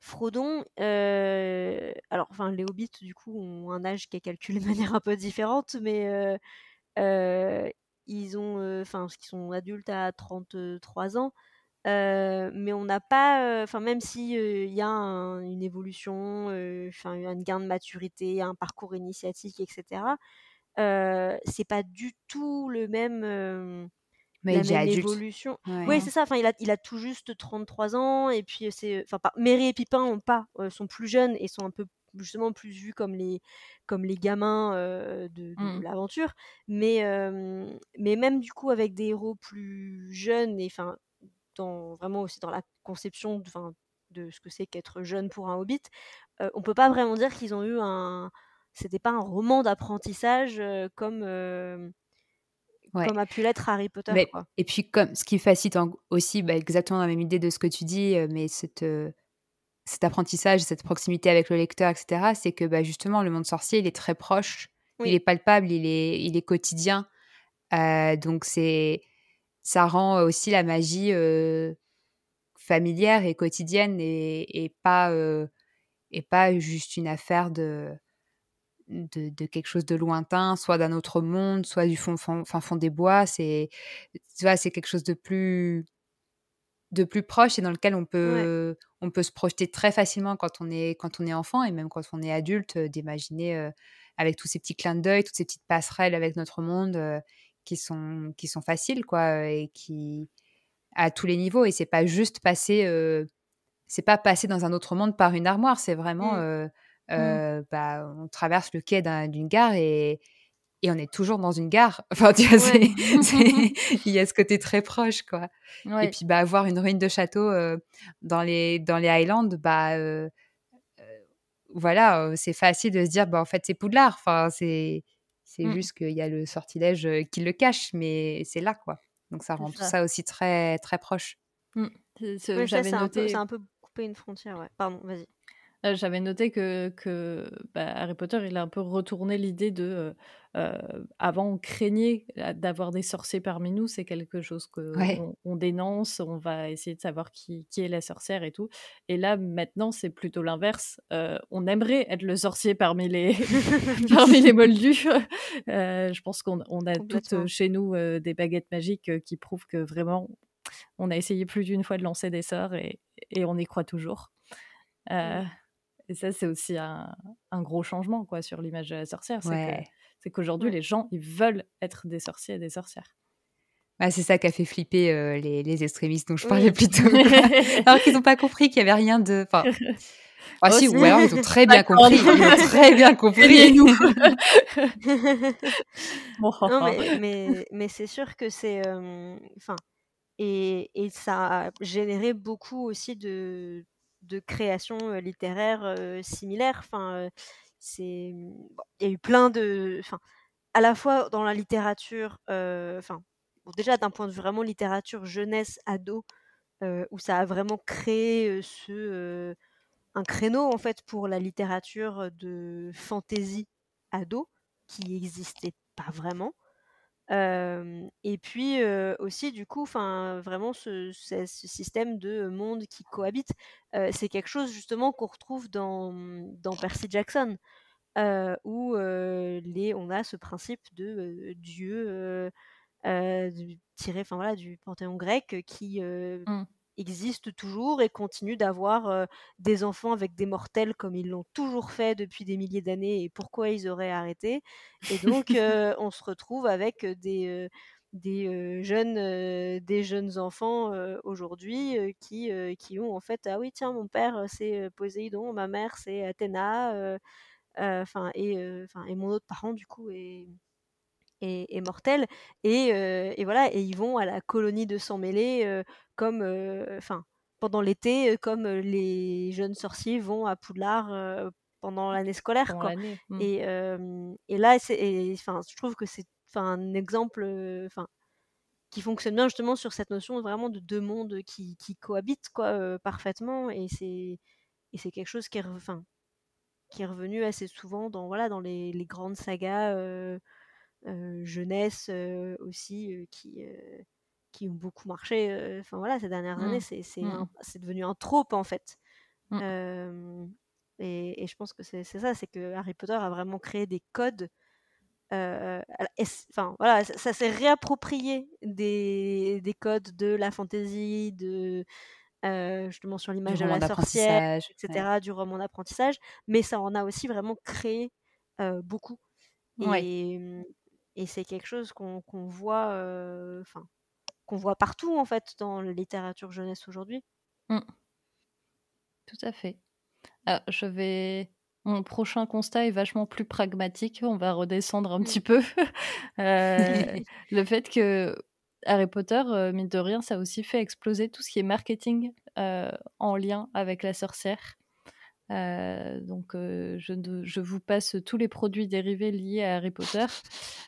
D: Frodon. euh, alors, enfin, les hobbits, du coup, ont un âge qui est calculé de manière un peu différente, mais euh, ils ont, enfin, sont adultes à 33 ans. Mais on n'a pas, enfin même si euh, il y a un- une évolution, enfin un gain de maturité, un parcours initiatique, etc. Euh, c'est pas du tout le même, euh,
C: Mais
D: la
C: il
D: même évolution.
C: Ouais.
D: Oui, c'est ça. Enfin, il a, il a tout juste 33 ans et puis c'est, enfin, pas- Merry et Pipin ont pas, euh, sont plus jeunes et sont un peu justement plus vus comme les, comme les gamins euh, de, de
B: Mm.
D: l'aventure. Mais, euh, mais même du coup avec des héros plus jeunes et enfin dans, vraiment aussi dans la conception de, de ce que c'est qu'être jeune pour un hobbit, on peut pas vraiment dire qu'ils ont eu un. C'était pas un roman d'apprentissage euh, comme, euh,
C: Ouais.
D: comme a pu l'être Harry Potter.
C: Mais-
D: quoi.
C: Et puis, comme ce qui facilite en- aussi bah, exactement la même idée de ce que tu dis, euh, mais cette, euh, cet apprentissage, cette proximité avec le lecteur, etc., c'est que bah, justement, le monde sorcier, il est très proche,
D: Oui.
C: il est palpable, il est, il est quotidien. Euh, donc, c'est, ça rend aussi la magie familière et quotidienne et, et pas, et pas juste une affaire de, de, de quelque chose de lointain, soit d'un autre monde, soit du fond, fond, fin fond des bois. C'est, tu vois, c'est quelque chose de plus, de plus proche et dans lequel on peut, on peut se projeter très facilement quand on est, quand on est enfant et même quand on est adulte, euh, d'imaginer euh, avec tous ces petits clins d'œil, toutes ces petites passerelles avec notre monde euh, qui sont, qui sont faciles, quoi, et qui à tous les niveaux. Et c'est pas juste passer, euh, c'est pas passer dans un autre monde par une armoire. C'est vraiment,
D: Mm.
C: Euh, euh, bah, on traverse le quai d'un- d'une gare et et on est toujours dans une gare. Enfin, tu vois,
D: Ouais.
C: c'est- c'est- il y a ce côté très proche, quoi.
B: Ouais.
C: Et puis, bah, avoir une ruine de château euh, dans, les, dans les Highlands, bah, euh, euh, voilà, c'est facile de se dire, bah, en fait, c'est Poudlard. Enfin, c'est c'est
B: Mm.
C: juste qu'il y a le sortilège qui le cache, mais c'est là, quoi. Donc, ça rend tout
D: ça.
C: aussi très, très proche.
B: C'est- c'est-
D: Ouais, un, peu-
B: noté.
D: c'est un peu couper une frontière. Ouais. Pardon, vas-y.
B: Euh, J'avais noté que, que bah, Harry Potter, il a un peu retourné l'idée de. euh, euh, avant, on craignait d'avoir des sorciers parmi nous, c'est quelque chose qu'on
C: Ouais.
B: on, on dénonce, on va essayer de savoir qui, qui est la sorcière et tout. Et là, maintenant, c'est plutôt l'inverse. Euh, on aimerait être le sorcier parmi les, parmi les moldus. Je pense qu'on on a toutes chez nous des baguettes magiques qui prouvent que vraiment, on a essayé plus d'une fois de lancer des sorts et, et on y croit toujours. Euh, Et ça, c'est aussi un, un gros changement quoi, sur l'image de la sorcière. C'est que-
C: Ouais.
B: c'est qu'aujourd'hui,
D: Ouais.
B: les gens, ils veulent être des sorciers et des sorcières.
C: Bah, c'est ça qui a fait flipper euh, les, les extrémistes dont je
D: Oui.
C: parlais plus tôt. alors qu'ils n'ont pas compris qu'il n'y avait rien de. Enfin, ah
B: Oh,
C: si, ou alors ils ont très bien compris. Ils ont très bien compris.
B: nous
D: non, mais, mais, mais c'est sûr que c'est. euh, Enfin. et, et ça a généré beaucoup aussi de, de créations euh, littéraires euh, similaires. Enfin, euh, c'est. Il y a eu plein de. Enfin, à la fois dans la littérature. Enfin, déjà d'un point de vue vraiment littérature jeunesse, ado, où ça a vraiment créé ce. un créneau en fait pour la littérature de fantasy ado qui n'existait pas vraiment. Et puis aussi du coup, vraiment ce, système de monde qui cohabite, c'est quelque chose justement qu'on retrouve dans, dans Percy Jackson, où on a ce principe de dieu tiré, voilà, du panthéon grec qui euh,
B: Mm.
D: Existe toujours et continue d'avoir euh, des enfants avec des mortels comme ils l'ont toujours fait depuis des milliers d'années et pourquoi ils auraient arrêté. Et donc euh, on se retrouve avec des des jeunes des jeunes enfants aujourd'hui qui qui ont en fait ah oui tiens mon père c'est Poséidon ma mère c'est Athéna euh, enfin et et mon autre parent du coup est est, est mortel et, euh, et voilà et ils vont à la colonie de sang mêlé euh, comme euh, enfin pendant l'été comme les jeunes sorciers vont à Poudlard pendant l'année scolaire
B: pendant
D: quoi
B: l'année. Mm.
D: et, et là enfin je trouve que c'est enfin un exemple enfin qui fonctionne bien justement sur cette notion vraiment de deux mondes qui, qui cohabitent quoi, parfaitement. Et c'est, et c'est quelque chose qui est, enfin, qui est revenu assez souvent dans, voilà, dans les, les grandes sagas jeunesse aussi qui, qui ont beaucoup marché. Enfin voilà, ces dernières
B: Mmh.
D: années, c'est, c'est,
B: Mmh.
D: devenu un trope en fait.
B: Mmh.
D: Euh, et, et je pense que c'est, ça, c'est que Harry Potter a vraiment créé des codes. euh, Enfin voilà, ça, ça s'est réapproprié des, des codes de la fantasy, de euh, justement sur l'image de la sorcière, etc.,
C: ouais.
D: du roman d'apprentissage, mais ça en a aussi vraiment créé beaucoup.
B: Ouais.
D: Et, hum, et c'est quelque chose qu'on voit, euh, enfin, qu'on voit partout en fait dans la littérature jeunesse aujourd'hui.
B: Tout à fait. Alors, je vais. Mon prochain constat est vachement plus pragmatique. On va redescendre un
D: Mm.
B: petit peu. Euh, le fait que Harry Potter, euh, mine de rien, ça a aussi fait exploser tout ce qui est marketing euh, en lien avec la sorcière. Euh, donc, euh, je, vous passe tous les produits dérivés liés à Harry Potter,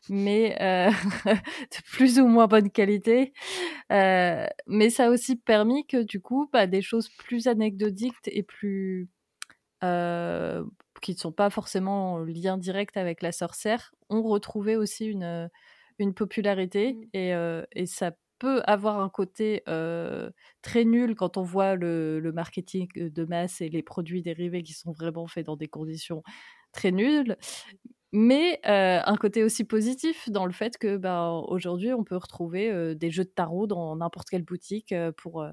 B: mais euh, de plus ou moins bonne qualité. Mais ça a aussi permis que, du coup, bah, des choses plus anecdotiques et plus. qui ne sont pas forcément en lien direct avec la sorcière, ont retrouvé aussi une, une popularité.
D: Mm.
B: Et, euh, et ça peut avoir un côté très nul quand on voit le, marketing de masse et les produits dérivés qui sont vraiment faits dans des conditions très nulles. Mais un côté aussi positif dans le fait que bah, aujourd'hui, on peut retrouver des jeux de tarot dans n'importe quelle boutique pour,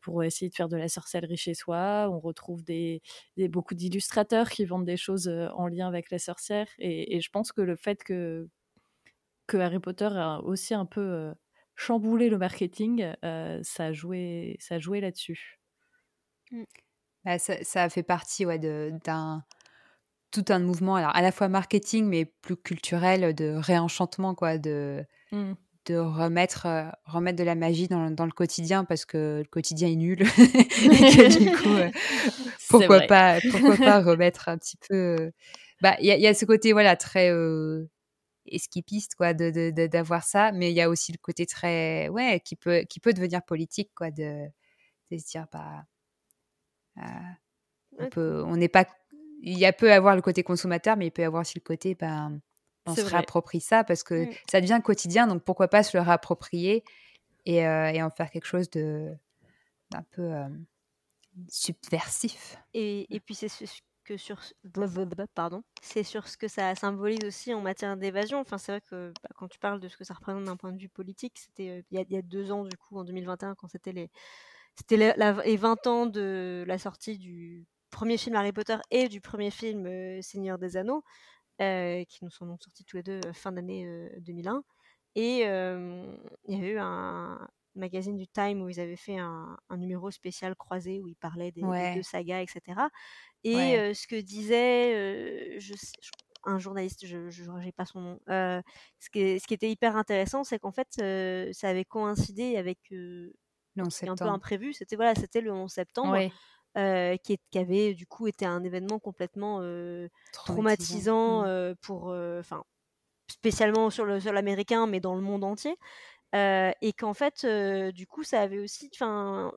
B: pour essayer de faire de la sorcellerie chez soi. On retrouve des, beaucoup d'illustrateurs qui vendent des choses en lien avec la sorcière. Et, et je pense que le fait que, que Harry Potter a aussi un peu chamboulé le marketing, euh, ça a joué, ça a joué là-dessus.
C: Bah, ça, ça a fait partie ouais, de- d'un tout un mouvement, alors à la fois marketing, mais plus culturel, de réenchantement, quoi, de,
B: Mm.
C: de remettre, euh, remettre de la magie dans, dans le quotidien parce que le quotidien est nul. et que du coup, euh, pourquoi pas, pourquoi pas remettre un petit peu. Bah, il y, a- il y a ce côté, voilà, très esquipiste, quoi, de, d'avoir ça, mais il y a aussi le côté très, ouais, qui peut, qui peut devenir politique, quoi, de, de se dire, bah, euh, on peut, on n'est pas, il y a peut avoir le côté consommateur, mais il peut y avoir aussi le côté, ben, on se
B: vrai.
C: réapproprie ça parce que
D: Mm.
C: ça devient quotidien, donc pourquoi pas se le réapproprier et, euh, et en faire quelque chose de d'un peu euh, subversif.
D: Et, et puis c'est ce que sur pardon, c'est sur ce que ça symbolise aussi en matière d'évasion. Enfin, c'est vrai que bah, quand tu parles de ce que ça représente d'un point de vue politique, c'était euh, il y, a- a deux ans du coup, en 2021, quand c'était les c'était les, la- les 20 ans de la sortie du premier film Harry Potter et du premier film euh, Seigneur des Anneaux, euh, qui nous sont donc sortis tous les deux fin d'année euh, 2001. Et il y avait eu un magazine du Time où ils avaient fait un, un numéro spécial croisé où ils parlaient des, deux sagas, etc. Et
C: Ouais.
D: euh, ce que disait je sais- je- un journaliste, je n'ai pas son nom, ce, qui ce qui était hyper intéressant, c'est qu'en fait, ça avait coïncidé avec un
C: 11
D: truc un peu imprévu. C'était voilà, c'était le 11 septembre,
B: Ouais.
D: euh, qui, est- qui avait du coup été un événement complètement euh, traumatisant
C: Mm.
D: euh, pour, enfin, spécialement sur le sol américain, mais dans le monde entier. Euh, et qu'en fait, euh, du coup, ça avait aussi, enfin,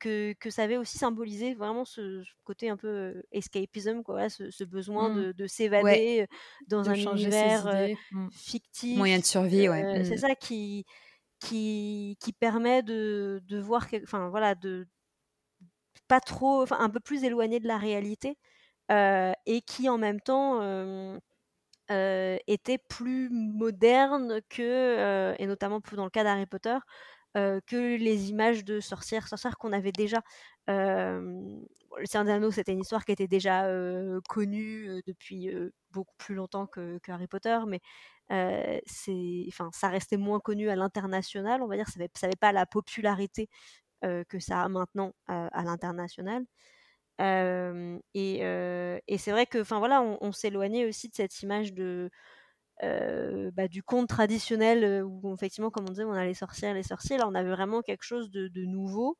D: que, que ça avait aussi symbolisé vraiment ce, ce côté un peu escapism, quoi, voilà, ce, ce besoin
B: Mm.
D: de, de s'évader dans
B: De
D: un univers euh,
B: idées. Mm.
D: fictif.
C: Moyen de survie, ouais.
D: C'est
C: Mm.
D: ça qui, qui, qui permet de, de voir, enfin voilà, de pas trop, enfin un peu plus éloigné de la réalité et qui en même temps euh, était plus moderne que, euh, et notamment plus dans le cas d'Harry Potter, euh, que les images de sorcières, sorcières qu'on avait déjà. Le Seigneur des Anneaux, c'était une histoire qui était déjà connue depuis beaucoup plus longtemps que, Harry Potter, mais c'est, ça restait moins connu à l'international, on va dire, ça n'avait pas la popularité que ça a maintenant à l'international. Euh, et, euh, et c'est vrai que, enfin voilà, on, on s'éloignait aussi de cette image de euh, bah, du conte traditionnel où effectivement, comme on disait, on a les sorcières, les sorciers. Là, on avait vraiment quelque chose de, de nouveau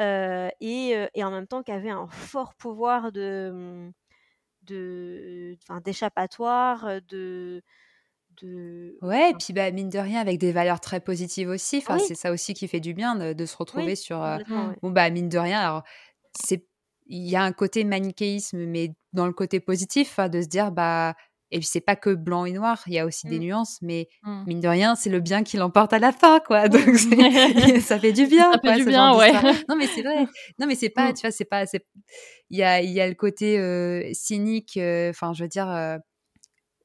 D: et, et en même temps qui avait un fort pouvoir de, de, enfin, d'échappatoire, de, de...
C: Ouais, et puis bah, mine de rien, avec des valeurs très positives aussi. Enfin,
D: Oui.
C: c'est ça aussi qui fait du bien de, de se retrouver
D: Oui,
C: sur. euh,
D: ouais.
C: bon, bah, mine de rien, alors, c'est. Il y a un côté manichéisme, mais dans le côté positif, hein, de se dire, bah. Et puis, c'est pas que blanc et noir, il y a aussi des
D: Mm.
C: nuances, mais
B: Mm.
C: mine de rien, c'est le bien qui l'emporte à la fin, quoi. Donc, ça fait du bien,
B: Ça fait
C: quoi,
B: du
C: ce
B: bien, ouais.
C: Non, mais c'est vrai. Non, mais c'est pas,
B: Mm.
C: tu vois, c'est pas. Il y a, il y a le côté euh, cynique, euh, enfin, je veux dire. euh,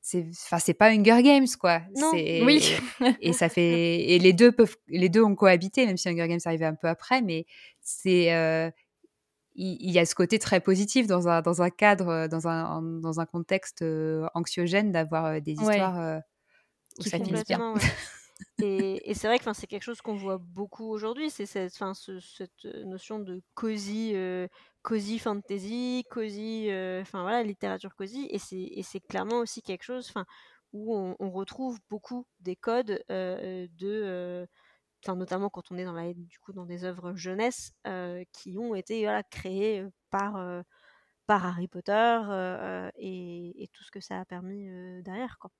C: c'est enfin c'est pas Hunger Games quoi
D: Non.
B: Oui.
C: et ça fait et les deux peuvent les deux ont cohabité même si Hunger Games arrivait un peu après mais c'est il y, a ce côté très positif dans un dans un cadre euh, dans un dans un contexte euh, anxiogène d'avoir euh, des
B: Ouais.
C: histoires euh, où
B: Qui
C: ça bien
D: ouais. Et, et c'est vrai que c'est quelque chose qu'on voit beaucoup aujourd'hui, c'est cette, 'fin, ce- cette notion de cozy, euh, cozy fantasy, cozy, euh, enfin voilà, littérature cozy, et c'est et c'est clairement aussi quelque chose, où on, on retrouve beaucoup des codes euh, de, euh, 'fin, notamment quand on est dans la, du coup dans des œuvres jeunesse euh, qui ont été voilà, créées par par Harry Potter euh, et, et tout ce que ça a permis euh, derrière quoi.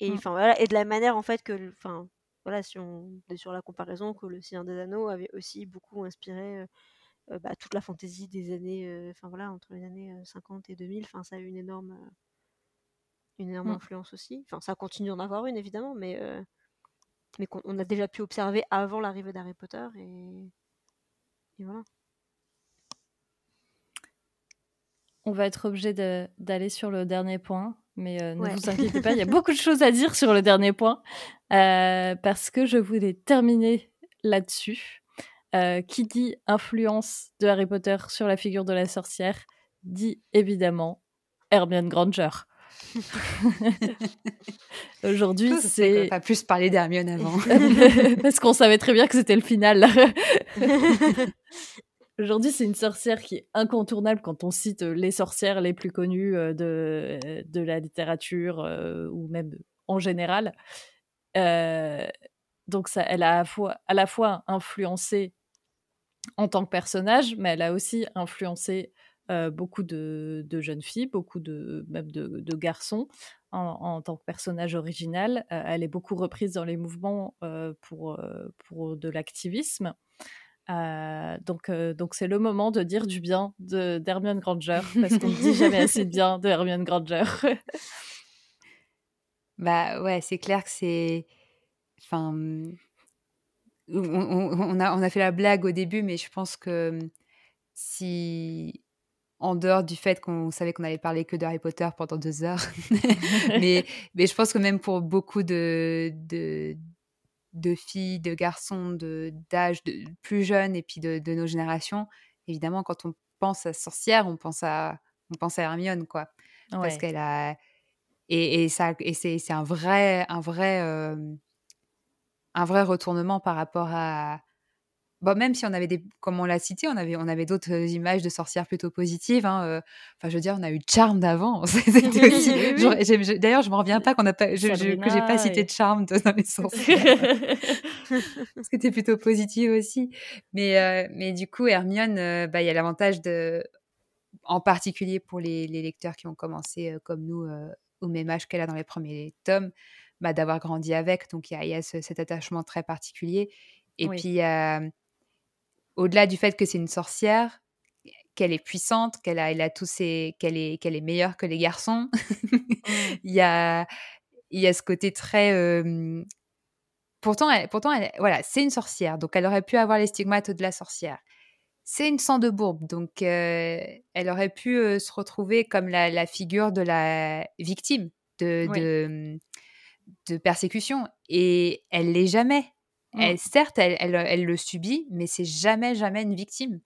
D: Et
B: Mm.
D: enfin voilà, et de la manière en fait que, enfin voilà, si on est sur la comparaison, que le Seigneur des Anneaux avait aussi beaucoup inspiré euh, bah, toute la fantaisie des années, enfin voilà, entre les années euh, 50 et 2000, enfin ça a eu une énorme, une énorme
B: Mm.
D: influence aussi. Enfin ça continue d'en avoir une évidemment, mais mais qu'on on a déjà pu observer avant l'arrivée d'Harry Potter et, et voilà.
B: On va être obligé d'aller sur le dernier point, mais euh, ne
D: Ouais.
B: vous inquiétez pas, il y a beaucoup de choses à dire sur le dernier point, euh, parce que je voulais terminer là-dessus. Euh, qui dit influence de Harry Potter sur la figure de la sorcière dit évidemment Hermione Granger. Aujourd'hui,
C: c'est pas plus parler d'Hermione avant
B: parce qu'on savait très bien que c'était le final. Aujourd'hui, c'est une sorcière qui est incontournable quand on cite euh, les sorcières les plus connues euh, de, euh, de la littérature euh, ou même en général. Euh, donc, ça, elle a à, fois, à la fois influencé en tant que personnage, mais elle a aussi influencé euh, beaucoup de, de jeunes filles, beaucoup de, même de, de garçons en, en tant que personnage original. Euh, elle est beaucoup reprise dans les mouvements euh, pour, pour de l'activisme. Euh, donc, euh, donc c'est le moment de dire du bien de d'Hermione Granger parce qu'on ne dit jamais assez de bien de Hermione Granger.
C: Bah ouais, c'est clair que c'est. Enfin. On, on- on a, on a fait la blague au début, mais je pense que si. En dehors du fait qu'on savait qu'on allait parler que de Harry Potter pendant deux heures, mais, mais je pense que même pour beaucoup de, de, de filles, de garçons de- d'âge de, plus jeunes et puis de, de nos générations, évidemment, quand on pense à sorcière, on pense à, on pense à Hermione, quoi. Parce qu'elle a et, et ça et c'est c'est un vrai un vrai euh, un vrai retournement par rapport à bon même si on avait des comme on l'a cité on avait on avait d'autres images de sorcières plutôt positives hein, euh, enfin je veux dire on a eu Charm d'avant d'ailleurs je me reviens pas qu'on a pas je, je- que j'ai pas cité
B: et-
C: de Charm dans les sorcières parce que t'es plutôt positive aussi. Mais, euh, mais du coup, Hermione, euh, bah, il y a l'avantage de, en particulier pour les, les lecteurs qui ont commencé euh, comme nous euh, au même âge qu'elle a dans les premiers tomes, bah, d'avoir grandi avec. Donc il y a, il y a ce- cet attachement très particulier. Et
B: Oui.
C: puis, euh, au-delà du fait que c'est une sorcière, qu'elle est puissante, qu'elle a, elle a tous ses, qu'elle est, qu'elle est meilleure que les garçons, il y a, il y a ce côté très. euh, pourtant, elle, pourtant elle, voilà, c'est une sorcière, donc elle aurait pu avoir les stigmates de la sorcière. C'est une sang de bourbe, donc euh, elle aurait pu euh, se retrouver comme la, la figure de la victime de,
B: Oui.
C: de, de persécution. Et elle l'est jamais.
B: Mm.
C: Elle, certes, elle, elle, elle le subit, mais c'est jamais, jamais une victime.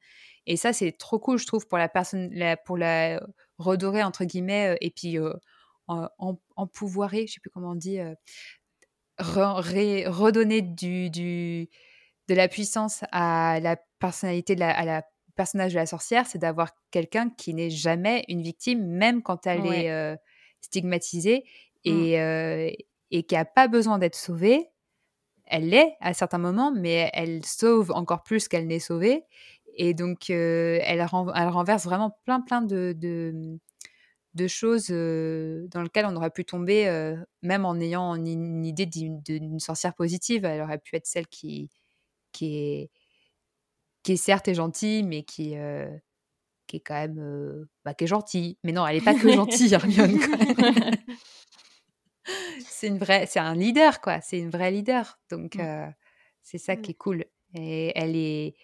C: Et ça, c'est trop cool, je trouve, pour la personne, la- pour la redorer, entre guillemets, et puis euh, en, empouvoirer, je sais plus comment on dit, euh, re- redonner du, du, de la puissance à la personnalité de la, à la personnage de la sorcière, c'est d'avoir quelqu'un qui n'est jamais une victime, même quand elle
B: Ouais.
C: est euh, stigmatisée et, euh, et qui a pas besoin d'être sauvée. Elle l'est à certains moments, mais elle sauve encore plus qu'elle n'est sauvée. Et donc, euh, elle, ren- elle renverse vraiment plein, plein de, de, de choses dans lesquelles on aurait pu tomber, même en ayant une, idée d'une sorcière positive. Elle aurait pu être celle qui, qui, est, qui est certes est gentille, mais qui, qui est quand même bah, qui est gentille. Mais non, elle n'est pas que gentille, Hermione. c'est une vraie, c'est un leader, quoi. C'est une vraie leader. Donc, mmh. c'est ça qui est cool. Et elle est,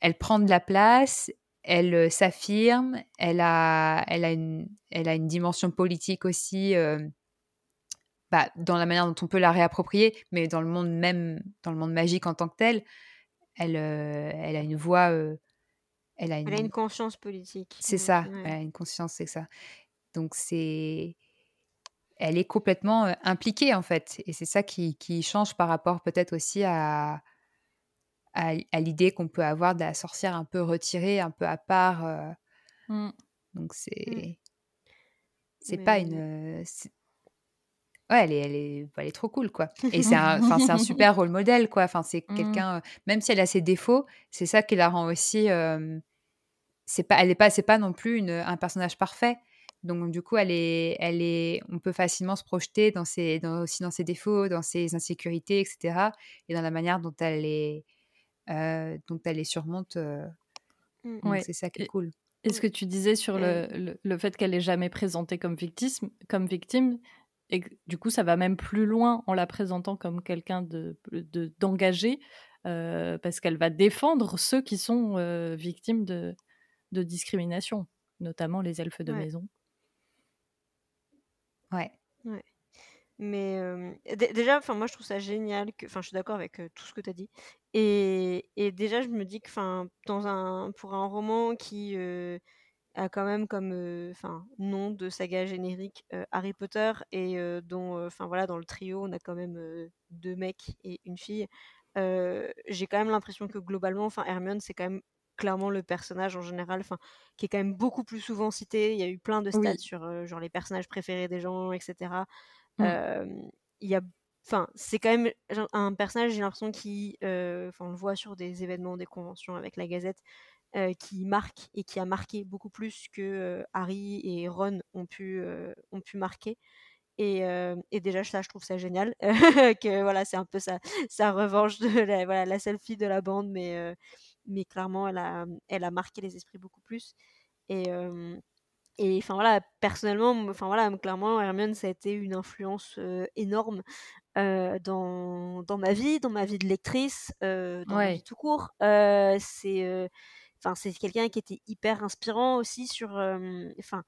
C: elle prend de la place, elle s'affirme, elle a, elle, a une, elle a une dimension politique aussi bah, dans la manière dont on peut la réapproprier, mais dans le monde même, dans le monde magique en tant que tel, elle, elle a une voix.
D: elle, a une... elle a une conscience politique.
C: C'est ça, elle a une conscience, c'est ça. Donc c'est. Elle est complètement impliquée en fait. Et c'est ça qui, qui change par rapport peut-être aussi à, à, l'idée qu'on peut avoir de la sorcière un peu retirée, un peu à part. Euh. Mmh. Donc mmh. c'est c'est pas une ouais elle est, elle est elle est trop cool quoi et c'est un un super rôle modèle quoi enfin c'est mmh. quelqu'un même si elle a ses défauts c'est ça qui la rend aussi c'est pas elle est pas c'est pas non plus une, un personnage parfait donc du coup elle est elle est on peut facilement se projeter dans ses dans, aussi dans ses défauts dans ses insécurités etc et dans la manière dont elle est euh, donc elle les surmonte. Euh, mmh. C'est ça qui est cool.
B: Et ce que tu disais sur le, le, fait qu'elle est jamais présentée comme victime, comme victime, et du coup ça va même plus loin en la présentant comme quelqu'un de d'engagé, euh, parce qu'elle va défendre ceux qui sont victimes de, de discrimination, notamment les elfes de maison.
C: Ouais.
D: Mais déjà, enfin moi je trouve ça génial enfin je suis d'accord avec tout ce que tu as dit. Et, et, déjà je me dis que, enfin dans un pour un roman qui a quand même comme enfin nom de saga générique Harry Potter et dont enfin voilà dans le trio on a quand même deux mecs et une fille. j'ai quand même l'impression que globalement, enfin Hermione c'est quand même clairement le personnage en général, enfin qui est quand même beaucoup plus souvent cité. Il y a eu plein de stats sur genre les personnages préférés des gens, etc. Mmh. Il y a enfin c'est quand même un personnage j'ai l'impression qui enfin on le voit sur des événements des conventions avec la Gazette qui marque et qui a marqué beaucoup plus que Harry et Ron ont pu ont pu marquer et, et, déjà ça je trouve ça génial que voilà c'est un peu sa, sa revanche de la, voilà, la seule fille de la bande mais mais clairement elle a elle a marqué les esprits beaucoup plus et et enfin voilà, personnellement, enfin voilà, clairement, Hermione, ça a été une influence énorme dans, dans, ma vie, dans ma vie de lectrice, dans ma vie tout court. c'est enfin c'est quelqu'un qui était hyper inspirant aussi sur enfin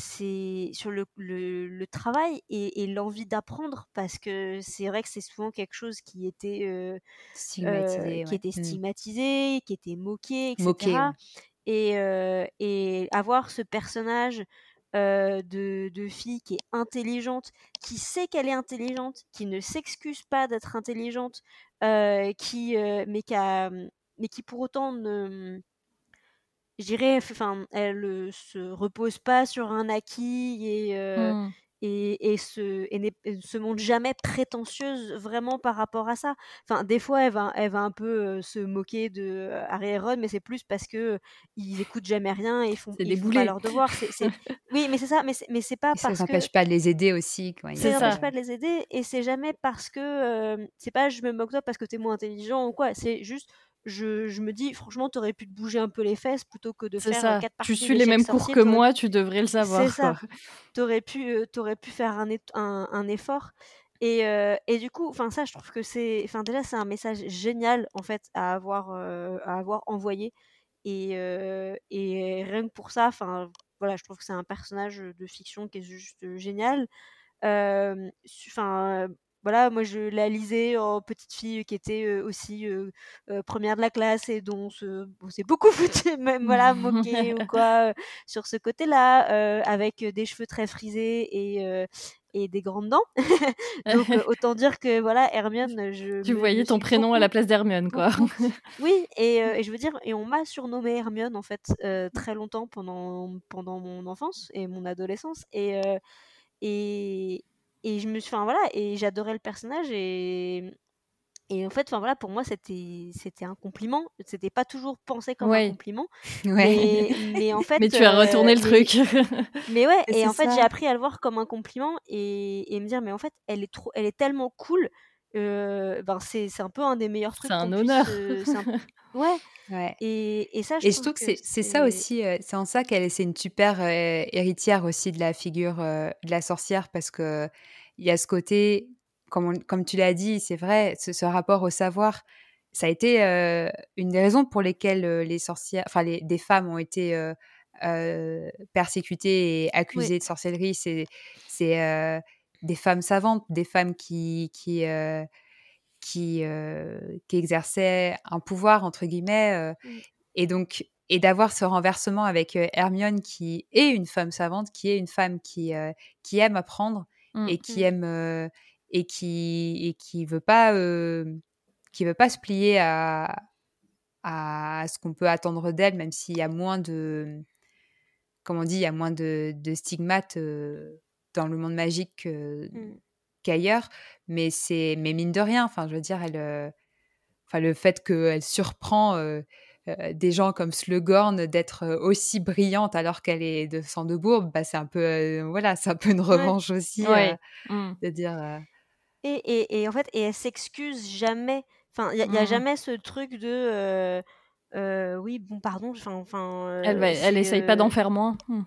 D: c'est sur le, le, travail et, l'envie d'apprendre parce que c'est vrai que c'est souvent quelque chose qui était stigmatisé, qui était mmh. stigmatisé, qui était moqué, etc. Moqué, et, et avoir ce personnage de, fille qui est intelligente, qui sait qu'elle est intelligente, qui ne s'excuse pas d'être intelligente, qui, mais, qui mais qui pour autant ne. Je dirais, enfin, elle se repose pas sur un acquis et, mmh et, et, se, et, se montre jamais prétentieuse vraiment par rapport à ça. Enfin, des fois, elle va, elle va un peu se moquer de Harry et Ron, mais c'est plus parce que ils écoutent jamais rien et ils font, ils font pas leur devoir. oui, mais c'est ça, mais c'est, pas parce
C: ça n'empêche pas de les aider aussi.
D: Quoi. Ça n'empêche pas de les aider et c'est jamais parce que c'est pas je me moque toi parce que tu es moins intelligent ou quoi. C'est juste je, je, me dis, franchement, tu aurais pu te bouger un peu les fesses plutôt que de faire ça. quatre
B: parties. Tu suis les mêmes cours que moi, tu devrais le savoir. C'est ça.
D: Tu aurais, pu, aurais pu faire un, un, un effort. Et, et, du coup, enfin ça, je trouve que c'est, enfin déjà, c'est un message génial en fait à avoir, à avoir envoyé. Et, et rien que pour ça, enfin voilà, je trouve que c'est un personnage de fiction qui est juste génial. Enfin, voilà, moi je la lisais en petite fille qui était aussi première de la classe et dont on s'est beaucoup foutu, même voilà, moqué ou quoi sur ce côté-là, avec des cheveux très frisés et, et des grandes dents. Donc autant dire que voilà, Hermione, je.
B: Tu voyais ton prénom à la place d'Hermione, quoi.
D: oui, et, et, je veux dire, et on m'a surnommée Hermione en fait très longtemps pendant pendant mon enfance et mon adolescence et et, et je me suis enfin voilà et j'adorais le personnage et Et en fait, enfin voilà, pour moi, c'était c'était un compliment. C'était pas toujours pensé comme
B: Ouais.
D: un compliment.
C: Ouais.
D: Mais, mais en fait,
B: Mais tu as
D: euh,
B: retourné le
D: mais-
B: truc.
D: mais ouais, et en fait, j'ai appris à le voir comme un compliment et, et me dire, mais en fait, elle est trop, elle est tellement cool. Euh, ben c'est c'est un peu un des meilleurs trucs.
B: C'est un
D: puisse,
B: honneur.
D: euh, c'est un- Ouais.
C: Ouais.
D: Et, et ça, je
C: Et je
D: trouve
C: trouve que c'est c'est ça aussi, euh, c'est en ça qu'elle c'est une super euh, héritière aussi de la figure euh, de la sorcière parce que il y a ce côté, comme, on- comme tu l'as dit, c'est vrai, ce, ce rapport au savoir, ça a été euh, une des raisons pour lesquelles euh, les sorcières, enfin les, des femmes ont été euh, euh, persécutées et accusées
D: Oui.
C: de sorcellerie. C'est c'est euh, des femmes savantes, des femmes qui qui euh, qui, euh, qui exerçaient un pouvoir entre guillemets euh, et donc et d'avoir ce renversement avec Hermione qui est une femme savante qui est une femme qui qui aime apprendre
B: Mm.
C: et qui
D: Mm.
C: aime et qui et qui veut pas qui veut pas se plier à à ce qu'on peut attendre d'elle même s'il y a moins de comme on dit il y a moins de, de stigmates euh, dans le monde magique que-
D: Mm.
C: qu'ailleurs mais c'est mais mine de rien enfin je veux dire elle enfin le fait qu'elle surprend des gens comme Slughorn d'être aussi brillante alors qu'elle est de Sandebourg bah c'est un peu euh, voilà c'est un peu une revanche aussi
B: Ouais.
C: euh,
B: Mm.
C: de dire euh,
D: Et, et, et en fait, et elle s'excuse jamais. Enfin, il n'y a,
B: Mhm.
D: jamais ce truc de. oui, bon, pardon. Enfin.
B: Elle, va, elle essaye pas d'en faire moins. Mm.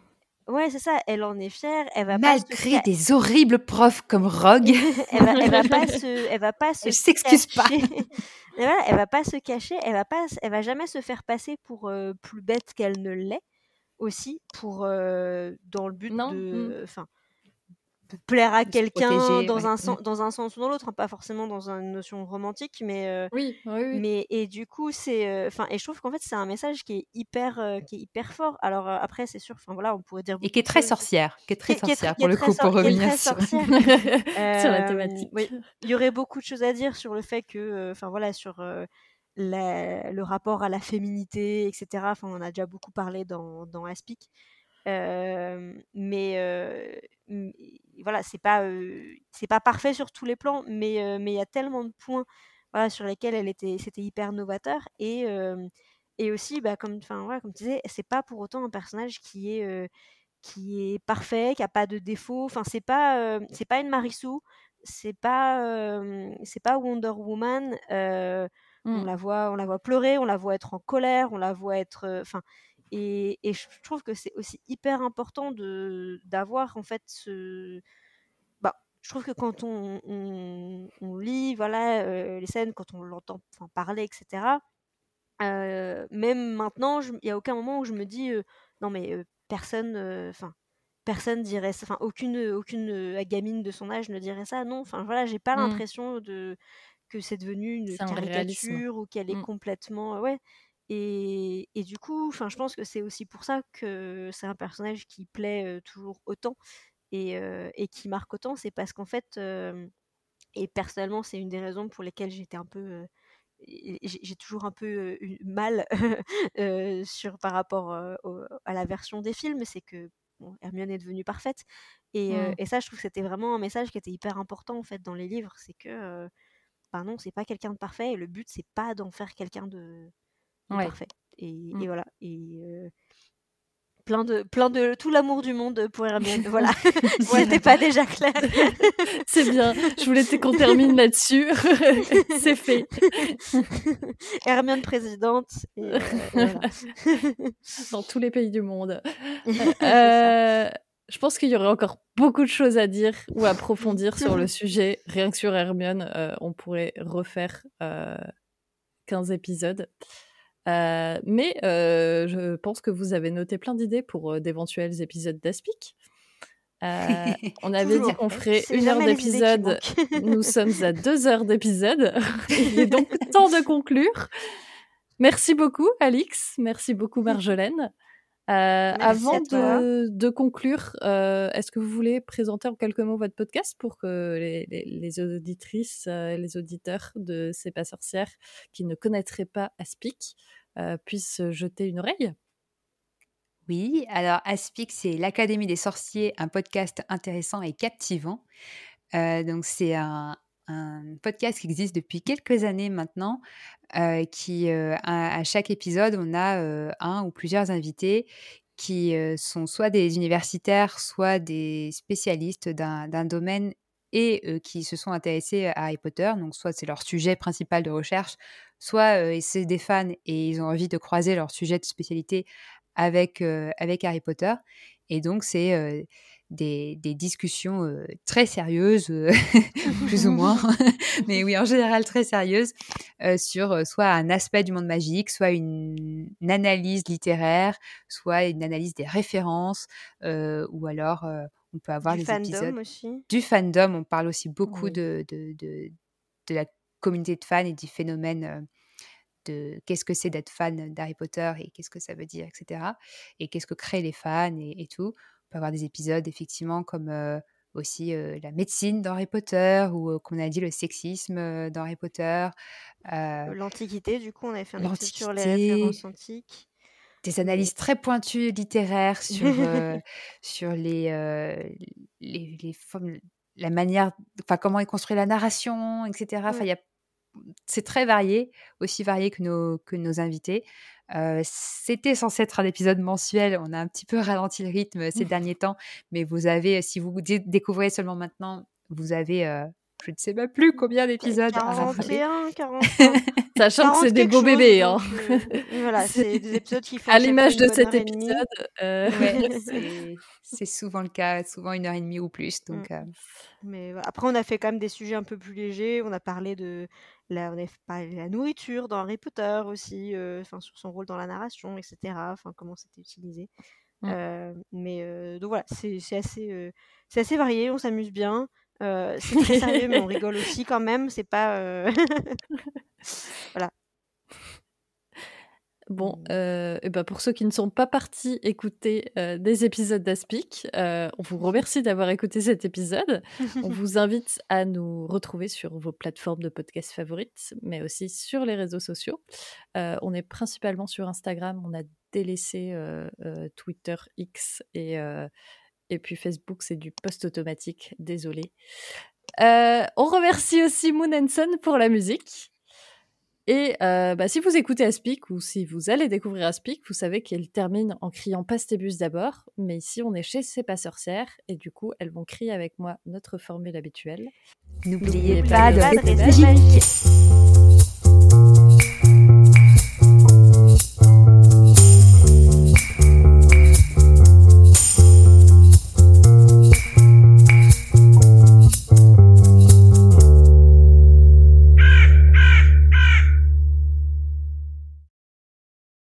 D: Ouais, c'est ça. Elle en est fière. Elle va pas se
C: malgré des horribles profs comme Rogue
D: elle va, elle va pas se, elle va pas se
C: Elle s'excuse pas.
D: voilà, elle va pas se cacher, elle va pas, elle va jamais se faire passer pour euh, plus bête qu'elle ne l'est aussi pour euh, dans le but
B: Non,
D: de, enfin, de plaire à quelqu'un dans
C: ouais.
D: un sens, dans un sens ou dans l'autre, hein, pas forcément dans une notion romantique, mais euh,
B: Oui, oui, oui.
D: mais et du coup c'est euh, enfin et je trouve qu'en fait c'est un message qui est hyper euh, qui est hyper fort alors euh, après c'est sûr enfin voilà on pourrait dire
C: et qui est très sorcière qui est très sorcière pour le coup pour revenir sur.
B: Sur la
D: Euh,
B: thématique.
D: il y aurait beaucoup de choses à dire sur le fait que, euh, enfin voilà, sur euh, la- le rapport à la féminité, etc. Enfin, on en a déjà beaucoup parlé dans, dans Aspic. Euh, mais euh, voilà, c'est pas, euh, c'est pas parfait sur tous les plans, mais mais il y a tellement de points voilà, sur lesquels elle était, c'était hyper novateur. Et, et aussi, bah, comme, enfin, voilà, comme tu disais, c'est pas pour autant un personnage qui est, qui est parfait, qui a pas de défaut. Enfin, c'est pas, c'est pas une Marissou, c'est pas, c'est pas Wonder Woman. On
B: Mm.
D: la voit, on la voit pleurer, on la voit être en colère, on la voit être, enfin. Et, et je trouve que c'est aussi hyper important de d'avoir en fait ce, bah, je trouve que quand on, on, on lit voilà euh, les scènes, quand on l'entend parler, etc. euh, même maintenant, il n'y a aucun moment où je me dis euh, non mais personne, enfin personne dirait ça, enfin aucune aucune gamine de son âge ne dirait ça. Non, enfin voilà, j'ai pas
B: Mm.
D: l'impression de que c'est devenu une
B: un
D: caricature ou qu'elle est
B: Mm.
D: complètement ouais. Et, et du coup, enfin, je pense que c'est aussi pour ça que c'est un personnage qui plaît toujours autant et, et qui marque autant. C'est parce qu'en fait, et personnellement, c'est une des raisons pour lesquelles j'étais un peu. j'ai toujours un peu eu mal euh, sur, par rapport euh, au- à la version des films, c'est que bon, Hermione est devenue parfaite. Et, euh,
B: Mm.
D: et ça, je trouve que c'était vraiment un message qui était hyper important en fait dans les livres. C'est que, bah non, c'est pas quelqu'un de parfait et le but, c'est pas d'en faire quelqu'un de
B: Ouais.
D: parfait. Et,
B: Mm.
D: et voilà. Et euh, plein de, plein de tout l'amour du monde pour Hermione. voilà. c'était pas déjà clair.
B: C'est bien. Je voulais qu'on termine là-dessus. C'est fait.
D: Hermione présidente. Et, euh, voilà.
B: Dans tous les pays du monde. Euh, je pense qu'il y aurait encore beaucoup de choses à dire ou à approfondir sur le sujet. Rien que sur Hermione, euh, on pourrait refaire euh, 15 épisodes. Euh, mais euh, je pense que vous avez noté plein d'idées pour euh, d'éventuels épisodes d'Aspic. Euh, on avait dit qu'on ferait une heure d'épisode. Nous sommes à deux heures d'épisode. Il est donc temps de conclure. Merci beaucoup, Alix. Merci beaucoup, Marjolaine. Euh, avant de, de conclure, euh, est-ce que vous voulez présenter en quelques mots votre podcast pour que les, les- les auditrices euh, les auditeurs de C'est pas sorcière qui ne connaîtraient pas Aspic puissent jeter une oreille?
C: Oui, alors Aspic, c'est l'Académie des sorciers, un podcast intéressant et captivant. Donc c'est un, un podcast qui existe depuis quelques années maintenant, euh, qui, euh, à, chaque épisode, on a euh, un ou plusieurs invités qui sont soit des universitaires, soit des spécialistes d'un domaine et qui se sont intéressés à Harry Potter. Donc, soit c'est leur sujet principal de recherche, soit c'est des fans et ils ont envie de croiser leur sujet de spécialité avec, avec Harry Potter. Et donc, c'est des, des discussions euh, très sérieuses, euh, plus ou moins, mais oui, en général très sérieuses, euh, sur soit un aspect du monde magique, soit une, une analyse littéraire, soit une analyse des références, ou alors on peut avoir
D: du
C: des
D: fandom
C: épisodes
D: aussi.
C: du fandom. On parle aussi beaucoup
B: Oui.
C: de, de, de, de la communauté de fans et du phénomène de qu'est-ce que c'est d'être fan d'Harry Potter et qu'est-ce que ça veut dire, etc. Et qu'est-ce que créent les fans et, et tout. Peut avoir des épisodes, effectivement, comme aussi euh, la médecine dans Harry Potter ou, euh, comme on a dit, le sexisme euh, dans Harry Potter.
D: L'Antiquité, du coup, on avait fait un épisode sur les références antiques.
C: des analyses très pointues littéraires sur, sur les, les, les formes, la manière, enfin comment est construite la narration, etc. Enfin,
D: Ouais.
C: il y a, c'est très varié, aussi varié que nos, que nos invités. Euh, C'était censé être un épisode mensuel. On a un petit peu ralenti le rythme ces derniers temps, mais vous avez, si vous dé- découvrez seulement maintenant, vous avez, euh, je ne sais même plus combien d'épisodes à rattraper.
D: 41, 45.
B: Sachant que
D: 40
B: c'est des beaux
D: chose,
B: bébés.
D: donc,
B: Hein.
D: euh, voilà, c'est des épisodes qui font
B: À l'image de cet épisode. euh,
C: Ouais, c'est- souvent le cas, souvent une heure et demie ou plus. Donc, euh,
D: Mais après, on a fait quand même des sujets un peu plus légers. On a parlé de la, on a parlé de la nourriture dans Harry Potter aussi, enfin sur son rôle dans la narration, etc. Enfin comment c'était utilisé.
B: Mm.
D: Euh, mais donc voilà, c'est assez, c'est assez varié. On s'amuse bien. Euh, c'est très sérieux, mais on rigole aussi quand même. C'est pas. euh, voilà.
B: Bon,
C: Mmh.
B: euh, et ben pour ceux qui ne sont pas partis écouter euh, des épisodes d'Aspic, euh, on vous remercie d'avoir écouté cet épisode. On vous invite à nous retrouver sur vos plateformes de podcast favorites, mais aussi sur les réseaux sociaux. On est principalement sur Instagram. On a délaissé Twitter, X et, et puis Facebook, c'est du post automatique. Désolé. On remercie aussi Moon Son pour la musique. Et euh, bah, si vous écoutez Aspic ou si vous allez découvrir Aspic, vous savez qu'elle termine en criant Pastébus d'abord, mais ici on est chez C'est pas sorcière et du coup elles vont crier avec moi notre formule habituelle.
C: N'oubliez pas
B: pas
C: de
B: de.